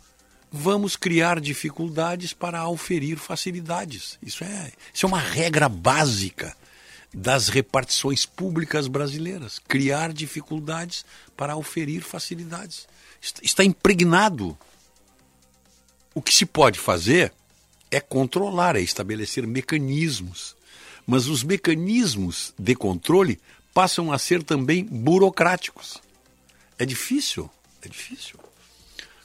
vamos criar dificuldades para auferir facilidades. Isso é, isso é uma regra básica das repartições públicas brasileiras. Criar dificuldades para auferir facilidades. Está impregnado. O que se pode fazer é controlar, é estabelecer mecanismos. Mas os mecanismos de controle passam a ser também burocráticos. É difícil, é difícil.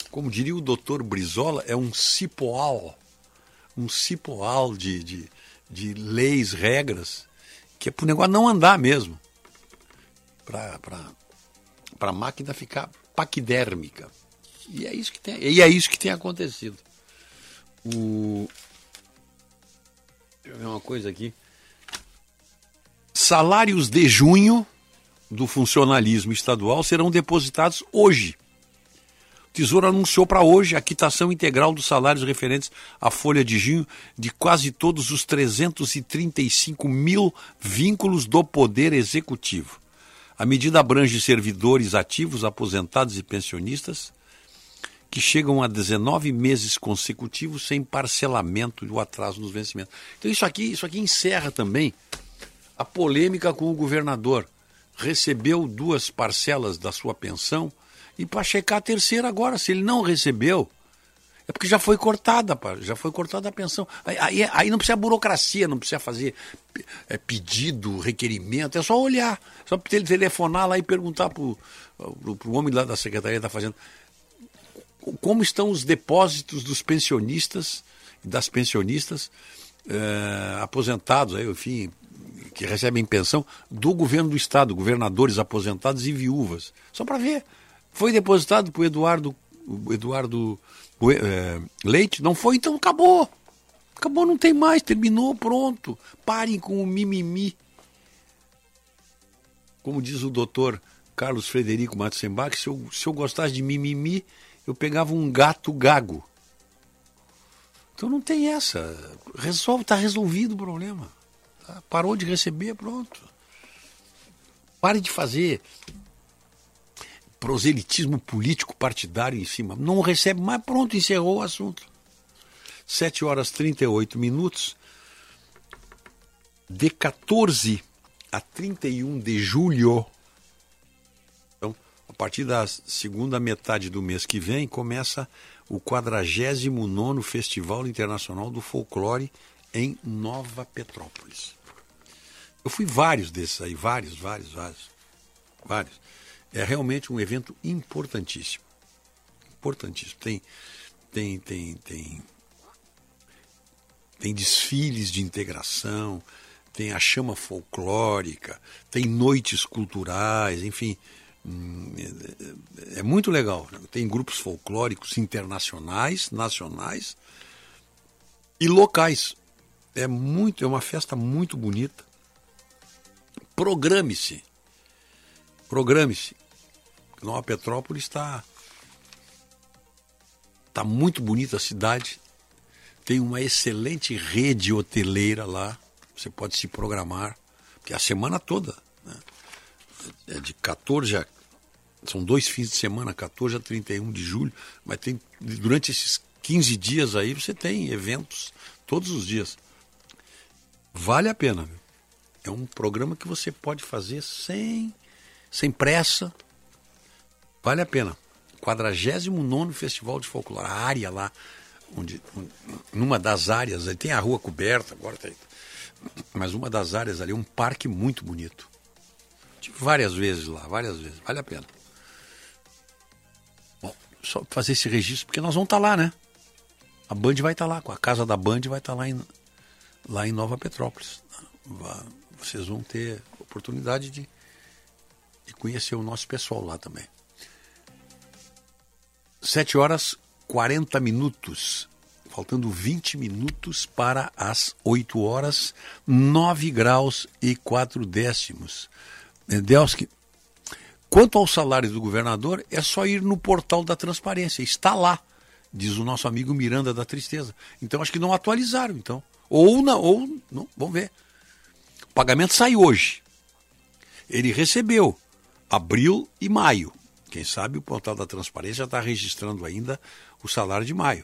Como diria o doutor Brizola, é um cipoal, um cipoal de, de, de leis, regras, que é para o negócio não andar mesmo. Para a máquina ficar paquidérmica. E é isso que tem, e é isso que tem acontecido. O... Deixa eu ver uma coisa aqui. Salários de junho do funcionalismo estadual serão depositados hoje. O Tesouro anunciou para hoje a quitação integral dos salários referentes à folha de junho de quase todos os 335 mil vínculos do Poder Executivo. A medida abrange servidores ativos, aposentados e pensionistas que chegam a 19 meses consecutivos sem parcelamento do atraso nos vencimentos. Então isso aqui, isso aqui encerra também a polêmica com o governador. Recebeu duas parcelas da sua pensão e para checar a terceira agora, se ele não recebeu, é porque já foi cortada, já foi cortada a pensão. Aí, aí, não precisa burocracia, não precisa fazer é, pedido, requerimento, é só olhar, só telefonar lá e perguntar para o homem lá da Secretaria da Fazenda como estão os depósitos dos pensionistas das pensionistas é, aposentados, aí, enfim, que recebem pensão do governo do estado, governadores aposentados e viúvas. Só para ver. Foi depositado o Eduardo, Eduardo é, Leite? Não foi, então acabou. Acabou, não tem mais, terminou, pronto. Parem com o mimimi. Como diz o doutor Carlos Frederico Matzenbach, se eu, se eu gostasse de mimimi, eu pegava um gato gago. Então não tem essa. Resolve, está resolvido o problema. Parou de receber, pronto. Pare de fazer proselitismo político partidário em cima. Não recebe mais, pronto, encerrou o assunto. 7 horas 38 minutos. De 14 a 31 de julho. Então, a partir da segunda metade do mês que vem, começa o 49 Festival Internacional do Folclore em Nova Petrópolis. Eu fui vários desses aí, vários, vários, vários. Vários. É realmente um evento importantíssimo. Importantíssimo. Tem, tem, tem, tem, tem desfiles de integração, tem a chama folclórica, tem noites culturais, enfim. Hum, é, é muito legal. Tem grupos folclóricos internacionais, nacionais e locais. É muito, é uma festa muito bonita. Programe-se. Programe-se. Nova Petrópolis está tá muito bonita a cidade. Tem uma excelente rede hoteleira lá. Você pode se programar, porque é a semana toda. Né? É de 14 a. São dois fins de semana, 14 a 31 de julho, mas tem durante esses 15 dias aí você tem eventos todos os dias. Vale a pena. Viu? É um programa que você pode fazer sem, sem pressa. Vale a pena. 49 Festival de Folclore, a área lá, onde, numa das áreas, aí tem a rua coberta, agora tem. Mas uma das áreas ali é um parque muito bonito. Tive várias vezes lá, várias vezes. Vale a pena. Bom, só fazer esse registro, porque nós vamos estar lá, né? A Band vai estar lá, com a casa da Band vai estar lá em, lá em Nova Petrópolis. Vocês vão ter oportunidade de, de conhecer o nosso pessoal lá também. 7 horas 40 minutos. Faltando 20 minutos para as 8 horas, 9 graus e 4 décimos. Delski, quanto ao salário do governador, é só ir no portal da transparência. Está lá, diz o nosso amigo Miranda da Tristeza. Então acho que não atualizaram, então. Ou não, ou não, vamos ver. Pagamento sai hoje. Ele recebeu abril e maio. Quem sabe o portal da transparência está registrando ainda o salário de maio.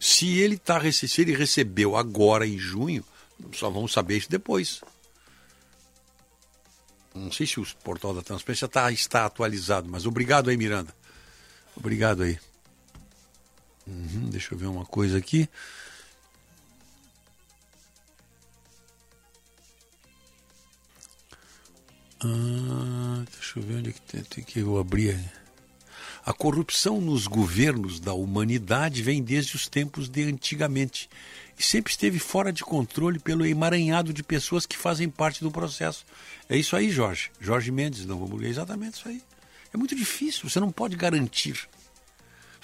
Se ele, tá, se ele recebeu agora em junho, só vamos saber isso depois. Não sei se o portal da transparência tá, está atualizado, mas obrigado aí, Miranda. Obrigado aí. Uhum, deixa eu ver uma coisa aqui. Ah, deixa eu ver onde é que tem, tem que eu abrir. A corrupção nos governos da humanidade vem desde os tempos de antigamente e sempre esteve fora de controle pelo emaranhado de pessoas que fazem parte do processo. É isso aí, Jorge. Jorge Mendes, não vamos ler exatamente isso aí. É muito difícil, você não pode garantir.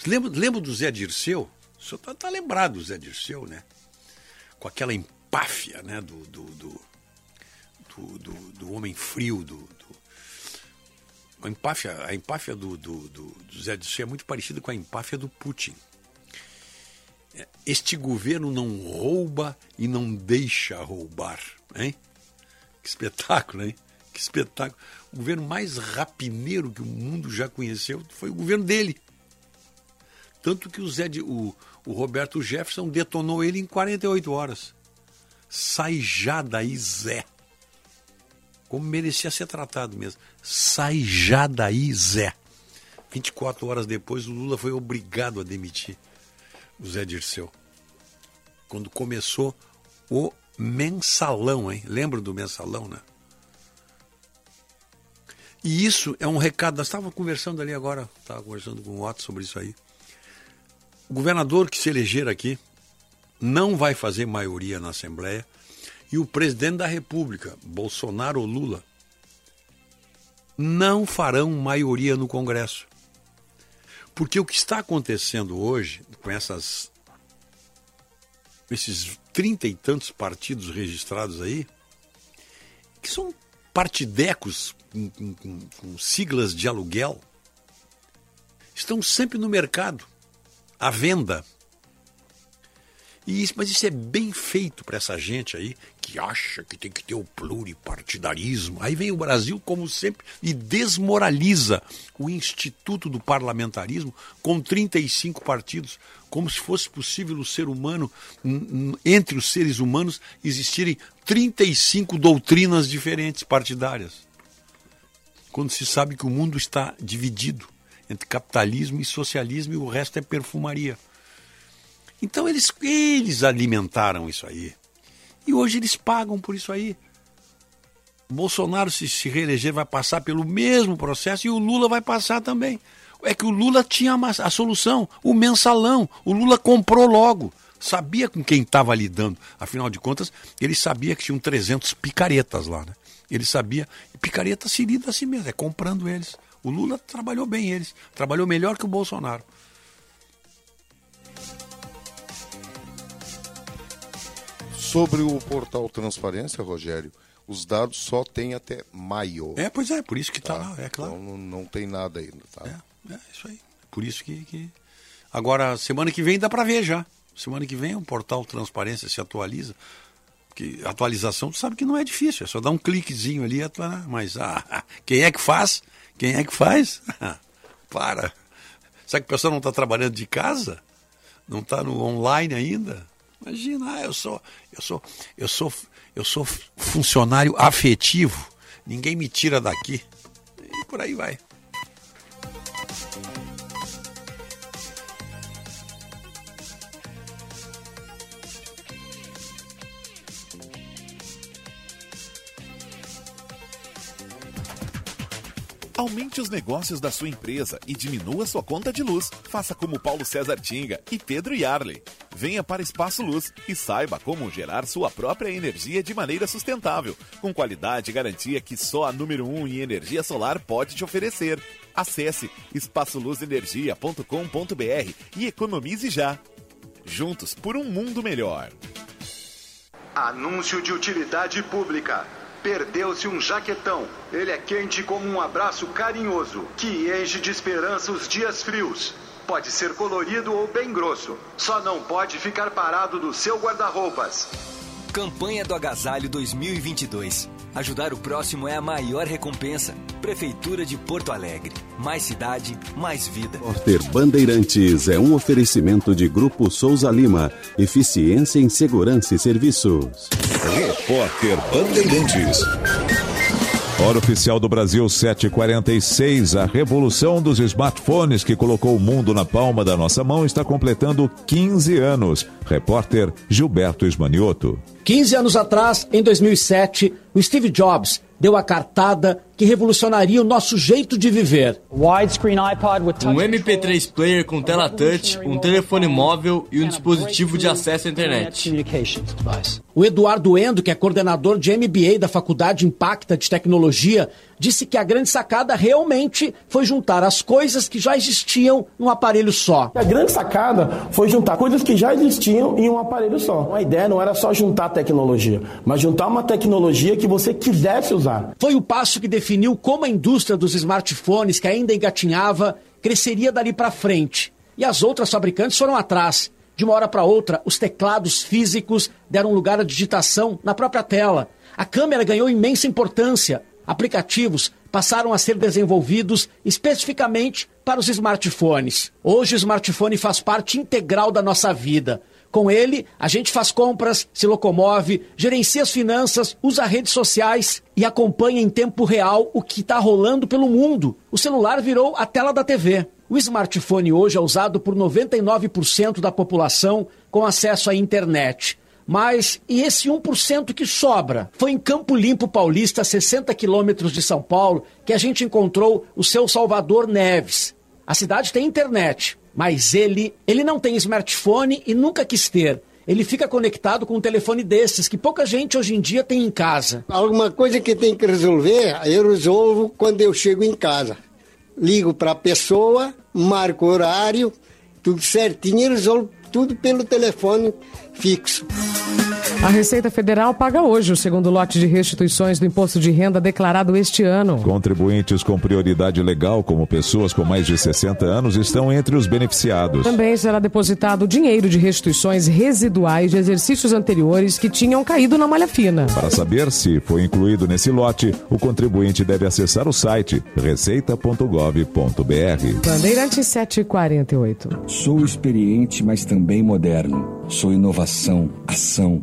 Lembra, lembra do Zé Dirceu? O senhor está tá lembrado do Zé Dirceu, né? Com aquela empáfia né? do, do, do do, do, do homem frio, do, do, a empáfia, a empáfia do, do, do, do Zé Dirceu é muito parecida com a empáfia do Putin. Este governo não rouba e não deixa roubar. Hein? Que espetáculo, hein? Que espetáculo. O governo mais rapineiro que o mundo já conheceu foi o governo dele. Tanto que o, Zé, o, o Roberto Jefferson detonou ele em 48 horas. Sai já daí, Zé como merecia ser tratado mesmo. Sai já daí, Zé. 24 horas depois, o Lula foi obrigado a demitir o Zé Dirceu. Quando começou o mensalão, hein? Lembra do mensalão, né? E isso é um recado. Nós estávamos conversando ali agora, estava conversando com o Otto sobre isso aí. O governador que se eleger aqui não vai fazer maioria na Assembleia e o presidente da República, Bolsonaro ou Lula, não farão maioria no Congresso. Porque o que está acontecendo hoje, com essas esses trinta e tantos partidos registrados aí, que são partidecos com, com, com, siglas de aluguel, estão sempre no mercado, à venda. E isso, mas isso é bem feito para essa gente aí acha que tem que ter o pluripartidarismo. Aí vem o Brasil, como sempre, e desmoraliza o Instituto do Parlamentarismo com 35 partidos, como se fosse possível o ser humano, entre os seres humanos, existirem 35 doutrinas diferentes partidárias. Quando se sabe que o mundo está dividido entre capitalismo e socialismo e o resto é perfumaria. Então eles, eles alimentaram isso aí. E hoje eles pagam por isso aí. Bolsonaro, se se reeleger, vai passar pelo mesmo processo e o Lula vai passar também. É que o Lula tinha a solução, o mensalão. O Lula comprou logo. Sabia com quem estava lidando. Afinal de contas, ele sabia que tinham 300 picaretas lá. Né? Ele sabia. Picareta se lida assim mesmo, é comprando eles. O Lula trabalhou bem eles. Trabalhou melhor que o Bolsonaro. Sobre o portal Transparência, Rogério, os dados só tem até maio. É, pois é, por isso que está tá lá, é claro. Então não, tem nada ainda, tá? É, é isso aí. Por isso que, que... Agora, semana que vem dá para ver já. Semana que vem o portal Transparência se atualiza. Porque atualização, tu sabe que não é difícil, é só dar um cliquezinho ali, mas ah, quem é que faz? Quem é que faz? Para. Será que o pessoal não está trabalhando de casa? Não está no online ainda? Imagina, ah, eu sou, eu sou, eu sou, eu sou funcionário afetivo. Ninguém me tira daqui. E por aí vai. Aumente os negócios da sua empresa e diminua sua conta de luz. Faça como Paulo César Tinga e Pedro Yarley. Venha para Espaço Luz e saiba como gerar sua própria energia de maneira sustentável, com qualidade e garantia que só a número 1 um em energia solar pode te oferecer. Acesse espaçoluzenergia.com.br e economize já. Juntos por um mundo melhor. Anúncio de utilidade pública. Perdeu-se um jaquetão. Ele é quente como um abraço carinhoso, que enche de esperança os dias frios. Pode ser colorido ou bem grosso. Só não pode ficar parado do seu guarda-roupas. Campanha do Agasalho 2022. Ajudar o próximo é a maior recompensa. Prefeitura de Porto Alegre. Mais cidade, mais vida. Repórter Bandeirantes é um oferecimento de Grupo Souza Lima. Eficiência em Segurança e Serviços. Repórter Bandeirantes. Hora oficial do Brasil 746. A revolução dos smartphones que colocou o mundo na palma da nossa mão está completando 15 anos. Repórter Gilberto Esmanioto. 15 anos atrás, em 2007, o Steve Jobs deu a cartada que revolucionaria o nosso jeito de viver. Um MP3 player com tela touch, um telefone móvel e um dispositivo de acesso à internet. O Eduardo Endo, que é coordenador de MBA da Faculdade Impacta de Tecnologia, disse que a grande sacada realmente foi juntar as coisas que já existiam num aparelho só. A grande sacada foi juntar coisas que já existiam em um aparelho só. A ideia não era só juntar tecnologia, mas juntar uma tecnologia que você quisesse usar. Foi o passo que definiu como a indústria dos smartphones, que ainda engatinhava, cresceria dali para frente. E as outras fabricantes foram atrás. De uma hora para outra, os teclados físicos deram lugar à digitação na própria tela. A câmera ganhou imensa importância. Aplicativos passaram a ser desenvolvidos especificamente para os smartphones. Hoje o smartphone faz parte integral da nossa vida. Com ele, a gente faz compras, se locomove, gerencia as finanças, usa redes sociais e acompanha em tempo real o que está rolando pelo mundo. O celular virou a tela da TV. O smartphone hoje é usado por 99% da população com acesso à internet. Mas e esse 1% que sobra? Foi em Campo Limpo Paulista, a 60 quilômetros de São Paulo, que a gente encontrou o seu Salvador Neves. A cidade tem internet, mas ele, ele não tem smartphone e nunca quis ter. Ele fica conectado com um telefone desses que pouca gente hoje em dia tem em casa. Alguma coisa que tem que resolver, eu resolvo quando eu chego em casa. Ligo para a pessoa, marco o horário, tudo certinho e resolvo tudo pelo telefone fixo. A Receita Federal paga hoje o segundo lote de restituições do imposto de renda declarado este ano. Contribuintes com prioridade legal, como pessoas com mais de 60 anos, estão entre os beneficiados. Também será depositado dinheiro de restituições residuais de exercícios anteriores que tinham caído na malha fina. Para saber se foi incluído nesse lote, o contribuinte deve acessar o site receita.gov.br. Bandeirante 748. Sou experiente, mas também moderno. Sou inovação, ação.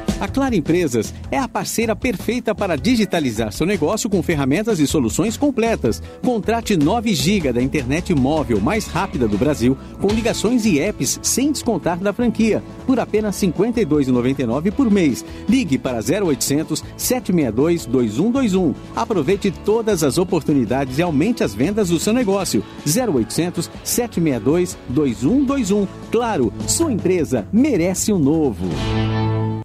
A Claro Empresas é a parceira perfeita para digitalizar seu negócio com ferramentas e soluções completas. Contrate 9 GB da internet móvel mais rápida do Brasil, com ligações e apps sem descontar da franquia, por apenas R$ 52,99 por mês. Ligue para 0800 762 2121. Aproveite todas as oportunidades e aumente as vendas do seu negócio. 0800 762 2121. Claro, sua empresa merece o um novo.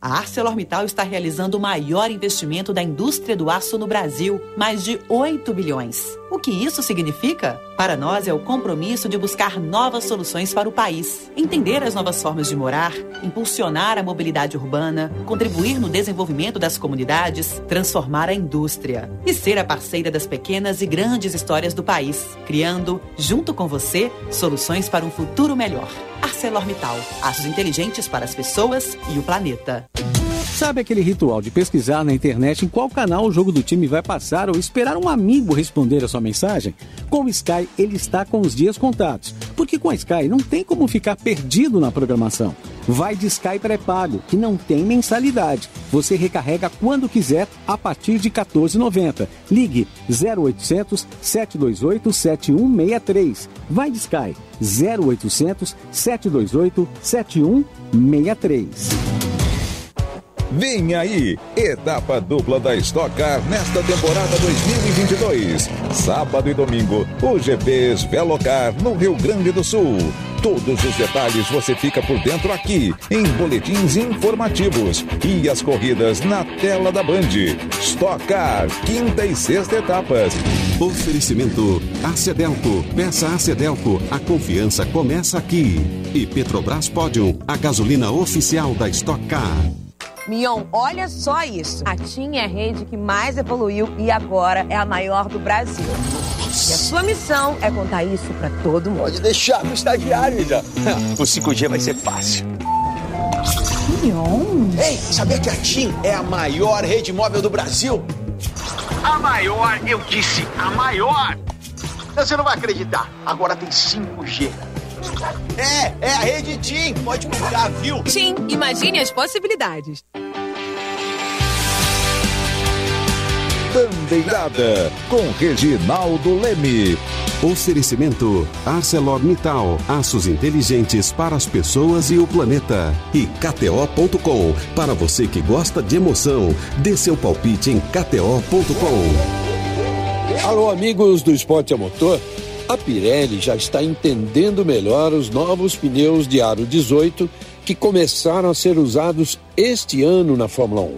A ArcelorMittal está realizando o maior investimento da indústria do aço no Brasil, mais de 8 bilhões. O que isso significa? Para nós é o compromisso de buscar novas soluções para o país, entender as novas formas de morar, impulsionar a mobilidade urbana, contribuir no desenvolvimento das comunidades, transformar a indústria e ser a parceira das pequenas e grandes histórias do país, criando, junto com você, soluções para um futuro melhor. ArcelorMittal, aços inteligentes para as pessoas e o planeta. Sabe aquele ritual de pesquisar na internet em qual canal o jogo do time vai passar ou esperar um amigo responder a sua mensagem? Com o Sky, ele está com os dias contados. Porque com a Sky não tem como ficar perdido na programação. Vai de Sky pré-pago, que não tem mensalidade. Você recarrega quando quiser a partir de R$ 14,90. Ligue 0800 728 7163. Vai de Sky 0800 728 7163. Vem aí, etapa dupla da Stock Car nesta temporada 2022. Sábado e domingo, o GPs Velocar no Rio Grande do Sul. Todos os detalhes você fica por dentro aqui, em boletins informativos e as corridas na tela da Band. Stock Car, quinta e sexta etapas. Oferecimento Acedelco. Peça Acedelco. A confiança começa aqui. E Petrobras Podium, a gasolina oficial da Stock Car. Mion, olha só isso. A TIM é a rede que mais evoluiu e agora é a maior do Brasil. E a sua missão é contar isso para todo mundo. Pode deixar no estagiário, já. O 5G vai ser fácil. Mion? Ei, sabia que a TIM é a maior rede móvel do Brasil? A maior, eu disse, a maior. Você não vai acreditar. Agora tem 5G. É, é a rede TIM. Pode comprar, viu? TIM, imagine as possibilidades. Bandeirada com Reginaldo Leme. Oferecimento ArcelorMittal, aços inteligentes para as pessoas e o planeta. E KTO.com, para você que gosta de emoção, dê seu palpite em KTO.com. Alô, amigos do Esporte a Motor. A Pirelli já está entendendo melhor os novos pneus de aro 18 que começaram a ser usados este ano na Fórmula 1.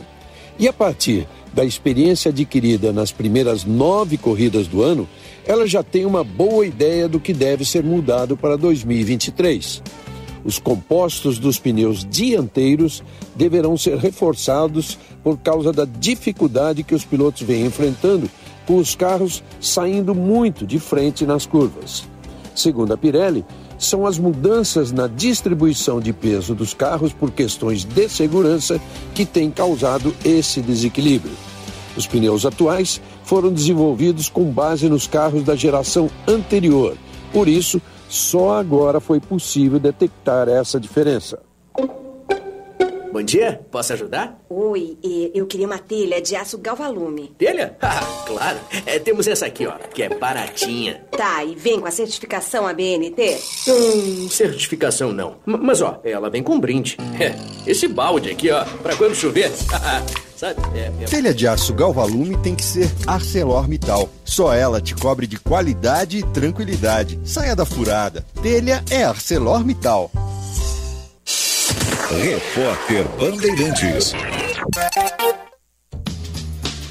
E a partir da experiência adquirida nas primeiras nove corridas do ano, ela já tem uma boa ideia do que deve ser mudado para 2023. Os compostos dos pneus dianteiros deverão ser reforçados por causa da dificuldade que os pilotos vêm enfrentando com os carros saindo muito de frente nas curvas. Segundo a Pirelli, são as mudanças na distribuição de peso dos carros por questões de segurança que têm causado esse desequilíbrio. Os pneus atuais foram desenvolvidos com base nos carros da geração anterior, por isso, só agora foi possível detectar essa diferença. Bom dia, posso ajudar? Oi, eu queria uma telha de aço galvalume. Telha? Ah, claro. É, temos essa aqui, ó, que é baratinha. Tá, e vem com a certificação ABNT? Hum, certificação não. M mas, ó, ela vem com brinde. É, esse balde aqui, ó, pra quando chover. sabe? É, é... Telha de aço Galvalume tem que ser ArcelorMittal. Só ela te cobre de qualidade e tranquilidade. Saia da furada. Telha é ArcelorMittal. Repórter Bandeirantes.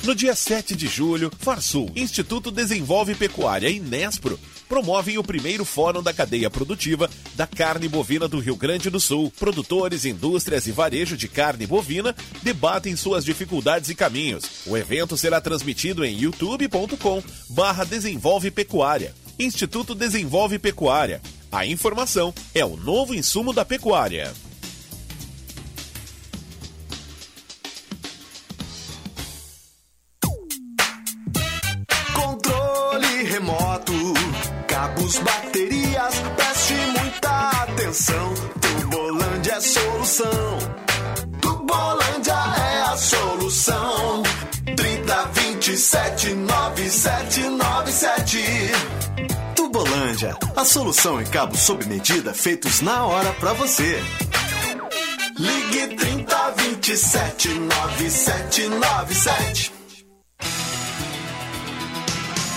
No dia 7 de julho, Farsul, Instituto Desenvolve Pecuária e Nespro promovem o primeiro fórum da cadeia produtiva da carne bovina do Rio Grande do Sul. Produtores, indústrias e varejo de carne bovina debatem suas dificuldades e caminhos. O evento será transmitido em youtube.com barra Desenvolve Pecuária. Instituto Desenvolve Pecuária. A informação é o novo insumo da pecuária. Controle remoto, cabos, baterias, preste muita atenção. Tubolândia é solução. Tubolândia é a solução. 3027 9797. Tubolândia, a solução em cabos sob medida feitos na hora pra você. Ligue 3027 9797.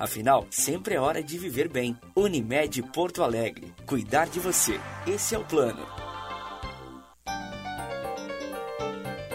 Afinal, sempre é hora de viver bem. Unimed Porto Alegre. Cuidar de você. Esse é o plano.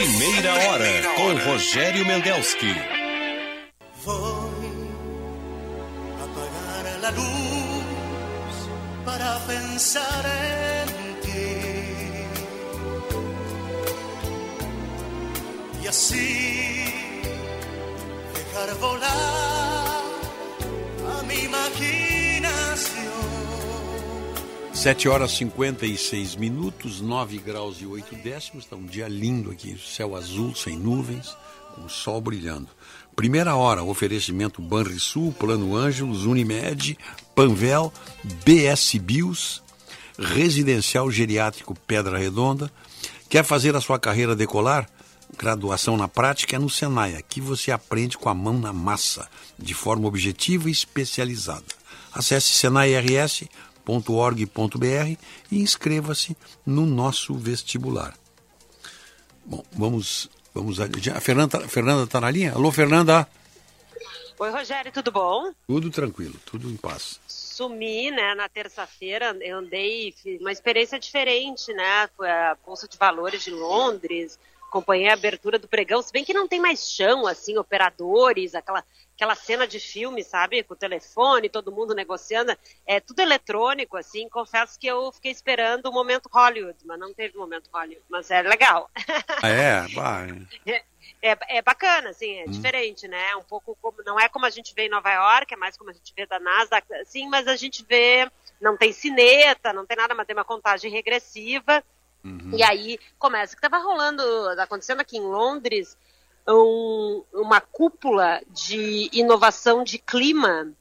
Primeira hora com Rogério Mendelski. apagar la luz para pensar en ti. Y así dejar volar 7 horas 56 minutos, 9 graus e 8 décimos. Está um dia lindo aqui, céu azul, sem nuvens, com o sol brilhando. Primeira hora, oferecimento Banrisul, Plano Ângelos, Unimed, Panvel, BS Bios, Residencial Geriátrico Pedra Redonda. Quer fazer a sua carreira decolar? Graduação na prática é no Senai. Aqui você aprende com a mão na massa, de forma objetiva e especializada. Acesse senairs.org.br e inscreva-se no nosso vestibular. Bom, vamos, vamos. A Fernanda, Fernanda está na linha? Alô, Fernanda? Oi, Rogério, tudo bom? Tudo tranquilo, tudo em paz. Sumi, né, na terça-feira, eu andei, uma experiência diferente, né, foi a Bolsa de Valores de Londres, acompanhei a abertura do pregão, se bem que não tem mais chão, assim, operadores, aquela, aquela cena de filme, sabe, com o telefone, todo mundo negociando, é tudo eletrônico, assim, confesso que eu fiquei esperando o momento Hollywood, mas não teve momento Hollywood, mas é legal. Ah, é? Vai. É, é, é bacana, assim, é Hum. diferente, né? Um pouco como, não é como a gente vê em Nova York, é mais como a gente vê da Nasdaq, assim, mas a gente vê, não tem cineta, não tem nada, mas tem uma contagem regressiva. E aí começa que estava rolando, acontecendo aqui em Londres, um- uma cúpula de inovação de clima,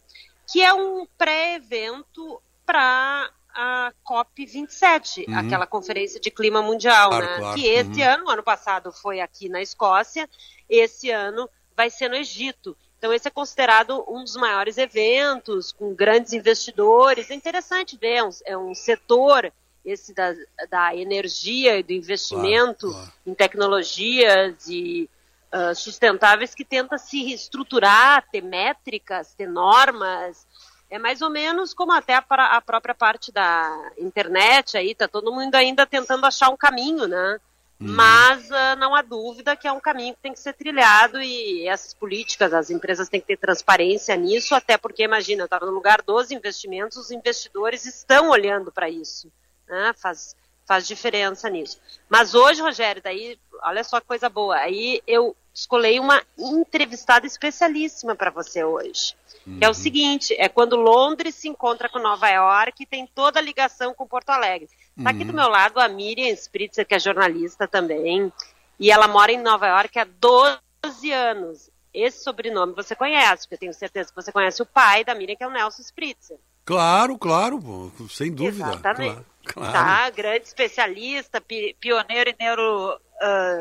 que é um pré-evento para a COP27, Uhum. aquela conferência de clima mundial, Claro, né? claro. Que esse Uhum. ano, ano passado foi aqui na Escócia, esse ano vai ser no Egito. Então, esse é considerado um dos maiores eventos, com grandes investidores. É interessante ver, é um, é um setor, esse da, da energia e do investimento claro. em tecnologias e ah, sustentáveis que tenta se estruturar, ter métricas, ter normas. É mais ou menos como até a, a própria parte da internet aí, tá todo mundo ainda tentando achar um caminho, né? Mas ah, não há dúvida que é um caminho que tem que ser trilhado e essas políticas, as empresas têm que ter transparência nisso, até porque, imagina, eu estava no lugar dos investimentos, os investidores estão olhando para isso. Né? Faz, faz diferença nisso. Mas hoje, Rogério, daí, olha só que coisa boa, aí eu escolhi uma entrevistada especialíssima para você hoje. Que é o seguinte, é quando Londres se encontra com Nova York e tem toda a ligação com Porto Alegre. Está aqui do meu lado a Miriam Spritzer, que é jornalista também, e ela mora em Nova York há 12 anos. Esse sobrenome você conhece, porque eu tenho certeza que você conhece o pai da Miriam, que é o Nelson Spritzer. Claro, claro, pô, sem dúvida. Exatamente. Claro, claro. Tá, grande especialista, pi- pioneiro em neuro, ah,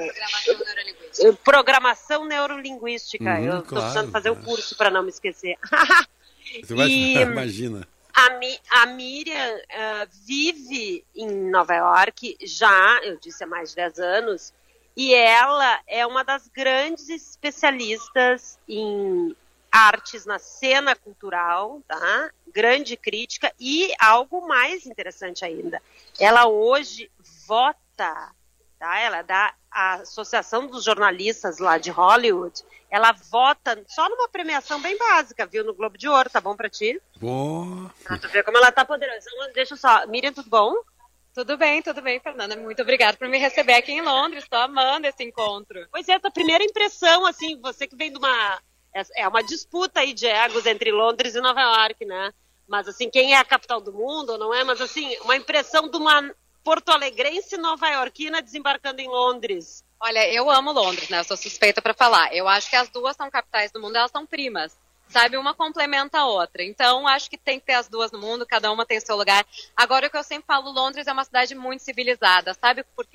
programação neurolinguística. Uhum, eu estou claro, precisando fazer o curso para não me esquecer. E- imagina. A, Mi- a Miriam ah, vive em Nova York já, eu disse, há mais de 10 anos, e ela é uma das grandes especialistas em artes na cena cultural, tá? Grande crítica e algo mais interessante ainda. Ela hoje vota, tá? Ela é da Associação dos Jornalistas lá de Hollywood. Ela vota só numa premiação bem básica, viu? No Globo de Ouro, tá bom pra ti? Bom, Pra tu ver como ela tá poderosa. Então, Deixa eu só. Miriam, tudo bom? Tudo bem, tudo bem, Fernanda. Muito obrigada por me receber aqui em Londres. Estou amando esse encontro. Pois é, tua primeira impressão, assim, você que vem de uma. É uma disputa aí de egos entre Londres e Nova York, né? Mas, assim, quem é a capital do mundo, não é? Mas, assim, uma impressão de uma porto-alegrense nova-iorquina desembarcando em Londres. Olha, eu amo Londres, né? Eu sou suspeita para falar. Eu acho que as duas são capitais do mundo, elas são primas. Sabe, uma complementa a outra. Então, acho que tem que ter as duas no mundo, cada uma tem seu lugar. Agora, o que eu sempre falo, Londres é uma cidade muito civilizada. Sabe por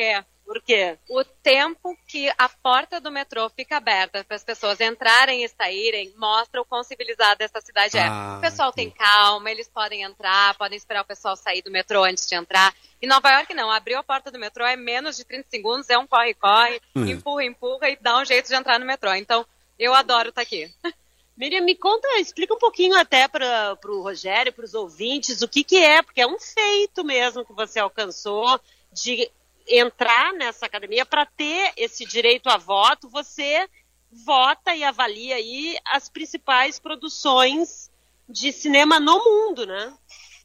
quê? Por quê? O tempo que a porta do metrô fica aberta para as pessoas entrarem e saírem mostra o quão civilizada essa cidade é. Ah, o pessoal tem calma, eles podem entrar, podem esperar o pessoal sair do metrô antes de entrar. Em Nova York, não. Abriu a porta do metrô é menos de 30 segundos, é um corre-corre, Hum. empurra, empurra e dá um jeito de entrar no metrô. Então, eu adoro estar aqui. Miriam, me conta, explica um pouquinho até para o Rogério, para os ouvintes, o que, que é, porque é um feito mesmo que você alcançou de entrar nessa academia para ter esse direito a voto. Você vota e avalia aí as principais produções de cinema no mundo, né?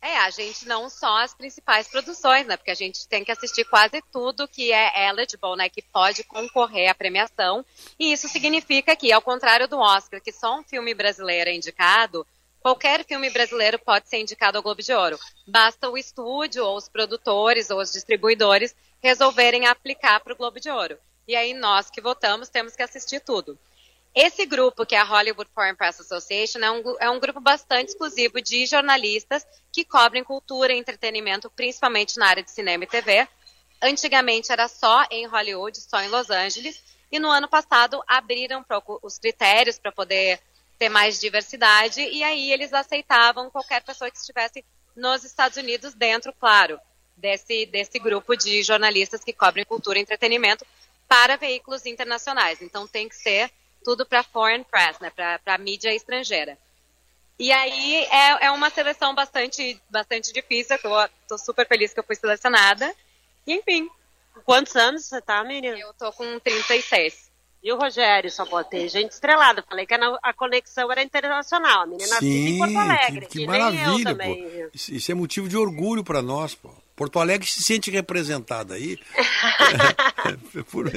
É, a gente não só as principais produções, né? Porque a gente tem que assistir quase tudo que é eligible, né? Que pode concorrer à premiação. E isso significa que, ao contrário do Oscar, que só um filme brasileiro é indicado, qualquer filme brasileiro pode ser indicado ao Globo de Ouro. Basta o estúdio, ou os produtores, ou os distribuidores resolverem aplicar para o Globo de Ouro. E aí nós que votamos temos que assistir tudo. Esse grupo, que é a Hollywood Foreign Press Association, é um, é um grupo bastante exclusivo de jornalistas que cobrem cultura e entretenimento, principalmente na área de cinema e TV. Antigamente era só em Hollywood, só em Los Angeles, e no ano passado abriram os critérios para poder ter mais diversidade, e aí eles aceitavam qualquer pessoa que estivesse nos Estados Unidos, dentro, claro, desse, desse grupo de jornalistas que cobrem cultura e entretenimento para veículos internacionais. Então tem que ser tudo para foreign press, né, para mídia estrangeira. E aí é, é uma seleção bastante, bastante difícil, que eu tô super feliz que eu fui selecionada. E, enfim. Quantos anos você tá, Miriam? Eu tô com 36. E o Rogério, só botei gente estrelada. Falei que a, conexão era internacional. A menina nascida em Sim, Porto Alegre. que, que e nem eu maravilha, também. pô. Isso, isso é motivo de orgulho para nós, pô. Porto Alegre se sente representada aí por-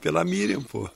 pela Miriam, pô.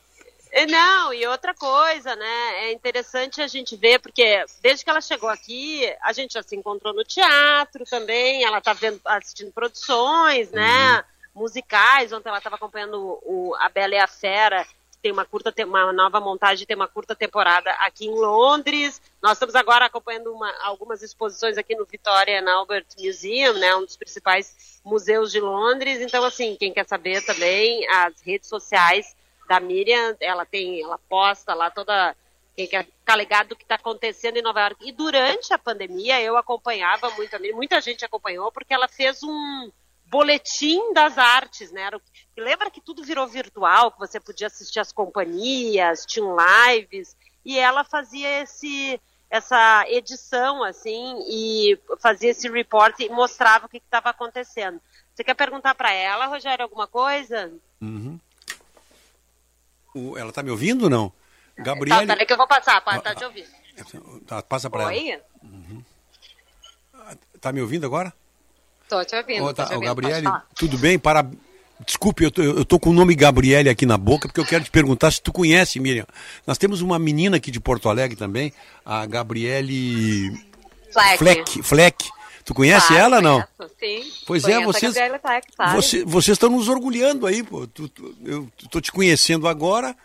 E Não, e outra coisa, né? É interessante a gente ver, porque desde que ela chegou aqui, a gente já se encontrou no teatro também, ela tá vendo, assistindo produções, né? Musicais. Ontem ela estava acompanhando o, o A Bela e a Fera, tem uma curta, uma nova montagem, tem uma curta temporada aqui em Londres. Nós estamos agora acompanhando uma- algumas exposições aqui no Victoria and Albert Museum, né? Um dos principais museus de Londres. Então, assim, quem quer saber também, as redes sociais da Miriam, ela tem, ela posta lá toda Quem quer ficar ligado do que está acontecendo em Nova York. E durante a pandemia eu acompanhava muito, muita gente acompanhou, porque ela fez um boletim das artes, né? Era o- lembra que tudo virou virtual, que você podia assistir as companhias, tinham lives, e ela fazia esse essa edição assim e fazia esse report e mostrava o que estava acontecendo. Você quer perguntar para ela, Rogério, alguma coisa? Uhum. O- ela tá me ouvindo ou não? Tá, Gabriele. peraí que eu vou passar, pode tá te ouvindo. Tá, passa para ela. Oi? Tá me ouvindo agora? Tô te ouvindo. Ô, tá, te ouvindo, Gabriele, tudo bem? Para... Desculpe, eu tô, eu tô com o nome Gabriele aqui na boca, porque eu quero te perguntar se tu conhece, Miriam. Nós temos uma menina aqui de Porto Alegre também, a Gabriele Fleck. Fleck. Fleck. Tu conhece Claro, ela, não? conheço, Sim. Pois é, Conheço a vocês- Fleck, claro. Você- vocês estão nos orgulhando aí, pô. Tu- tu- eu tô te conhecendo agora.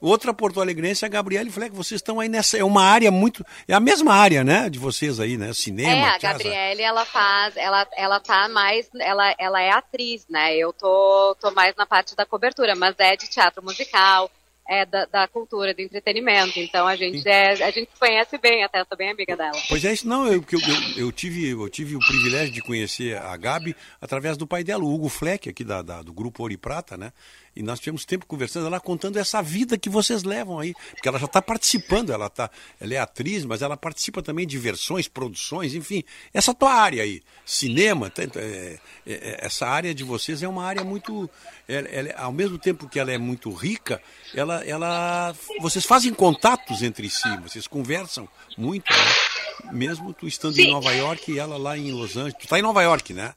Outra porto-alegrense, a Gabriele Fleck. Vocês estão aí nessa. É uma área muito. É a mesma área, né? De vocês aí, né? Cinema. É, a. Gabriele, ela faz, ela, ela tá mais, ela, ela é atriz, né? Eu tô, tô mais na parte da cobertura, mas é de teatro musical, é da, da cultura, do entretenimento. Então a gente é, a gente se conhece bem, até eu sou bem amiga dela. Pois é, isso não, eu, que eu, eu, eu tive, eu tive o privilégio de conhecer a Gabi através do pai dela, o Hugo Fleck, aqui da, da- do grupo Ouro e Prata, né? E nós tivemos tempo conversando, ela contando essa vida que vocês levam aí. Porque ela já está participando, ela, tá, ela é atriz, mas ela participa também de versões, produções, enfim. Essa tua área aí, cinema, tanto, é, é, é, essa área de vocês é uma área muito. ela- ela- ao mesmo tempo que ela é muito rica, ela, ela, vocês fazem contatos entre si, vocês conversam muito, né? Mesmo tu estando em Sim. Nova York e ela lá em Los Angeles. Tu está em Nova York, né?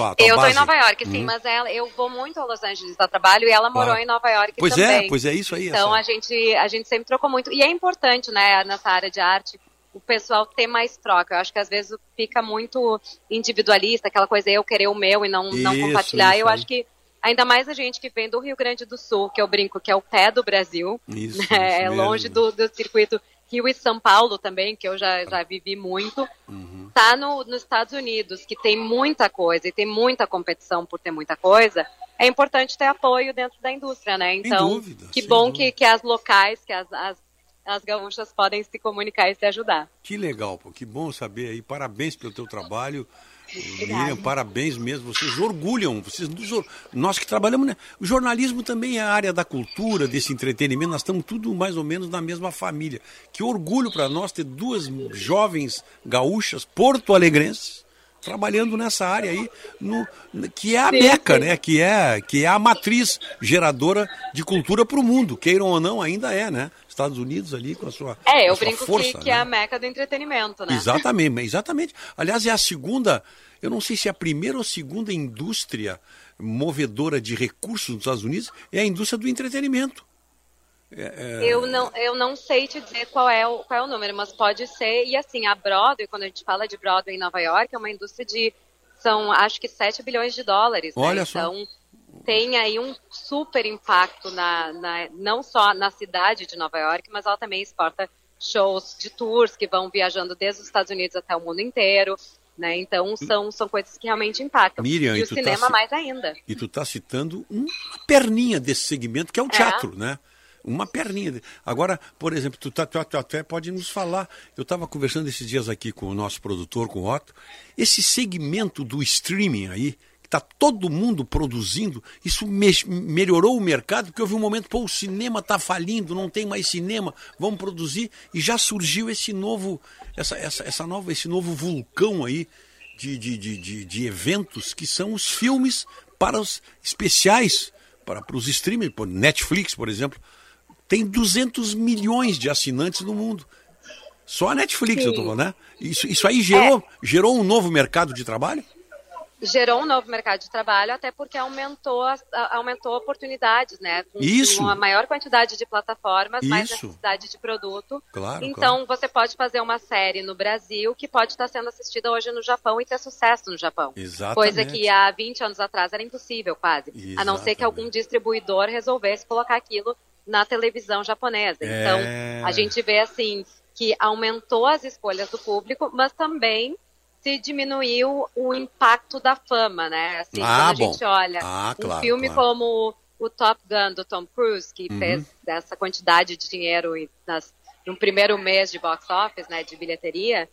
A tua Eu tô base. em Nova York, sim, Uhum. mas ela, eu vou muito a Los Angeles a trabalho e ela morou Claro. em Nova York Pois também. é, pois é isso aí. Então essa- a gente, a gente sempre trocou muito. E é importante, né, nessa área de arte, o pessoal ter mais troca. Eu acho que às vezes fica muito individualista, aquela coisa eu querer o meu e não, não Isso, compartilhar. isso eu acho que ainda mais a gente que vem do Rio Grande do Sul, que eu brinco que é o pé do Brasil, Isso, né, é longe do, do circuito Rio e São Paulo também, que eu já, já vivi muito. Uhum. Tá no, nos Estados Unidos, que tem muita coisa e tem muita competição por ter muita coisa, é importante ter apoio dentro da indústria, né? Então, dúvida, que bom dúvida. que, que as locais, que as, as, as gaúchas podem se comunicar e se ajudar. Que legal, pô, que bom saber aí. Parabéns pelo teu trabalho. Miriam, parabéns mesmo. Vocês orgulham, vocês nós que trabalhamos, né? O jornalismo também é a área da cultura, desse entretenimento. Nós estamos tudo mais ou menos na mesma família. Que orgulho para nós ter duas jovens gaúchas porto-alegrenses trabalhando nessa área aí, no, que é a meca, né? Que é, que é a matriz geradora de cultura para o mundo. Queiram ou não, ainda é, né? Estados Unidos ali com a sua, É, eu sua brinco força, que, que né? é a meca do entretenimento, né? Exatamente, exatamente. Aliás, é a segunda, eu não sei se é a primeira ou segunda indústria movedora de recursos nos Estados Unidos, é a indústria do entretenimento. É, é, Eu não, eu não sei te dizer qual é, o, qual é o número, mas pode ser. E assim, a Broadway, quando a gente fala de Broadway em Nova York, é uma indústria de. São acho que 7 bilhões de dólares. né? Olha só. Então, tem aí um super impacto na, na- não só na cidade de Nova York, mas ela também exporta shows de tours que vão viajando desde os Estados Unidos até o mundo inteiro. Né? Então são, são coisas que realmente impactam. Miriam, e e o tá cinema se- mais ainda. E tu está citando uma perninha desse segmento, que é o teatro, né? Uma perninha. Agora, por exemplo, tu, tá, tu, tu até pode nos falar. Eu estava conversando esses dias aqui com o nosso produtor, com o Otto. Esse segmento do streaming aí, que está todo mundo produzindo, isso mex- melhorou o mercado, porque houve um momento, pô, o cinema está falindo, não tem mais cinema, vamos produzir. E já surgiu esse novo, essa, essa, essa nova, esse novo vulcão aí de, de, de, de, de eventos que são os filmes para os especiais, para, para os streamers, por Netflix, por exemplo, tem 200 milhões de assinantes no mundo. Só a Netflix, Sim. eu tô falando, né? Isso, isso aí gerou, gerou um novo mercado de trabalho? gerou um novo mercado de trabalho, até porque aumentou, aumentou oportunidades, né? Com Isso. uma maior quantidade de plataformas, mais Isso. necessidade de produto. Claro, Então, você pode fazer uma série no Brasil que pode estar sendo assistida hoje no Japão e ter sucesso no Japão. Exatamente. Coisa que há 20 anos atrás era impossível, quase. A não ser que algum distribuidor resolvesse colocar aquilo na televisão japonesa. Então, É. a gente vê assim que aumentou as escolhas do público, mas também se diminuiu o impacto da fama, né? Assim, Ah, quando a bom. gente olha Ah, um claro, filme claro. como o Top Gun do Tom Cruise, que Uhum. fez essa quantidade de dinheiro nas no primeiro mês de box office, né, de bilheteria,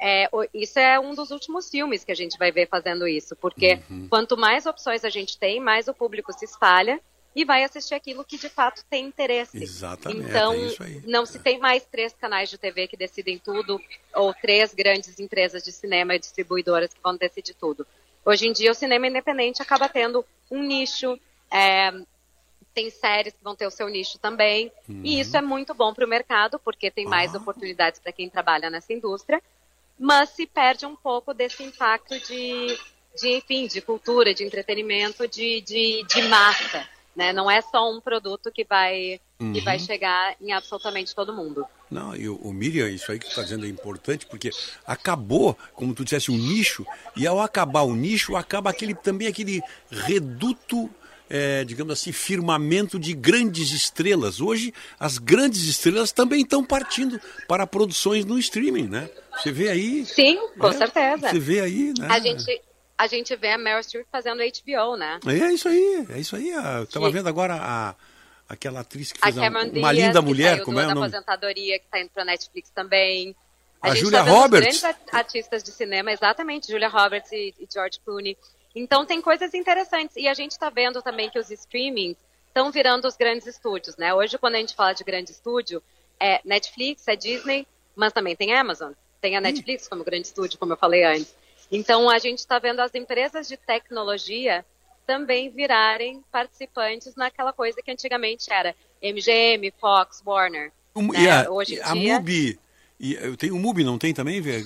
é, isso é um dos últimos filmes que a gente vai ver fazendo isso, porque Uhum. quanto mais opções a gente tem, mais o público se espalha e vai assistir aquilo que de fato tem interesse. Exatamente, Então, é não se tem mais três canais de TV que decidem tudo, ou três grandes empresas de cinema e distribuidoras que vão decidir tudo. Hoje em dia, o cinema independente acaba tendo um nicho, é, tem séries que vão ter o seu nicho também, Uhum. e isso é muito bom para o mercado, porque tem mais oportunidades para quem trabalha nessa indústria, mas se perde um pouco desse impacto de, de enfim, de cultura, de entretenimento, de, de, de massa. Né? Não é só um produto que vai, que Uhum. vai chegar em absolutamente todo mundo. Não, e o, Miriam, isso aí que tu está dizendo é importante, porque acabou, como tu dissesse, um nicho, e ao acabar o nicho, acaba aquele também aquele reduto, é, digamos assim, firmamento de grandes estrelas. Hoje, as grandes estrelas também estão partindo para produções no streaming, né? Você vê aí. Sim, com É, certeza. Você vê aí, né? A gente, a gente vê a Meryl Streep fazendo HBO, né? É isso aí, é isso aí. Eu estava Que- vendo agora a, aquela atriz que A fez a- uma Diaz, linda mulher, como é o nome? aposentadoria, que está indo para Netflix também. A gente Julia tá Roberts. grandes artistas de cinema, exatamente, Julia Roberts e, e George Clooney. Então tem coisas interessantes. E a gente está vendo também que os streamings estão virando os grandes estúdios, né? Hoje, quando a gente fala de grande estúdio, é Netflix, é Disney, mas também tem Amazon. Tem a Netflix como grande estúdio, como eu falei antes. Então a gente está vendo as empresas de tecnologia também virarem participantes naquela coisa que antigamente era MGM, Fox, Warner. Um- né? e a, Hoje em a dia, MUBI, e eu tenho o MUBI, não tem também? Vê?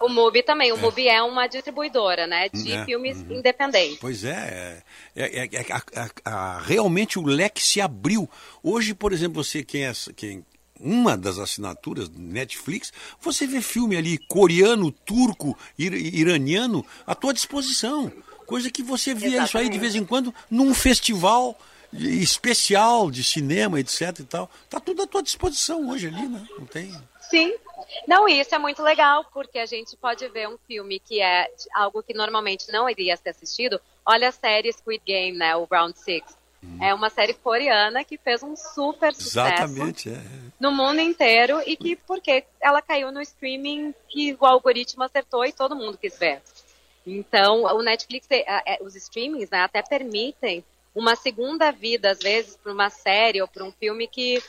o MUBI também. O É. MUBI é uma distribuidora, né, de É, filmes independentes. Pois é, é, é- é- a- a- a- realmente o leque se abriu. Hoje, por exemplo, você quem é quem uma das assinaturas do Netflix, você vê filme ali coreano, turco, ir- iraniano à tua disposição. Coisa que você via isso aí de vez em quando num festival especial de cinema, etc e tal. Tá tudo à tua disposição hoje ali, né? Não tem. Sim. Não, isso é muito legal, porque a gente pode ver um filme que é algo que normalmente não iria ser assistido. Olha a série Squid Game, né? O Round Six. É uma série coreana que fez um super sucesso Exatamente, é. no mundo inteiro e que porque ela caiu no streaming que o algoritmo acertou e todo mundo quis ver. Então, o Netflix, eh, eh, os streamings, né, até permitem uma segunda vida às vezes para uma série ou para um filme que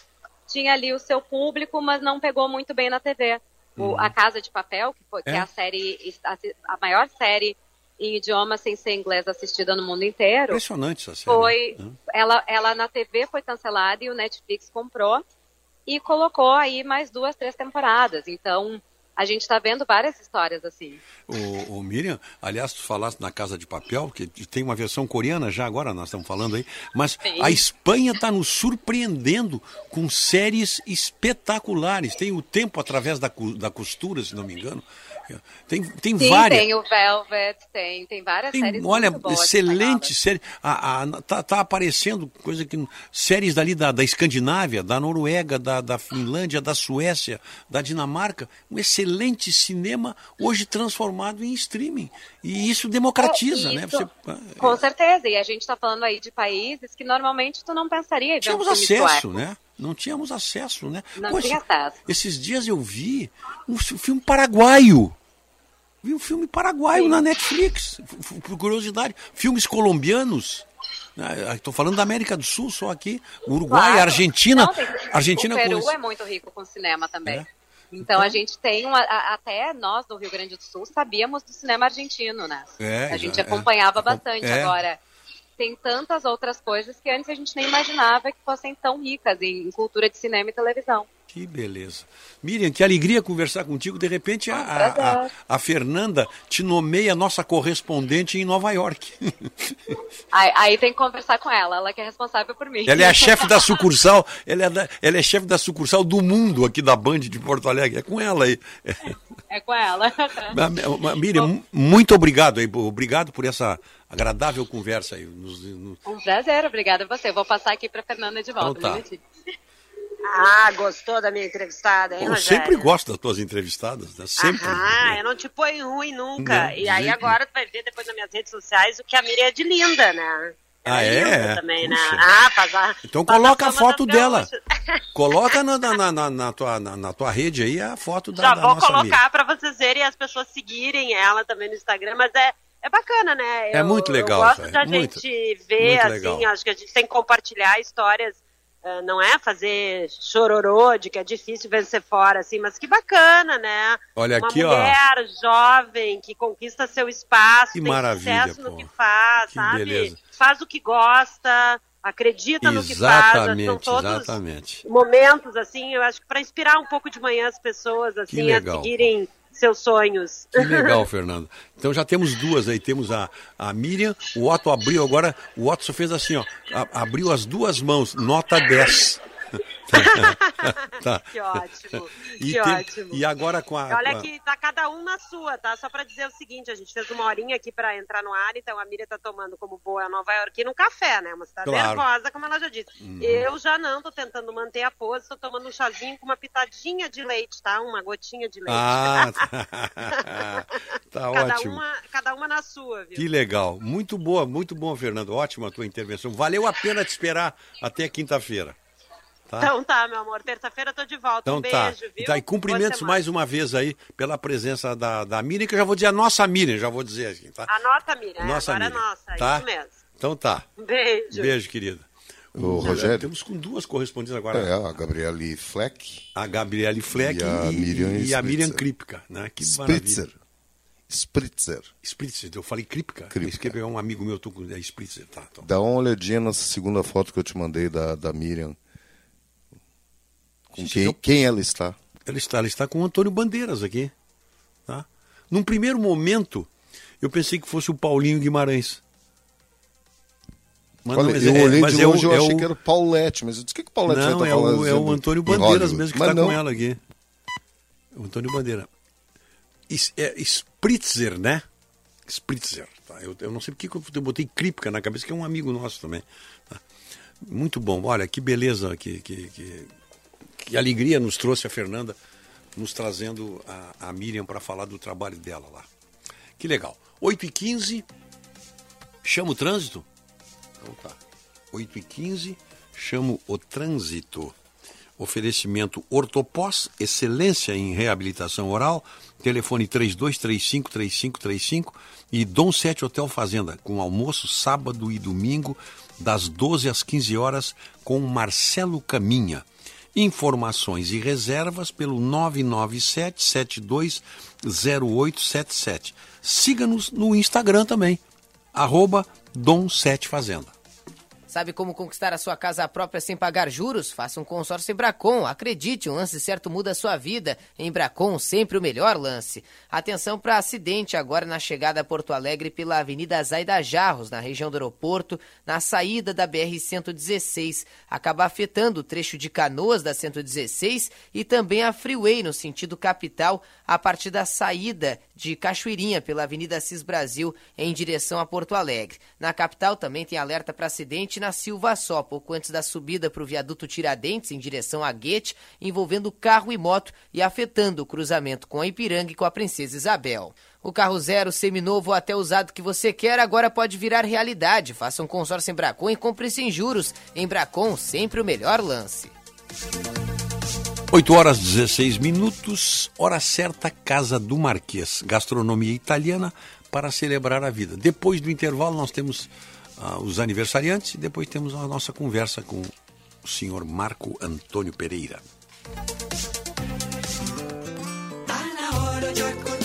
tinha ali o seu público, mas não pegou muito bem na TV. O, a Casa de Papel, que, foi, que é É. a série, a maior série em idioma sem ser inglês assistida no mundo inteiro. Impressionante essa série. Foi, né? ela, ela na TV foi cancelada e o Netflix comprou e colocou aí mais duas, três temporadas. Então, a gente está vendo várias histórias assim. O, o Miriam, aliás, tu falaste na Casa de Papel, que tem uma versão coreana já agora, nós estamos falando aí, mas Sim. a Espanha está nos surpreendendo com séries espetaculares. Tem o Tempo através da, da costura, se não me engano. Tem, tem Sim, várias. tem o Velvet, tem, tem várias Tem, séries olha, excelente série. A, a- tá, tá aparecendo coisa que. Séries dali da, da Escandinávia, da Noruega, da, da Finlândia, da Suécia, da Dinamarca. Um excelente cinema hoje transformado em streaming. E isso democratiza, né? Isso, Você, Com certeza, e a gente está falando aí de países que normalmente tu não pensaria em ver um acesso, sueco. né? Não tínhamos acesso, né? Não tinha acesso. Esses dias eu vi um fi- filme paraguaio. Vi um filme paraguaio na Netflix, por curiosidade. Filmes colombianos. Estou falando da América do Sul, só aqui. Uruguai, Claro. Argentina. Não, tem- Argentina o Peru com- é muito rico com cinema também. É. Então, a gente tem uma, até nós do Rio Grande do Sul sabíamos do cinema argentino, né? É, a gente é, acompanhava é. bastante. Agora, tem tantas outras coisas que antes a gente nem imaginava que fossem tão ricas em, cultura de cinema e televisão. Que beleza. Miriam, que alegria conversar contigo. De repente, a, a- a, a Fernanda te nomeia nossa correspondente em Nova York. Aí, aí tem que conversar com ela, ela que é responsável por mim. Ela é a chefe da sucursal, ela é, da- ela é chefe da sucursal do mundo aqui da Band de Porto Alegre. É com ela aí. É com ela. Miriam, mu- muito obrigado aí, obrigado por essa agradável conversa aí. Nos- Um prazer, obrigada a você. Eu vou passar aqui para Fernanda de volta. Então tá. Ah, gostou da minha entrevistada, hein, Eu Rogério? sempre gosto das tuas entrevistadas, né? Sempre. Ah, eu não te ponho ruim nunca. Não, e aí sempre. agora tu vai ver depois nas minhas redes sociais o que a Miriam é de linda, né? Ah, é? linda também, né? Ah, a, Então coloca a foto dela. Coloca na, na, na, na tua, na, tua rede aí a foto da, Já da vou colocar para vocês verem e as pessoas seguirem ela também no Instagram, mas é, é bacana, né? É muito legal Eu gosto da muito, gente ver, muito assim, legal. acho que a gente tem que compartilhar histórias, ah, não é fazer chororô de que é difícil vencer fora, assim, mas que bacana, né? Olha Uma aqui, ó. mulher jovem que conquista seu espaço, Que tem maravilha, sucesso no pô. que faz, Que sabe? beleza. Faz o que gosta, acredita no que faz, são Exatamente, todos exatamente. momentos, assim, eu acho que para inspirar um pouco de manhã as pessoas, assim, a legal. seguirem seus sonhos. Que legal, Fernando. Então já temos duas aí. Temos a, a Miriam, o Otto abriu agora. O Otto só fez assim, ó. a- abriu as duas mãos, nota 10. Tá. Que ótimo, E, que tem- ótimo. e agora com a. Olha que tá cada um na sua, tá? Só para dizer o seguinte, a gente fez uma horinha aqui para entrar no ar, então a Miriam tá tomando como boa nova iorquina um café, né? Uma cidade Claro. nervosa, como ela já disse. Uhum. Eu já não, tô tentando manter a pose, tô tomando um chazinho com uma pitadinha de leite, tá? Uma gotinha de leite. Ah, tá, tá cada, ótimo. uma, cada uma na sua, viu? Que legal. Muito boa, muito bom, Fernando. Ótima a tua intervenção. Valeu a pena te esperar até quinta-feira. Tá? Então tá, meu amor. Terça-feira eu tô de volta. Então um tá. beijo, viu? Tá, e cumprimentos mais uma vez aí pela presença da, da Miriam, que eu já vou dizer a nossa Miriam, já vou dizer aqui, tá? A nossa, Miriam. é, Nossa agora Miriam, é nossa, tá? isso mesmo. Então tá. Beijo. Beijo, querida. Já Rogério. Temos com duas correspondentes agora. É, a Gabriele Fleck. A Gabriele Fleck E a Miriam e a Miriam. Kripka, né? Que Spritzer. maravilha. Spritzer. Spritzer, eu falei Kripka. Kripka. Isso que é um amigo meu, tô com é Spritzer, tá? Então. Dá uma olhadinha nessa segunda foto que eu te mandei da, da Miriam. Com quem, quem ela está? Ela está, ela está com o Antônio Bandeiras aqui. Tá? Num primeiro momento, eu pensei que fosse o Paulinho Guimarães. Mas Olha, não, mas eu é- olhei mas de é o- longe, eu é achei o- que era o Paulette, mas eu disse, o que, que o Paulette Não, vai é estar o, falando? é o Antônio em Bandeiras mesmo que está com ela aqui. O Antônio Bandeira. Is- é Spritzer, né? Spritzer. Tá? Eu, eu não sei porque que eu botei Kripka na cabeça, que é um amigo nosso também. tá? Muito bom. Olha, que beleza, que, que, que, que alegria nos trouxe a Fernanda, nos trazendo a, a Miriam para falar do trabalho dela lá. Que legal. 8h15, chama o trânsito? Então tá. 8h15, chamo o trânsito. Oferecimento Ortopós, excelência em reabilitação oral. Telefone 3235-3535 e Dom 7 Hotel Fazenda, com almoço sábado e domingo, das 12 às 15 horas, com Marcelo Caminha. Informações e reservas pelo 997-720877. Siga-nos no Instagram também, arroba Dom 7 Fazenda. Sabe como conquistar a sua casa própria sem pagar juros? Faça um consórcio em Bracon. Acredite, um lance certo muda a sua vida. Em Bracon, sempre o melhor lance. Atenção para acidente agora na chegada a Porto Alegre pela Avenida Zaida Jarros, na região do aeroporto, na saída da BR-116. Acaba afetando o trecho de Canoas da 116 e também a Freeway no sentido capital, a partir da saída de Cachoeirinha pela Avenida Cis Brasil em direção a Porto Alegre. Na capital também tem alerta para acidente na Silva Só, pouco antes da subida para o viaduto Tiradentes em direção a Guete, envolvendo carro e moto e afetando o cruzamento com a Ipiranga e com a Princesa Isabel. O carro zero, seminovo ou até usado que você quer agora pode virar realidade. Faça um consórcio em Bracon e compre sem juros. Em Bracon, sempre o melhor lance. 8 horas 16 minutos, hora certa, Casa do Marquês. Gastronomia italiana para celebrar a vida. Depois do intervalo, nós temos ah, os aniversariantes e depois temos a nossa conversa com o senhor Marco Antônio Pereira. Tá na hora de acordar,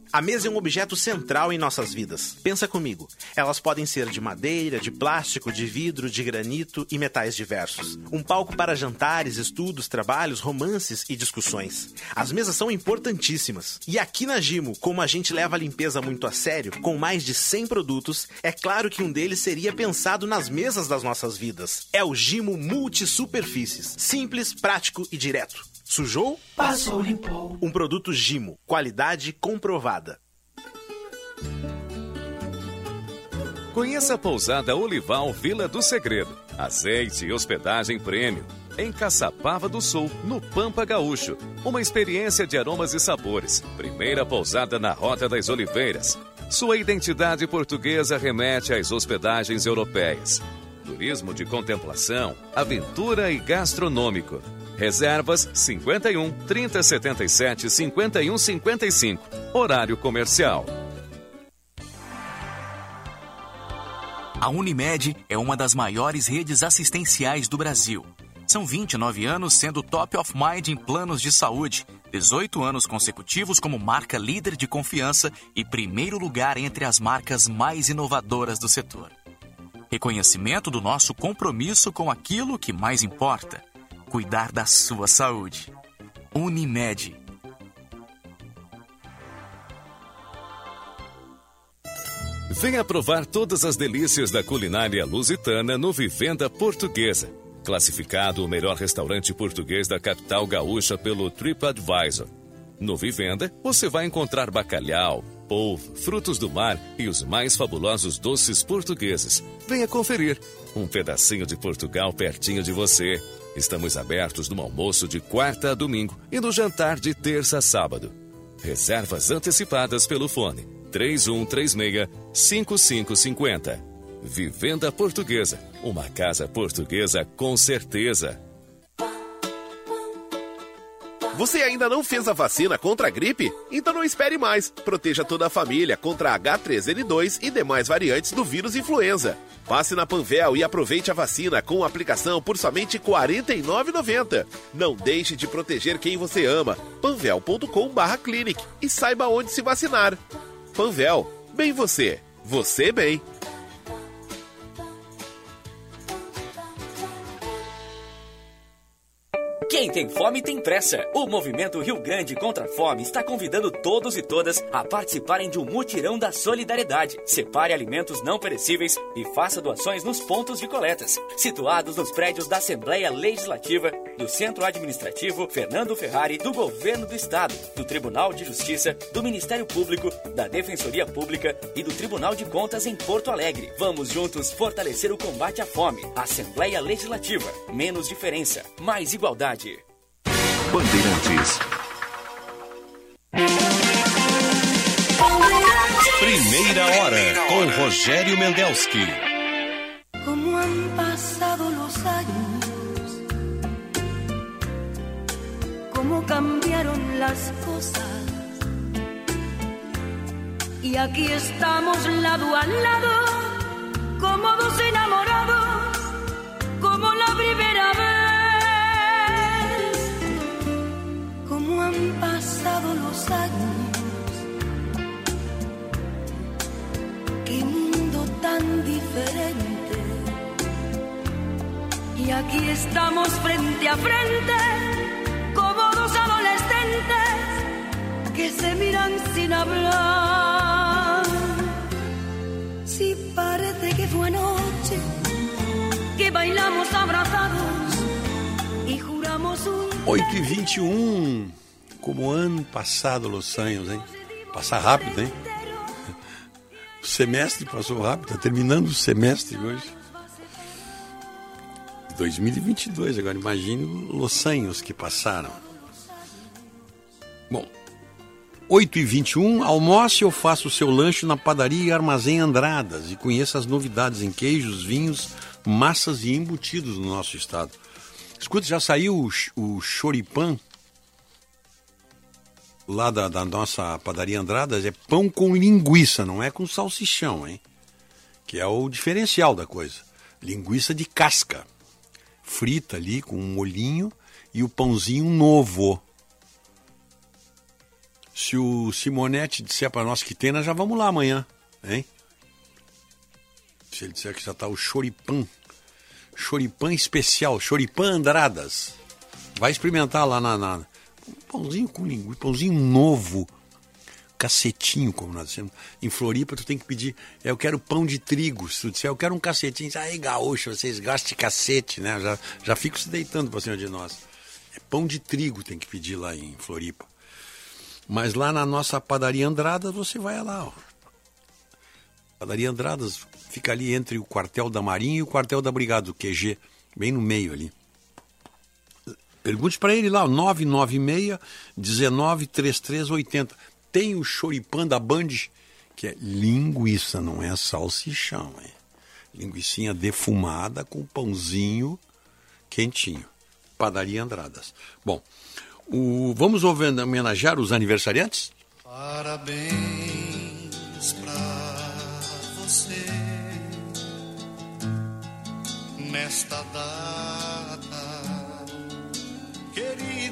A mesa é um objeto central em nossas vidas. Pensa comigo. Elas podem ser de madeira, de plástico, de vidro, de granito e metais diversos. Um palco para jantares, estudos, trabalhos, romances e discussões. As mesas são importantíssimas. E aqui na Gimo, como a gente leva a limpeza muito a sério, com mais de 100 produtos, é claro que um deles seria pensado nas mesas das nossas vidas. É o Gimo Multisuperfícies. Simples, prático e direto. Sujou? Passou, limpou. Um produto Gimo, qualidade comprovada. Conheça a pousada Olival Vila do Segredo. Azeite e hospedagem prêmio. Em Caçapava do Sul, no Pampa Gaúcho. Uma experiência de aromas e sabores. Primeira pousada na Rota das Oliveiras. Sua identidade portuguesa remete às hospedagens europeias. Turismo de contemplação, aventura e gastronômico. Reservas 51 3077 51 55. Horário comercial. A Unimed é uma das maiores redes assistenciais do Brasil. São 29 anos sendo top of mind em planos de saúde, 18 anos consecutivos como marca líder de confiança e primeiro lugar entre as marcas mais inovadoras do setor. Reconhecimento do nosso compromisso com aquilo que mais importa: cuidar da sua saúde. Unimed. Venha provar todas as delícias da culinária lusitana no Vivenda Portuguesa. Classificado o melhor restaurante português da capital gaúcha pelo TripAdvisor. No Vivenda, você vai encontrar bacalhau, polvo, frutos do mar e os mais fabulosos doces portugueses. Venha conferir. Um pedacinho de Portugal pertinho de você. Estamos abertos no almoço de quarta a domingo e no jantar de terça a sábado. Reservas antecipadas pelo fone 3136-5550. Vivenda Portuguesa. Uma casa portuguesa com certeza. Você ainda não fez a vacina contra a gripe? Então não espere mais. Proteja toda a família contra H3N2 e demais variantes do vírus influenza. Passe na Panvel e aproveite a vacina com aplicação por somente R$ 49,90. Não deixe de proteger quem você ama. panvel.com/clinic e saiba onde se vacinar. Panvel, bem você, você bem. Quem tem fome tem pressa. O Movimento Rio Grande contra a Fome está convidando todos e todas a participarem de um mutirão da solidariedade. Separe alimentos não perecíveis e faça doações nos pontos de coletas, situados nos prédios da Assembleia Legislativa, do Centro Administrativo Fernando Ferrari, do Governo do Estado, do Tribunal de Justiça, do Ministério Público, da Defensoria Pública e do Tribunal de Contas em Porto Alegre. Vamos juntos fortalecer o combate à fome. Assembleia Legislativa. Menos diferença, mais igualdade. Bandeirantes. Primeira hora com Rogério Mendelski. Como han pasado los años, cómo cambiaron las cosas. Y aquí estamos lado a lado, como dos enamorados, años, qué mundo tan diferente. Y aquí estamos frente a frente, como dos adolescentes que se miran sin hablar. Si parece que fue anoche, que bailamos abrazados y juramos un 8 e 21 Como ano passado, Los Anjos, hein? Passa rápido, hein? O semestre passou rápido, tá terminando o semestre hoje. 2022, agora imagine Los Anjos que passaram. Bom, 8 e 21 almoce ou faça o seu lanche na padaria e armazém Andradas e conheça as novidades em queijos, vinhos, massas e embutidos no nosso estado. Escuta, já saiu o, o choripan lá da, da nossa padaria Andradas, é pão com linguiça, não é com salsichão, hein? Que é o diferencial da coisa. Linguiça de casca, frita ali com um molhinho e o pãozinho novo. Se o Simonetti disser para nós que tem, nós já vamos lá amanhã, hein? Se ele disser que já tá o choripan, choripan especial, choripan Andradas. Vai experimentar lá na, na pãozinho com linguiça, pãozinho novo, cacetinho, como nós dizemos. Em Floripa, tu tem que pedir, eu quero pão de trigo. Se tu disser, eu quero um cacetinho, aí gaúcho, vocês gastam de cacete, né? Já, já fico se deitando pra cima de nós. É pão de trigo tem que pedir lá em Floripa. Mas lá na nossa padaria Andradas, você vai lá, ó. Padaria Andradas fica ali entre o quartel da Marinha e o quartel da Brigada, o QG, bem no meio ali. Pergunte para ele lá, 996 193380. Tem o choripã da Band, que é linguiça, não é salsichão, é linguiçinha defumada com pãozinho quentinho. Padaria Andradas. Bom, o, vamos homenagear os aniversariantes? Parabéns pra você nesta data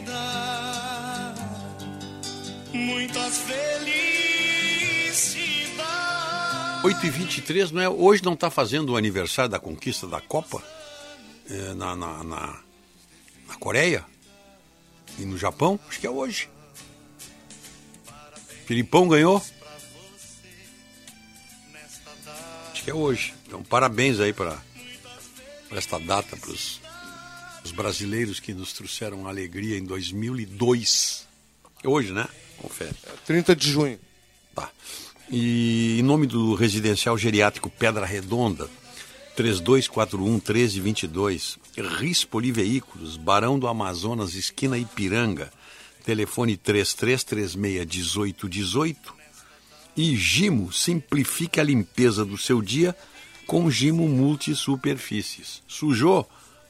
querida. Muitas felicidades. 8 e 23 não é? Hoje não está fazendo o aniversário da conquista da Copa é, na, na, na, na Coreia e no Japão? Acho que é hoje. Filipão ganhou? Acho que é hoje. Então, parabéns aí para esta data, para os brasileiros que nos trouxeram alegria em 2002. É hoje, né? Confere. 30 de junho. Tá. E em nome do residencial geriátrico Pedra Redonda, 3241 1322, Rispoli Veículos, Barão do Amazonas, esquina Ipiranga, telefone 3336 1818. E Gimo simplifique a limpeza do seu dia com Gimo Multisuperfícies. Sujou?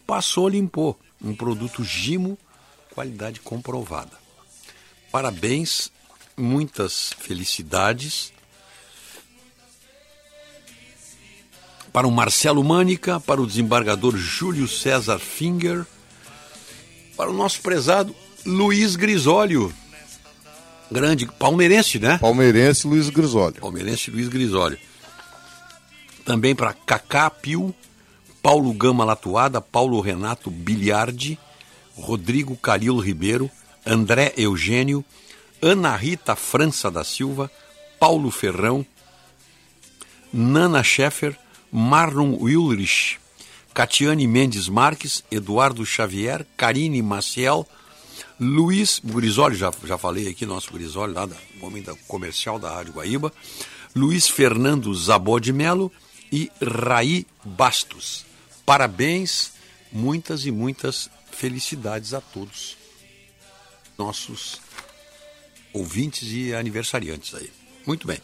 Passou, limpou. Um produto Gimo, qualidade comprovada. Parabéns, muitas felicidades para o Marcelo Mânica, para o desembargador Júlio César Finger, para o nosso prezado Luiz Grisólio, grande palmeirense, né? Palmeirense Luiz Grisólio. Palmeirense Luiz Grisólio. Também para Cacá Pio, Paulo Gama Latuada, Paulo Renato Biliardi, Rodrigo Calil Ribeiro, André Eugênio, Ana Rita França da Silva, Paulo Ferrão, Nana Scheffer, Marlon Ulrich, Catiane Mendes Marques, Eduardo Xavier, Karine Maciel, Luiz Grisoli, já, já falei aqui, nosso Grisoli, lá do momento comercial da Rádio Guaíba, Luiz Fernando Zabó de Melo e Raí Bastos. Parabéns, muitas e muitas felicidades a todos nossos ouvintes e aniversariantes aí. Muito bem.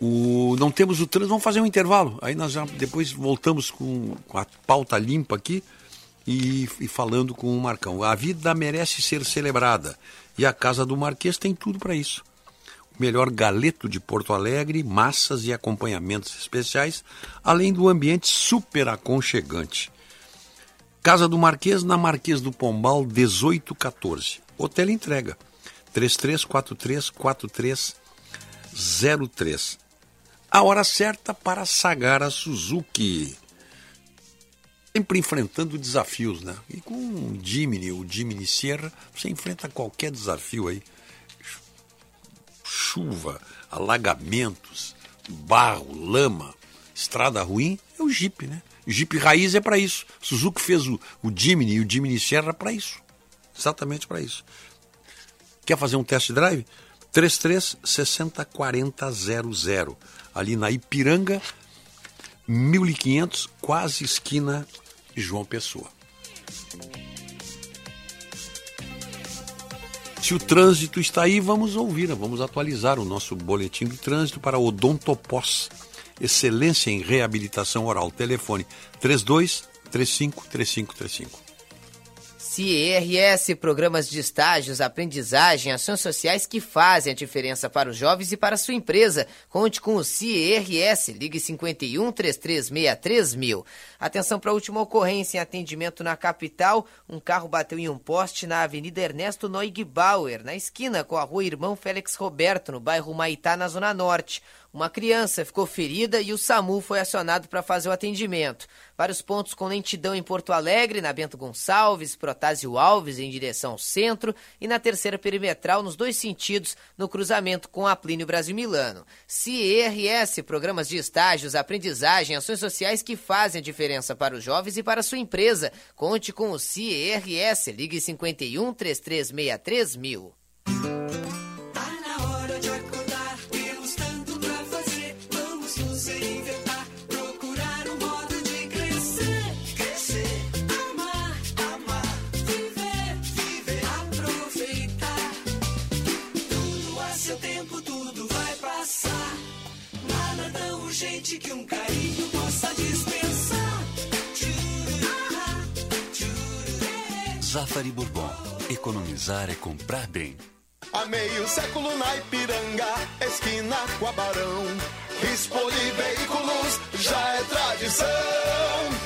O, não temos o trânsito, vamos fazer um intervalo. Aí nós já depois voltamos com, com a pauta limpa aqui e, e, falando com o Marcão. A vida merece ser celebrada e a Casa do Marquês tem tudo para isso. Melhor galeto de Porto Alegre, massas e acompanhamentos especiais, além do ambiente super aconchegante. Casa do Marquês, na Marquês do Pombal, 1814. Hotel entrega 3343 4303 a hora certa para Sagara Suzuki. Sempre enfrentando desafios, né? E com o Jimny, o Jimny Sierra, você enfrenta qualquer desafio aí. Chuva, alagamentos, barro, lama, estrada ruim, é o Jeep, né? Jeep raiz é para isso. Suzuki fez o, o Jimny e o Jimny Sierra para isso. Exatamente para isso. Quer fazer um test drive? 33 60 40 00 ali na Ipiranga, 1500, quase esquina João Pessoa. Se o trânsito está aí, vamos ouvir, né? vamos atualizar o nosso boletim do trânsito para Odontopós. Excelência em reabilitação oral. Telefone 32 35 3535. CIRS, programas de estágios, aprendizagem, ações sociais que fazem a diferença para os jovens e para sua empresa. Conte com o CIRS, ligue 51 3363 mil. Atenção para a última ocorrência em atendimento na capital. Um carro bateu em um poste na Avenida Ernesto Neugbauer, na esquina com a rua Irmão Félix Roberto, no bairro Maitá, na Zona Norte. Uma criança ficou ferida e o SAMU foi acionado para fazer o atendimento. Vários pontos com lentidão em Porto Alegre, na Bento Gonçalves, Protásio Alves em direção ao centro e na terceira perimetral nos dois sentidos no cruzamento com a Plínio Brasil Milano. CIRS, programas de estágios, aprendizagem, ações sociais que fazem a diferença para os jovens e para a sua empresa. Conte com o CIRS, ligue 51 3363 mil. Zafari Bourbon. Economizar é comprar bem. Há meio século na Ipiranga, esquina com a Barão. Veículos já é tradição.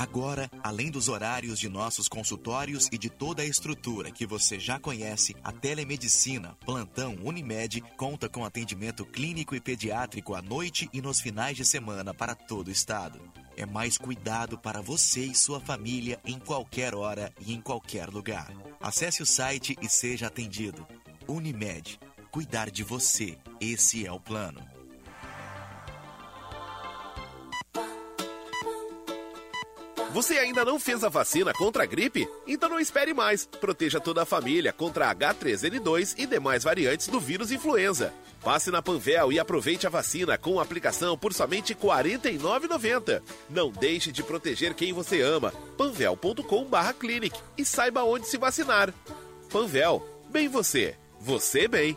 Agora, além dos horários de nossos consultórios e de toda a estrutura que você já conhece, a telemedicina Plantão Unimed conta com atendimento clínico e pediátrico à noite e nos finais de semana para todo o estado. É mais cuidado para você e sua família em qualquer hora e em qualquer lugar. Acesse o site e seja atendido. Unimed. Cuidar de você. Esse é o plano. Você ainda não fez a vacina contra a gripe? Então não espere mais. Proteja toda a família contra H3N2 e demais variantes do vírus influenza. Passe na Panvel e aproveite a vacina com aplicação por somente R$ 49,90. Não deixe de proteger quem você ama. panvel.com/clinic e saiba onde se vacinar. Panvel, bem você, você bem.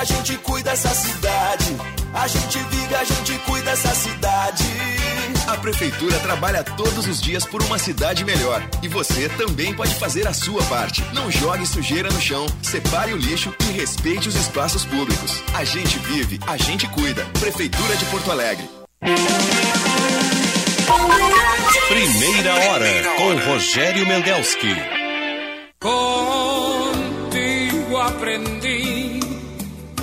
A gente cuida dessa cidade. A gente vive, a gente cuida dessa cidade. A Prefeitura trabalha todos os dias por uma cidade melhor. E você também pode fazer a sua parte. Não jogue sujeira no chão, separe o lixo e respeite os espaços públicos. A gente vive, a gente cuida. Prefeitura de Porto Alegre. Primeira hora com Rogério Mendelski. Contigo aprendí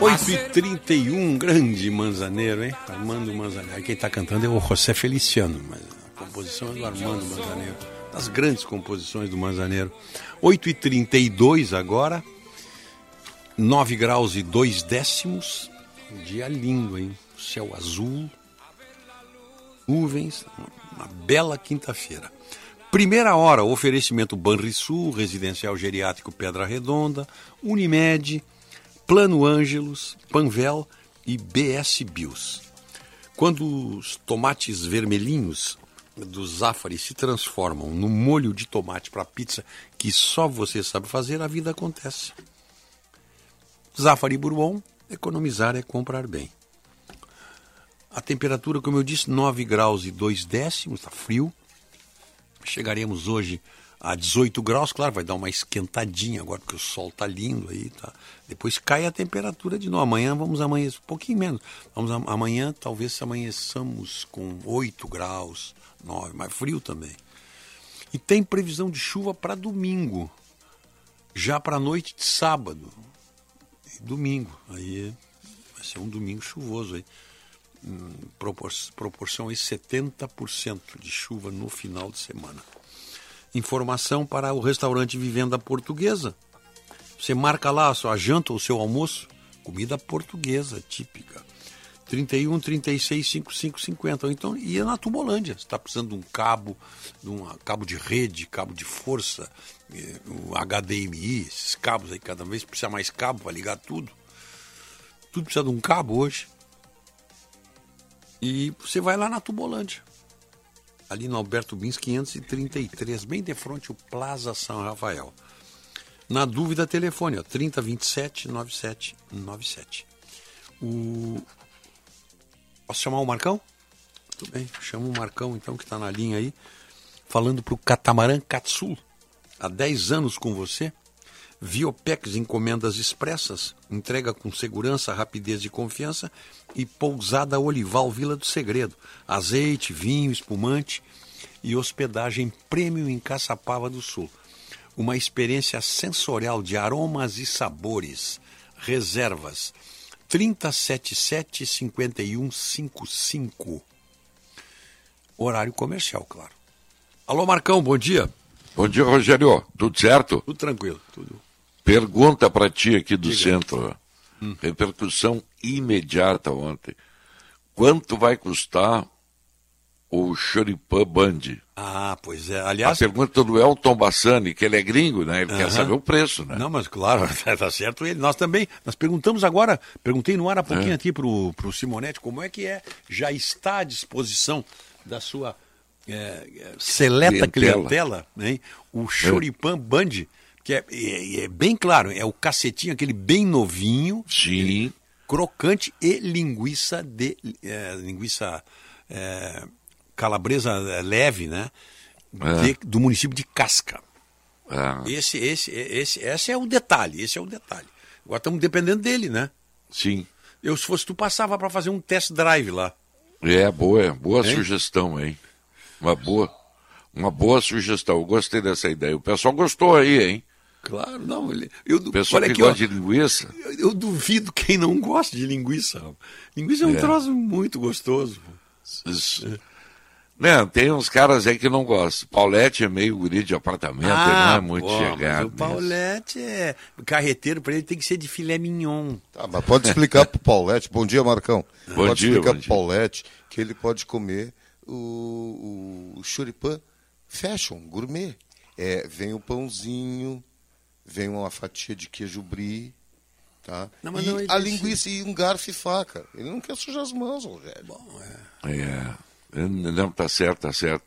8 e 31 grande Manzaneiro, hein? Armando Manzaneiro. Quem está cantando é o José Feliciano, mas a composição é do Armando Manzaneiro. Das grandes composições do Manzaneiro. 8 e 32 agora, 9 graus e 2 décimos. Um dia lindo, hein? Céu azul, nuvens, uma bela quinta-feira. Primeira hora, oferecimento Banrisul, Residencial Geriátrico Pedra Redonda, Unimed, Plano Ângelos, Panvel e BS Bios. Quando os tomates vermelhinhos do Zafari se transformam no molho de tomate para pizza que só você sabe fazer, a vida acontece. Zafari Bourbon, economizar é comprar bem. A temperatura, como eu disse, 9 graus e 2 décimos, está frio. Chegaremos hoje a 18 graus, claro, vai dar uma esquentadinha agora, porque o sol está lindo aí, tá? Depois cai a temperatura de novo. Amanhã vamos amanhecer, um pouquinho menos. Vamos amanhã, talvez amanheçamos com 8 graus, 9, mais frio também. E tem previsão de chuva para domingo, já para a noite de sábado. E domingo, aí vai ser um domingo chuvoso aí. Hum, propor proporção aí 70% de chuva no final de semana. Informação para o restaurante Vivenda Portuguesa. Você marca lá a sua janta ou o seu almoço, comida portuguesa típica. 31 36 55 50. Ou então ia na Tubolândia. Você está precisando de um cabo, de um cabo de rede, cabo de força, eh, um HDMI, esses cabos aí, cada vez precisa mais cabo para ligar tudo. Tudo precisa de um cabo hoje. E você vai lá na Tubolândia. Ali no Alberto Bins 533, bem de frente o Plaza São Rafael. Na dúvida, telefone, ó, 3027 9797. O... Posso chamar o Marcão? Tudo bem, chama o Marcão então, que está na linha aí, falando para o Catamarã Katsul. Há 10 anos com você. Viopex Encomendas Expressas, entrega com segurança, rapidez e confiança. E Pousada Olival Vila do Segredo, azeite, vinho, espumante e hospedagem premium em Caçapava do Sul. Uma experiência sensorial de aromas e sabores. Reservas 3077 5155. Horário comercial, claro. Alô, Marcão, bom dia. Bom dia, Rogério. Tudo certo? Tudo tranquilo, tudo. Pergunta para ti aqui do Diga. centro. Hum. Repercussão imediata ontem. Quanto vai custar o Choripã Band? Ah, pois é. Aliás. A pergunta do Elton Bassani, que ele é gringo, né? Ele Aham. quer saber o preço, né? Não, mas claro, tá certo ele. Nós também, nós perguntamos agora, perguntei no ar há pouquinho É. aqui pro, pro Simonetti, como é que é, já está à disposição da sua é, é, seleta Clientela. clientela, hein? o Choripan Band, que é, é- é bem claro, é o cacetinho, aquele bem novinho, Sim. crocante e linguiça de é, linguiça é, calabresa é, leve, né? É. De- do município de Casca. Esse, esse, esse, esse é o detalhe, esse é o detalhe. Agora estamos dependendo dele, né? sim. Eu, se fosse tu, passava para fazer um test drive lá. É, boa, boa Hein? sugestão, hein? Uma boa, uma boa sugestão. Eu gostei dessa ideia. O pessoal gostou aí, hein? Claro, não. Ele, eu, O pessoal olha que aqui, ó, gosta de linguiça. eu, eu duvido quem não gosta de linguiça. Linguiça é um É. troço muito gostoso. Isso. Né, tem uns caras aí que não gostam. Paulette é meio guri de apartamento, ele não é muito Ah, pô, chegado. O. Paulette é. Carreteiro, para ele tem que ser de filé mignon. Tá, mas pode explicar pro Paulette, bom dia Marcão, Bom pode dia, explicar bom pro Paulette que ele pode comer o, o choripan fashion, gourmet. É, vem o pãozinho, vem uma fatia de queijo brie, tá? Não, mas e não, a linguiça e um garfo e faca. Ele não quer sujar as mãos, Rogério. É, não, tá certo, tá certo.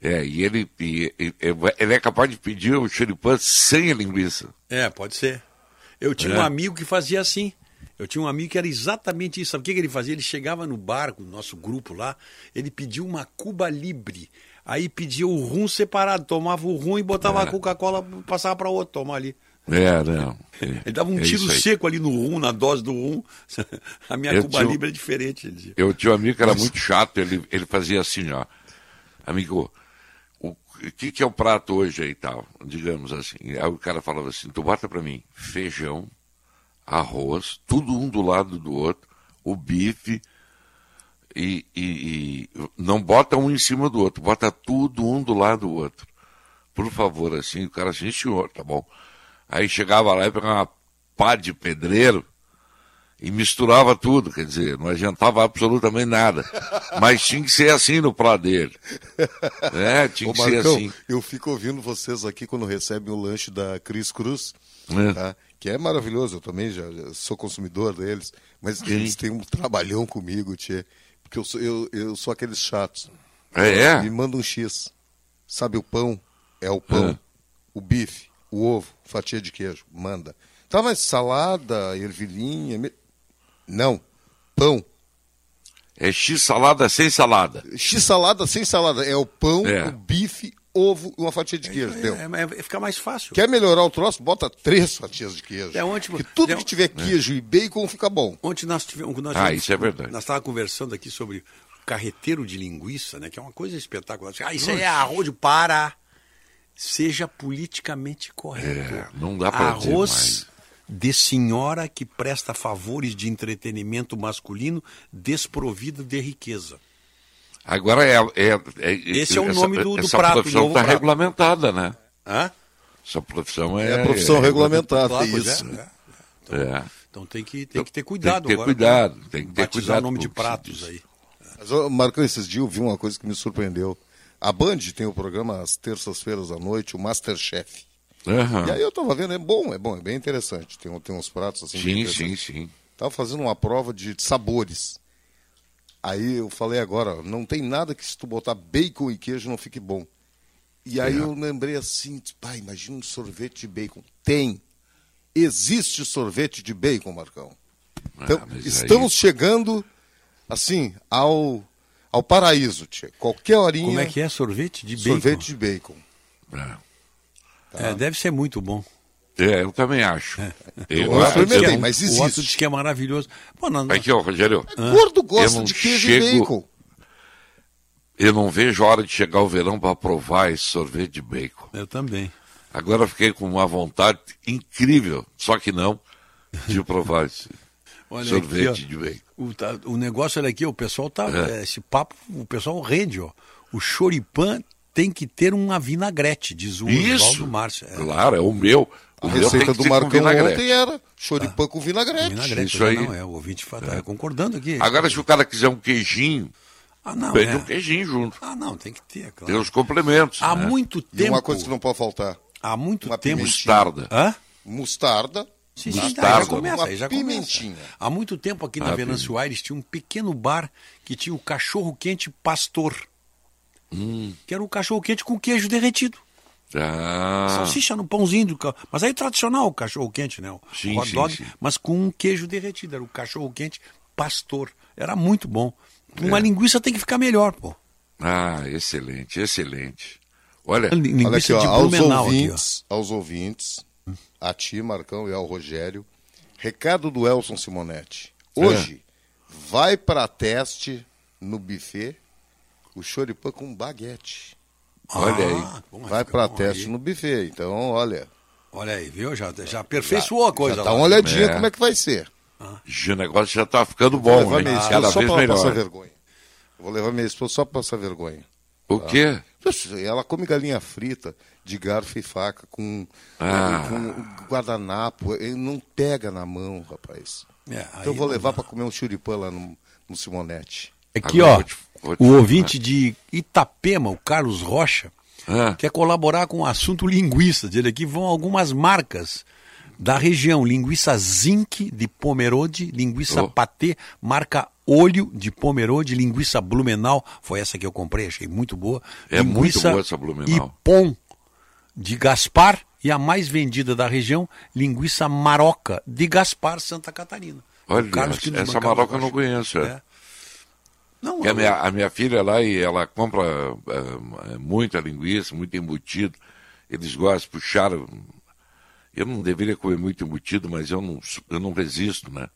É, e ele, e- e- ele é capaz de pedir o choripã sem a linguiça. É, pode ser. Eu tinha É. um amigo que fazia assim. Eu tinha um amigo que era exatamente isso. Sabe o que, que ele fazia? Ele chegava no barco, no nosso grupo lá, ele pediu uma Cuba Libre. Aí pedia o rum separado, tomava o rum e botava É. a Coca-Cola, passava para outro tomar ali. É, não. Ele dava um É tiro seco ali no rum, na dose do rum. A minha Eu Cuba tinha Libre é diferente. Eu tinha um amigo que era muito chato, ele, ele fazia assim, ó. Amigo, o que, que é o prato hoje aí e tal? Digamos assim. Aí o cara falava assim, tu bota pra mim feijão, arroz, tudo um do lado do outro, o bife, e, e- e não bota um em cima do outro, bota tudo um do lado do outro. Por favor, assim, o cara assim, senhor, tá bom. Aí chegava lá e pegava uma pá de pedreiro e misturava tudo, quer dizer, não adiantava absolutamente nada. Mas tinha que ser assim no pró dele. É, tinha Ô, que ser Marcão, assim. eu fico ouvindo vocês aqui quando recebem o lanche da Cris Cruz, É. tá? que é maravilhoso, eu também já, já sou consumidor deles, mas Sim. eles têm um trabalhão comigo, tchê, porque eu sou, eu, eu sou aqueles chatos. É, é? Me manda um X. Sabe o pão? É o pão. É. O bife, o ovo, fatia de queijo, manda. Tá, mas salada, ervilhinha... me- Não, pão. É X salada sem salada. X salada sem salada. É o pão, É. o bife, ovo e uma fatia de queijo. deu. É, é, fica mais fácil. Quer melhorar o troço? Bota três fatias de queijo. É ontem, Porque tudo que tiver queijo e bacon fica bom. Ontem nós tivemos. Nós Ah, tivemos- isso é verdade. Nós estávamos conversando aqui sobre carreteiro de linguiça, né? Que é uma coisa espetacular. Ah, isso aí é arroz de para. Seja politicamente correto. É, não dá pra dizer mais. de senhora que presta favores de entretenimento masculino desprovido de riqueza. Agora é. é, é Esse é o essa- nome do- do essa prato, do profissão novo está regulamentada, né? Hã? Essa profissão é. É a profissão regulamentada, Claro, pois isso. é, É. Então tem que, tem que ter cuidado Tem que ter agora. cuidado, tem que ter batizar cuidado o nome de pratos aí. Mas, Marcão, esses dias eu vi uma coisa que me surpreendeu. A Band tem o programa às terças-feiras à noite, o Masterchef. Aham. E aí eu tava vendo, é bom, é bom, é bem interessante. Tem, tem uns pratos assim. Sim, sim, sim. Tava fazendo uma prova de sabores. Aí eu falei agora, não tem nada que se tu botar bacon e queijo não fique bom. E aí É. eu lembrei assim, pai, imagina um sorvete de bacon. Tem. Existe sorvete de bacon, Marcão. Então, Ah, estamos chegando, assim, ao, ao paraíso, tia. Qualquer horinha. Como é que é? Sorvete de bacon? Sorvete de bacon. É, deve ser muito bom. É, eu também acho. Eu, Eu experimentei, eu- mas O Otto existe. diz que é maravilhoso. Pô, não, não- Aqui, ó, Rogério. Gordo gosta de queijo chego- e bacon. Eu não vejo a hora de chegar o verão para provar esse sorvete de bacon. Eu também. Agora eu fiquei com uma vontade incrível, só que não, de provar esse Olha sorvete aqui, de bacon. O, tá- o negócio, olha aqui, o pessoal tá. É. é, Esse papo, o pessoal rende, ó. O choripan tem que ter uma vinagrete, diz o Isso, Oswaldo Márcio. É. claro, é o meu. A receita do Marcão vinagrete. ontem era choripã com vinagrete. Vinagrete, Isso aí. Não, é, o ouvinte está concordando aqui. Agora, se o cara quiser um queijinho, Ah, não, pede é. um queijinho junto. Ah, não, tem que ter, claro. Tem os complementos. Há né? muito E tempo. uma coisa que não pode faltar. Há muito Uma tempo. pimentinha. Mostarda. Hã? Mostarda. Sim, sim, Mostarda. daí já começa, Uma já pimentinha. começa. Há muito tempo aqui na Ah, Venâncio Aires tinha um pequeno bar que tinha o cachorro quente pastor. Hum. Que era o cachorro quente com queijo derretido. Ah, Salsicha no pãozinho do ca- Mas aí tradicional o cachorro quente, né? O Sim, hot sim, dog, sim. mas com um queijo derretido. Era o cachorro quente pastor. Era muito bom. É. Uma linguiça tem que ficar melhor, pô. ah, excelente, excelente. Olha, Li- Linguiça Olha aqui, ó, de aos Blumenau aqui, ó. ouvintes, aos ouvintes, a ti, Marcão, e ao Rogério, recado do Elson Simonetti. Hoje, vai para teste no buffet o choripã com baguete. Olha aí. Ah, bom, Vai para teste aí. no buffet. Então, olha, Olha aí, viu? Já, já aperfeiçoou a coisa. já dá lá. uma olhadinha É. como é que vai ser. Já O negócio já tá ficando Vou bom, levar né? minha Cada esposa só vez para passar melhor. vergonha. Vou levar minha esposa só para passar vergonha. O quê? Ela come galinha frita de garfo e faca com, Ah. com guardanapo. Ele não pega na mão, rapaz. É, então eu aí vou levar para comer um churipã lá no, no Simonetti. Aqui, Agora ó, te- te o ouvinte de Itapema, o Carlos Rocha, Ah, quer colaborar com o assunto linguiça. Ele aqui vão algumas marcas da região. Linguiça Zinc de Pomerode, linguiça Oh. Patê, marca Olho de Pomerode, linguiça Blumenau. Foi essa que eu comprei, achei muito boa. É muito linguiça boa essa Blumenau. Ipom de Gaspar e a mais vendida da região, linguiça Maroca de Gaspar, Santa Catarina. olha, essa bancários maroca eu não conheço. é. É. Não, a, minha, a minha filha lá, e ela compra é, muita linguiça, muito embutido. Eles gostam, puxaram. Eu não deveria comer muito embutido, mas eu não, eu não resisto, né?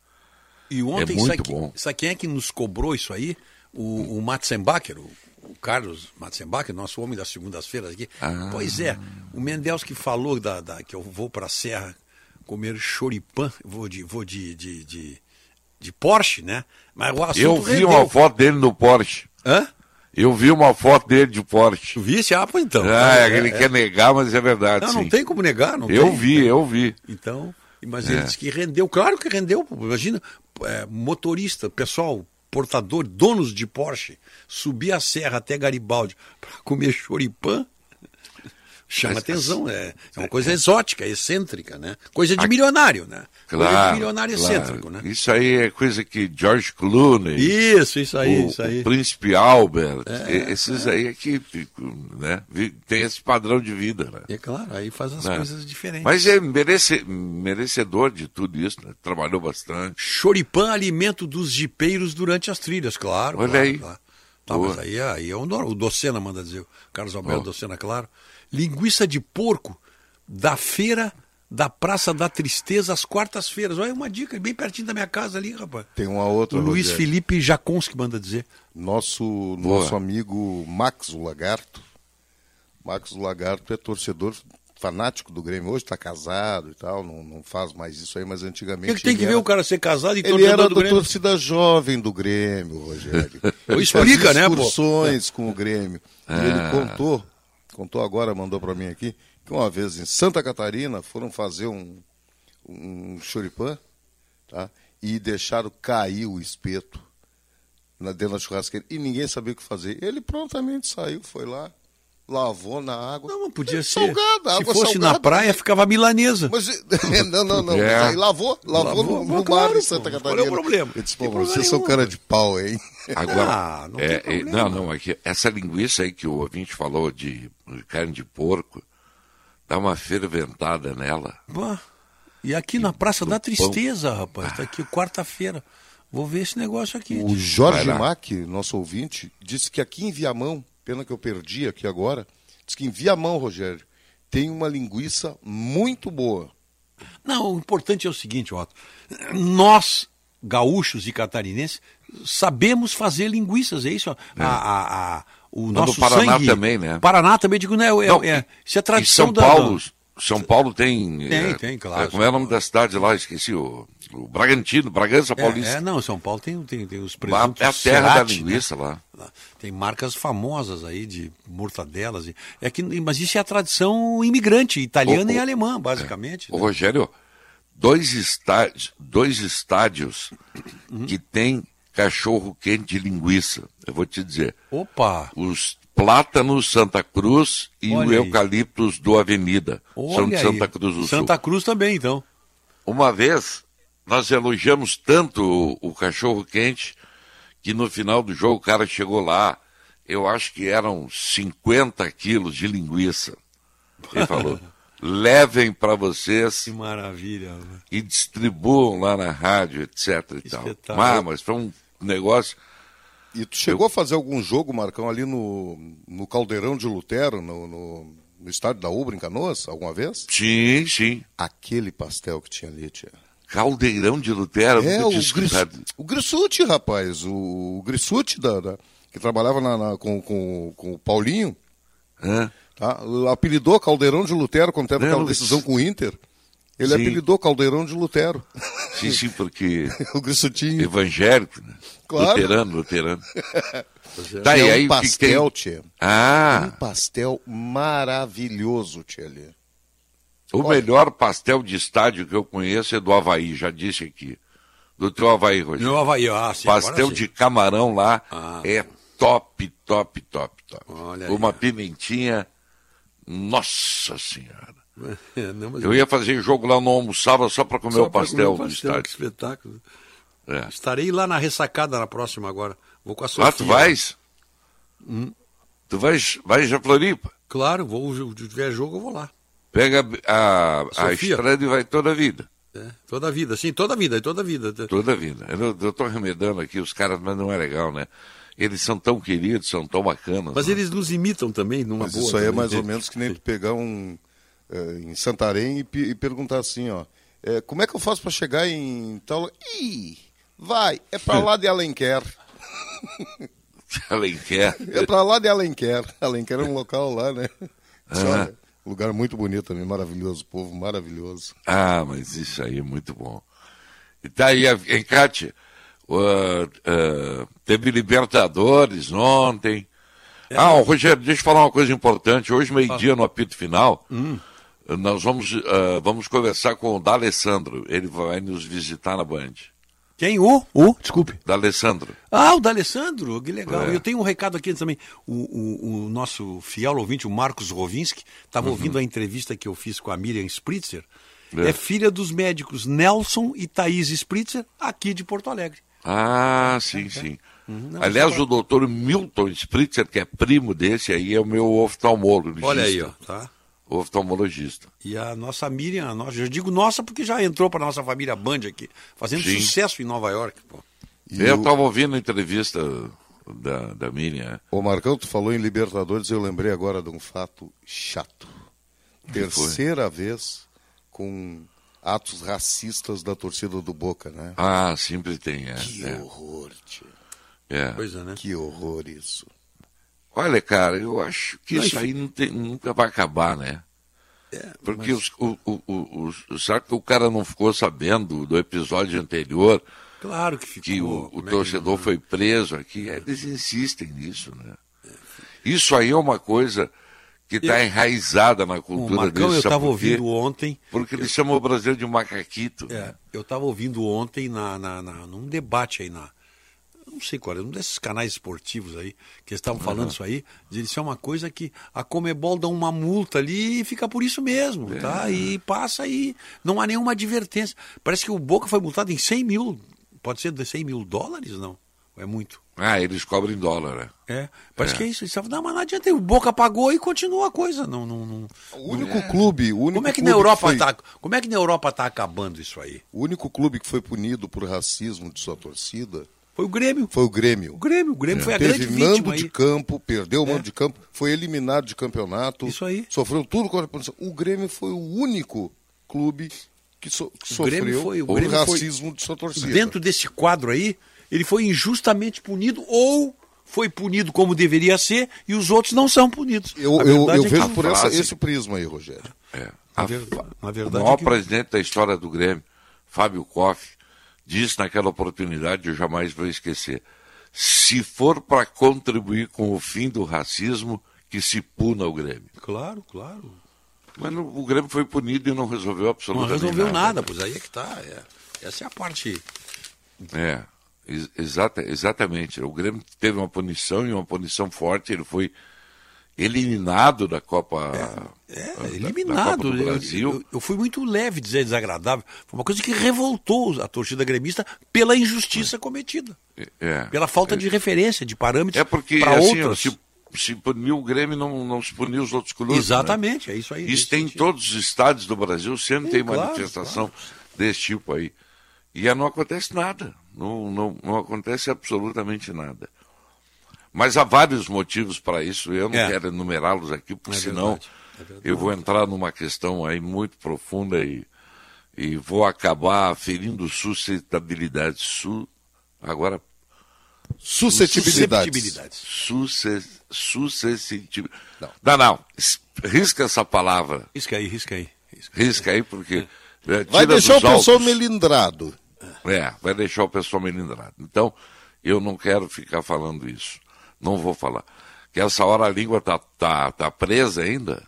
E ontem, É muito sabe, bom. sabe quem é que nos cobrou isso aí? O, o Matzenbacher, o, o Carlos Matzenbacher, nosso homem das segundas-feiras aqui. Ah. Pois é, o Mendels que falou da, da- que eu vou para a Serra comer choripã, vou de, vou de, de, de, de Porsche, né? Mas o assunto Eu vi rendeu. uma foto dele no Porsche. Hã? Eu vi uma foto dele de Porsche. Tu visse? Ah, então. Ah, É, ele é. quer negar, mas é verdade. Não, sim. não tem como negar. Não Eu tem. vi, eu vi. Então, mas É. ele disse que rendeu. Claro que rendeu. Imagina, é, motorista, pessoal, portador, donos de Porsche, subir a serra até Garibaldi para comer choripã, chama Mas- atenção. É, é uma coisa exótica, excêntrica, né? Coisa de milionário, né? coisa de Claro, milionário claro. excêntrico, né? Isso aí é coisa que George Clooney. Isso, isso aí, o, isso aí. o Príncipe Albert. É, esses aí é que né? tem esse padrão de vida, né? É claro, aí faz as Né? coisas diferentes. Mas é merece- merecedor de tudo isso, né? Trabalhou bastante. Choripã, alimento dos jipeiros durante as trilhas, claro. Olha claro, aí. claro. Tá, mas aí, é- aí é o, nor- o Docena, manda dizer. O Carlos Alberto Ó. Docena, claro. Linguiça de porco da feira da Praça da Tristeza às quartas-feiras. Olha uma dica, bem pertinho da minha casa ali, rapaz. Tem uma outra. O Luiz Rogério. Felipe Jaconski manda dizer. Nosso, Boa. nosso amigo Max o Lagarto. Max o Lagarto é torcedor fanático do Grêmio. Hoje está casado e tal, não, não faz mais isso aí, mas O antigamente. que, que tem que ele ver era- o cara ser casado e Ele torcedor era do da Grêmio? torcida jovem do Grêmio, Rogério. Ele Explica, né, pô? excursões com o Grêmio. E Ah. ele contou, contou agora, mandou para mim aqui, que uma vez em Santa Catarina foram fazer um, um choripã, tá? E deixaram cair o espeto na, dentro da churrasqueira e ninguém sabia o que fazer. Ele prontamente saiu, foi lá, lavou na água. Não, mas podia ser. Salgada, Se fosse salgada. na praia, ficava milanesa. Mas, não, não, não. É. Aí lavou, lavou, no, no claro, mar em Santa. Catarina. Qual é o problema? Eu disse, pô, vocês são cara de pau, hein? Agora, Ah, não é, tem é, não, não, é que essa linguiça aí que o ouvinte falou de carne de porco, dá uma ferventada nela. Bah, E aqui na Praça da Tristeza, rapaz. Tá aqui quarta-feira. Vou ver esse negócio aqui. O Jorge Mack, nosso ouvinte, disse que aqui em Viamão, pena que eu perdi aqui agora, disse que em Viamão, Rogério, tem uma linguiça muito boa. Não, o importante é o seguinte, Otto. Nós, gaúchos e catarinenses, sabemos fazer linguiças, é isso? A, a- a- o Mas nosso no Paraná sangue- também, né? Paraná também, digo, né? É, Não, é, isso é tradição São da- Paulo, São Paulo tem. Tem, é, tem, claro. é, como é o nome da cidade lá? Esqueci. O, o Bragantino, Bragança Paulista. É, é, não, São Paulo tem, tem, tem os Lá presuntos é a terra da Cerati, linguiça né? lá. Tem marcas famosas aí de mortadelas. e- É que, mas isso é a tradição imigrante, italiana Ô, e ô, alemã, basicamente. Ô, né? Rogério, dois estádios, dois estádios Uhum. que tem cachorro quente de linguiça. Eu vou te dizer. Opa! Os Plátanos Santa Cruz e Olha o aí. Eucaliptus do Avenida. São de Olha Santa aí. Cruz do Sul. Santa Cruz também, então. Uma vez, nós elogiamos tanto o, o cachorro quente que no final do jogo o cara chegou lá, eu acho que eram 50 quilos de linguiça. Ele falou: levem para vocês Que maravilha. né? e distribuam lá na rádio, etc. E tal. espetáculo. Ah, mas foi um negócio. E tu chegou a fazer algum jogo, Marcão, ali no, no Caldeirão de Lutero, no, no, no estádio da Ubra, em Canoas, alguma vez? Sim, sim. Aquele pastel que tinha ali, tia. Caldeirão de Lutero, É, o, Gris, o Grissuti, rapaz. O, o Grissuti, da, da- que trabalhava na- na- com, com, com o Paulinho, Hã? Tá? apelidou Caldeirão de Lutero quando teve Não, aquela decisão com o Inter. Ele Sim. apelidou Caldeirão de Lutero. Sim, sim, porque. o Grissutinho. Evangélico, né? Claro. Luterano, luterano. Tá, Tá, e é aí um o que que pastel, tem? tia. Ah. Um pastel maravilhoso, tia ali. O melhor pastel de estádio que eu conheço é do Havaí, já disse aqui. Do teu Havaí, Rogério. No Havaí, ah, sim, agora Pastel sim. de camarão lá Ah. é top, top, top, top. Olha aí. Uma pimentinha, nossa senhora. Não, Eu ia fazer jogo lá, não almoçava só para comer Só o pastel comer do Que estádio. espetáculo. É. Estarei lá na ressacada na próxima agora. Vou com a Sofia. Ah, tu vais? Hum. Tu vais, vais a Floripa? Claro, vou, se tiver jogo eu vou lá. Pega a, a, a estrada e vai toda a vida. É, toda a vida, sim, toda a vida, toda a vida. Toda a vida. Eu, eu tô remedando aqui os caras, mas não é legal, né? Eles são tão queridos, são tão bacanas. Mas né? eles nos imitam também, numa Mas boa. isso aí é mais ou menos que nem tu pegar um eh, em Santarém e, e perguntar assim, ó, eh, como é que eu faço para chegar em tal? Ih, vai, é para lá de Alenquer. Alenquer. É para lá de Alenquer. Alenquer é um local lá, né? Ah. olha, lugar muito bonito também, maravilhoso, povo maravilhoso. Ah, mas isso aí é muito bom. E tá aí, a- Kátia, uh, uh, teve Libertadores ontem. É. Ah, Rogério, deixa eu falar uma coisa importante. Hoje, meio-dia, no apito final, Hum. nós vamos, uh, vamos conversar com o D'Alessandro. Ele vai nos visitar na Band. Quem? O? O? Desculpe. Da Alessandro. Ah, o da Alessandro, que legal. É. Eu tenho um recado aqui também. O, o- o nosso fiel ouvinte, o Marcos Rovinski, estava Uhum. ouvindo a entrevista que eu fiz com a Miriam Spritzer. É. É. filha dos médicos Nelson e Thaís Spritzer, aqui de Porto Alegre. Ah, sim, sim. Uhum. Aliás, o doutor Milton Spritzer, que é primo desse aí, é o meu oftalmologista. Olha aí, ó, tá? Oftalmologista. E a nossa Miriam, a nossa, eu digo nossa porque já entrou para nossa família Band aqui, fazendo Sim. sucesso em Nova York. Pô. eu estava ouvindo a entrevista da, da Miriam. Ô Marcão, tu falou em Libertadores, eu lembrei agora de um fato chato. Terceira vez com atos racistas da torcida do Boca, né? Ah, sempre tem, é. Que é. horror, tio. É. né? Que horror isso. Olha, cara, eu acho que Não, isso aí não tem- nunca vai acabar, né? Porque os, o, o, o, será que o cara não ficou sabendo do episódio anterior? Claro que ficou. Que o, o é que torcedor foi preso aqui. Eles insistem nisso, né? Isso aí é uma coisa que está Eu- enraizada na O cultura Marcão, deles. eu estava ouvindo ontem. Porque eles chamam o Brasil de macaquito. É, eu estava ouvindo ontem na, na, na- num debate aí na. Não sei qual é, um desses canais esportivos aí, que eles estavam falando Uhum. isso aí, de isso é uma coisa que a Comebol dá uma multa ali e fica por isso mesmo, É. tá? E passa aí, não há nenhuma advertência. Parece que o Boca foi multado em 100 mil, pode ser de 100 mil dólares, não? É muito. Ah, eles cobram em dólar, né? É, parece É. que é isso. Eles estavam, não, mas não adianta, o Boca pagou e continua a coisa. Não, não, não... O único clube, o único Como é que clube na Europa foi- tá, como é que na Europa tá acabando isso aí? O único clube que foi punido por racismo de sua torcida foi o Grêmio. Foi o Grêmio. O Grêmio, o Grêmio foi a Teve grande mando vítima de aí. campo, perdeu o mando É. de campo, foi eliminado de campeonato. Isso aí. Sofreu tudo com a punição. O Grêmio foi o único clube que, so- que O sofreu foi, o por Grêmio foi- racismo de sua torcida. Dentro desse quadro aí, ele foi injustamente punido ou foi punido como deveria ser e os outros não são punidos. Eu, eu, verdade eu é vejo por essa- frase- esse prisma aí, Rogério. É. Na A- ver- na o verdade maior é que- presidente da história do Grêmio, Fábio Koff, disse naquela oportunidade, eu jamais vou esquecer, se for para contribuir com o fim do racismo, que se puna o Grêmio. Claro, claro. Mas não- o Grêmio foi punido e não resolveu Não absolutamente resolveu nada. nada, pois aí é que tá. é. Essa é a parte. É, exata, exatamente. O Grêmio teve uma punição e uma punição forte. Ele foi eliminado da Copa. É, da- da eliminado. Copa do Eu- Brasil. Eu, eu fui muito leve dizer desagradável. Foi uma coisa que revoltou a torcida gremista pela injustiça cometida. É, Pela falta é. de referência, de parâmetros É porque para assim, outras. se, se puniu o Grêmio, não, não se puniu os outros clubes. Exatamente, né? é isso aí, Isso tem em todos os estados do Brasil, sempre tem claro, manifestação desse tipo aí. E não acontece nada. Não, não, não acontece absolutamente nada. Mas há vários motivos para isso. Eu não É. quero enumerá-los aqui, porque É senão verdade, é eu vou entrar numa questão aí muito profunda e, e vou acabar ferindo suscetabilidade. Su, agora Suscetibilidades. Susceptibilidades. Suce, suscetibilidade. Não. não, Risca essa palavra. Risca aí, risca aí. Risca aí, porque. é, Vai deixar o pessoal melindrado. É, vai deixar o pessoal melindrado. Então, eu não quero ficar falando isso. Não vou falar. Que essa hora a língua tá, tá, tá presa ainda,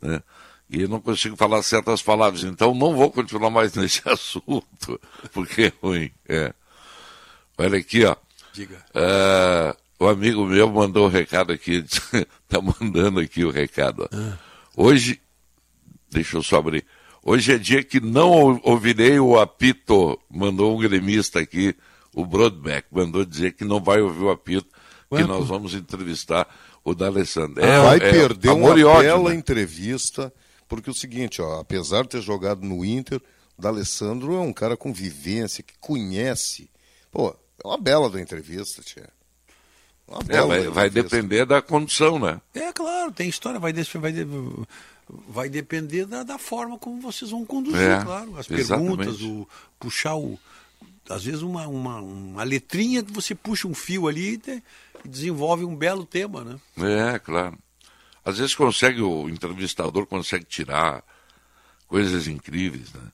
né? E eu não consigo falar certas palavras. Então, não vou continuar mais nesse assunto, porque é ruim. É. Olha aqui, ó. Diga. É, o amigo meu mandou um recado aqui, tá mandando aqui o recado. ó. Ah. Hoje, deixa eu só abrir. Hoje é dia que não ou- ouvirei o apito, mandou um gremista aqui, o Broadback, mandou dizer que não vai ouvir o apito, Ué, que nós vamos entrevistar o D'Alessandro. Ah, vai é perder uma ódio, bela né? entrevista, porque é o seguinte, ó, apesar de ter jogado no Inter, o D'Alessandro é um cara com vivência, que conhece. Pô, é uma bela da entrevista, tia. Uma É, bela vai, da vai entrevista. depender da condição, né? É claro, tem história, vai, vai, vai depender da, da forma como vocês vão conduzir, É, claro. As exatamente. perguntas, o, puxar o. Às vezes uma, uma, uma letrinha que você puxa um fio ali e, te- e desenvolve um belo tema, né? É, claro. Às vezes consegue, o entrevistador consegue tirar coisas incríveis, né?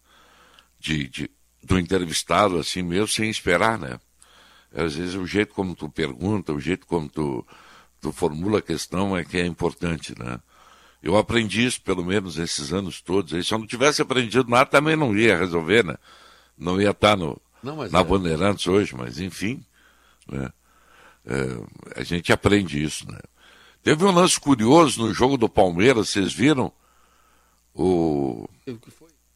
De, de, do entrevistado, assim mesmo, sem esperar, né? Às vezes o jeito como tu pergunta, o jeito como tu, tu formula a questão é que é importante, né? Eu aprendi isso, pelo menos, nesses anos todos. aí. Se eu não tivesse aprendido nada, também não ia resolver, né? Não ia estar no, Não, mas na é. Bandeirantes hoje, mas enfim, né? É, a gente aprende isso, né? Teve um lance curioso no jogo do Palmeiras, vocês viram? O.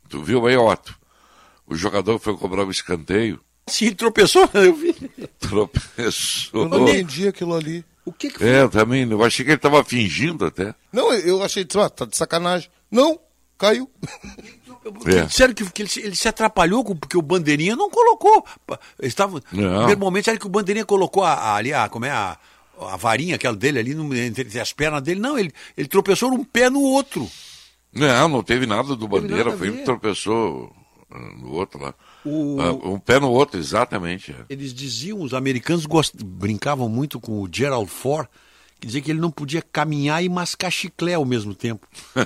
Tu viu aí, Otto? O jogador foi cobrar o escanteio. Sim, tropeçou, eu vi. Tropeçou. Eu não entendi aquilo ali. O que, que É, também. Eu achei que ele estava fingindo até. Não, eu achei, ah, tá de sacanagem. Não, caiu. É. Disseram que, que ele, se- ele se atrapalhou com- porque o Bandeirinha não colocou. Eles. No Não. primeiro momento era que o Bandeirinha colocou a, a- ali, a, como é a, a varinha aquela dele ali no- entre as pernas dele. Não, ele, ele tropeçou num pé no outro. Não, não teve nada do Teve Bandeira, nada foi ele ver. que tropeçou ah, no outro lá. O- Ah, um pé no outro, exatamente. é. Eles diziam, os americanos gost... brincavam muito com o Gerald Ford, que dizia que ele não podia caminhar e mascar chiclé ao mesmo tempo.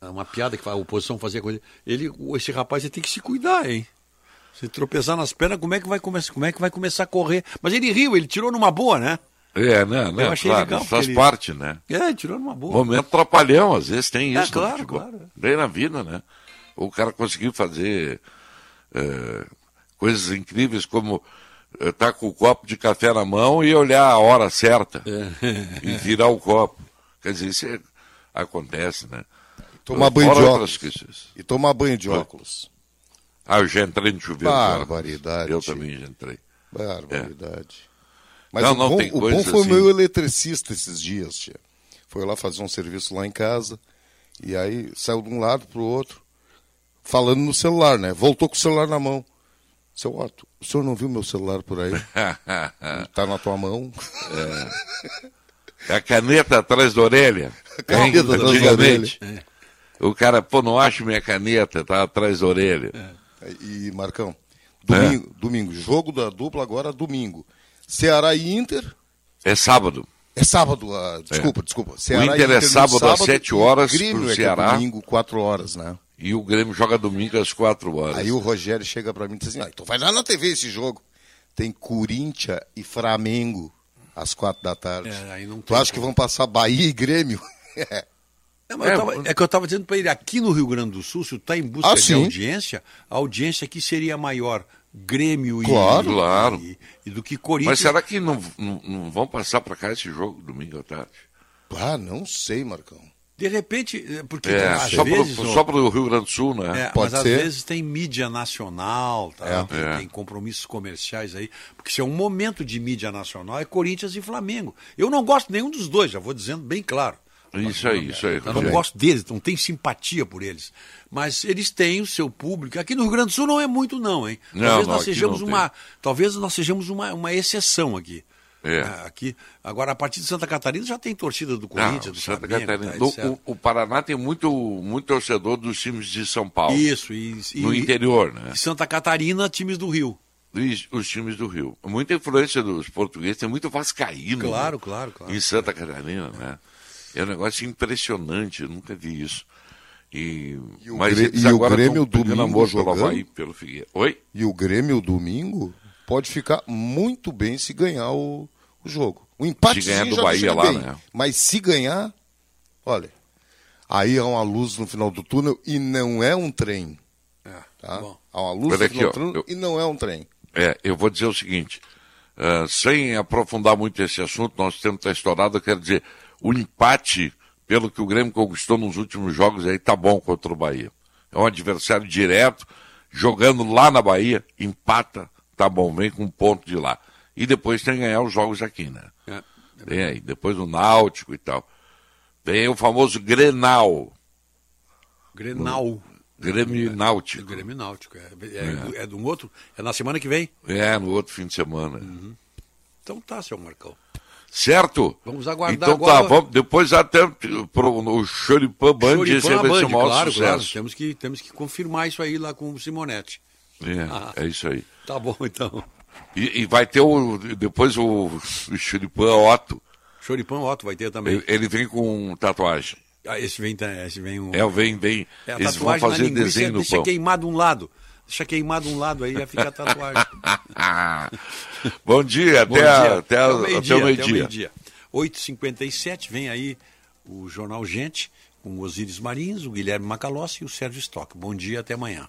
É uma piada que a oposição fazia com ele. ele. Esse rapaz ele tem que se cuidar, hein? Se tropeçar nas pernas, como é que vai começar, como é que vai começar a correr? Mas ele riu, ele tirou numa boa, né? É, né? né Eu achei claro, legal, faz ele- parte, né? É, tirou numa boa. Momento trapalhão, às vezes tem É, isso. no claro, futebol. claro. Bem na vida, né? O cara conseguiu fazer eh, coisas incríveis como estar com o copo de café na mão e olhar a hora certa É. e virar o copo. Quer dizer, isso é- acontece, né? Tomar banho Fora de óculos. E tomar banho de óculos. Ah, eu já entrei no chuveiro. Barbaridade. Eu também já entrei. Barbaridade. Mas Não, o, não, bom, tem o bom foi o assim. meu eletricista esses dias, tia. Foi lá fazer um serviço lá em casa. E aí saiu de um lado pro outro, falando no celular, né? Voltou com o celular na mão. Seu Otto, o senhor não viu meu celular por aí? tá na tua mão. É a caneta atrás da orelha. caneta Hein? atrás da orelha. O cara, pô, não acho minha caneta, tá atrás da orelha. E Marcão, domingo, domingo, jogo da dupla agora domingo. Ceará e Inter. É sábado. É sábado, ah, desculpa, desculpa. Ceará o Inter e é no sábado, às 7 e horas Grêmio pro é que é Ceará. domingo, 4 horas, né? E o Grêmio joga domingo às 4 horas. Aí o Rogério chega pra mim e diz assim: ah, então vai lá na TV esse jogo. Tem Corinthians e Flamengo às quatro da tarde. É, aí não tu acha que vão passar Bahia e Grêmio? É, mas eu tava- é que eu estava dizendo para ele, aqui no Rio Grande do Sul, se tu está em busca Ah, de sim. audiência, a audiência aqui seria maior. Grêmio e, Claro. Claro. e, e do que Corinthians. Mas será que não, não, não vão passar pra cá esse jogo domingo à tarde? Ah, não sei, Marcão. De repente, é, porque É, às só, vezes... pro, só pro Rio Grande do Sul, né? É, mas às vezes tem mídia nacional, tá? É. tem, É. tem compromissos comerciais aí. Porque se é um momento de mídia nacional, é Corinthians e Flamengo. Eu não gosto nenhum dos dois, já vou dizendo bem claro. Isso aí, isso aí. Eu não gosto deles, não tenho simpatia por eles. Mas eles têm o seu público. Aqui no Rio Grande do Sul não é muito, não, hein? Não, talvez não, nós aqui sejamos não uma. Talvez nós sejamos uma, uma exceção aqui. É. Ah, Aqui, agora, a partir de Santa Catarina já tem torcida do Não, Corinthians, do Santa Flamengo, Catarina. tá, o, o Paraná tem muito, muito torcedor dos times de São Paulo. Isso, e, No e- interior, né? e Santa Catarina, times do Rio. Os, os times do Rio. Muita influência dos portugueses, tem muito vascaíno. Claro, né? claro, claro. Em Santa Catarina, né? É um negócio impressionante, eu nunca vi isso. E, o mas Grê- eles e o Grêmio domingo amor pelo? Havaí, pelo Figueira. Oi? E o Grêmio domingo pode ficar muito bem se ganhar o, o jogo. O empate Se ganhar do Bahia lá, bem. né? Mas se ganhar, olha, aí há uma luz no final do túnel e não é um trem. tá? Há uma luz Olha no aqui, final do túnel eu- e não é um trem. É, eu vou dizer o seguinte, ah, sem aprofundar muito esse assunto, nosso tempo está estourado, eu quero dizer, o empate, pelo que o Grêmio conquistou nos últimos jogos, aí tá bom contra o Bahia. É um adversário direto, jogando lá na Bahia, empata, tá bom, vem com um ponto de lá. E depois tem que ganhar os jogos aqui, né? É. Tem aí, depois o Náutico e tal. Tem o famoso Grenal. Grenal. Grêmio e Náutico. O Grêmio Náutico. É, é, é de um outro? É na semana que vem? É, no outro fim de semana. Então tá, seu Marcão. Certo? Vamos aguardar então agora. tá, vamos, depois até pro, no Choripã Band, esse vai ser o maior claro, claro. sucesso. Temos que, temos que confirmar isso aí lá com o Simonetti. É, Ah. é isso aí. Tá bom, então. E, e vai ter o, depois o, o Otto. Choripã Otto vai ter também. Ele, ele vem com tatuagem. Ah, esse vem, esse vem um... É, vem, vem. É, Eles vão fazer desenho no deixa pão. queimado um lado. Deixa queimado um lado aí, já fica a tatuagem. Bom dia, Bom até, dia. a- até, a- o meio-dia. até o até o meio-dia. meio-dia. 8h57, vem aí o Jornal Gente, com o Osíris Marins, o Guilherme Macalossi e o Sérgio Stock. Bom dia, até amanhã.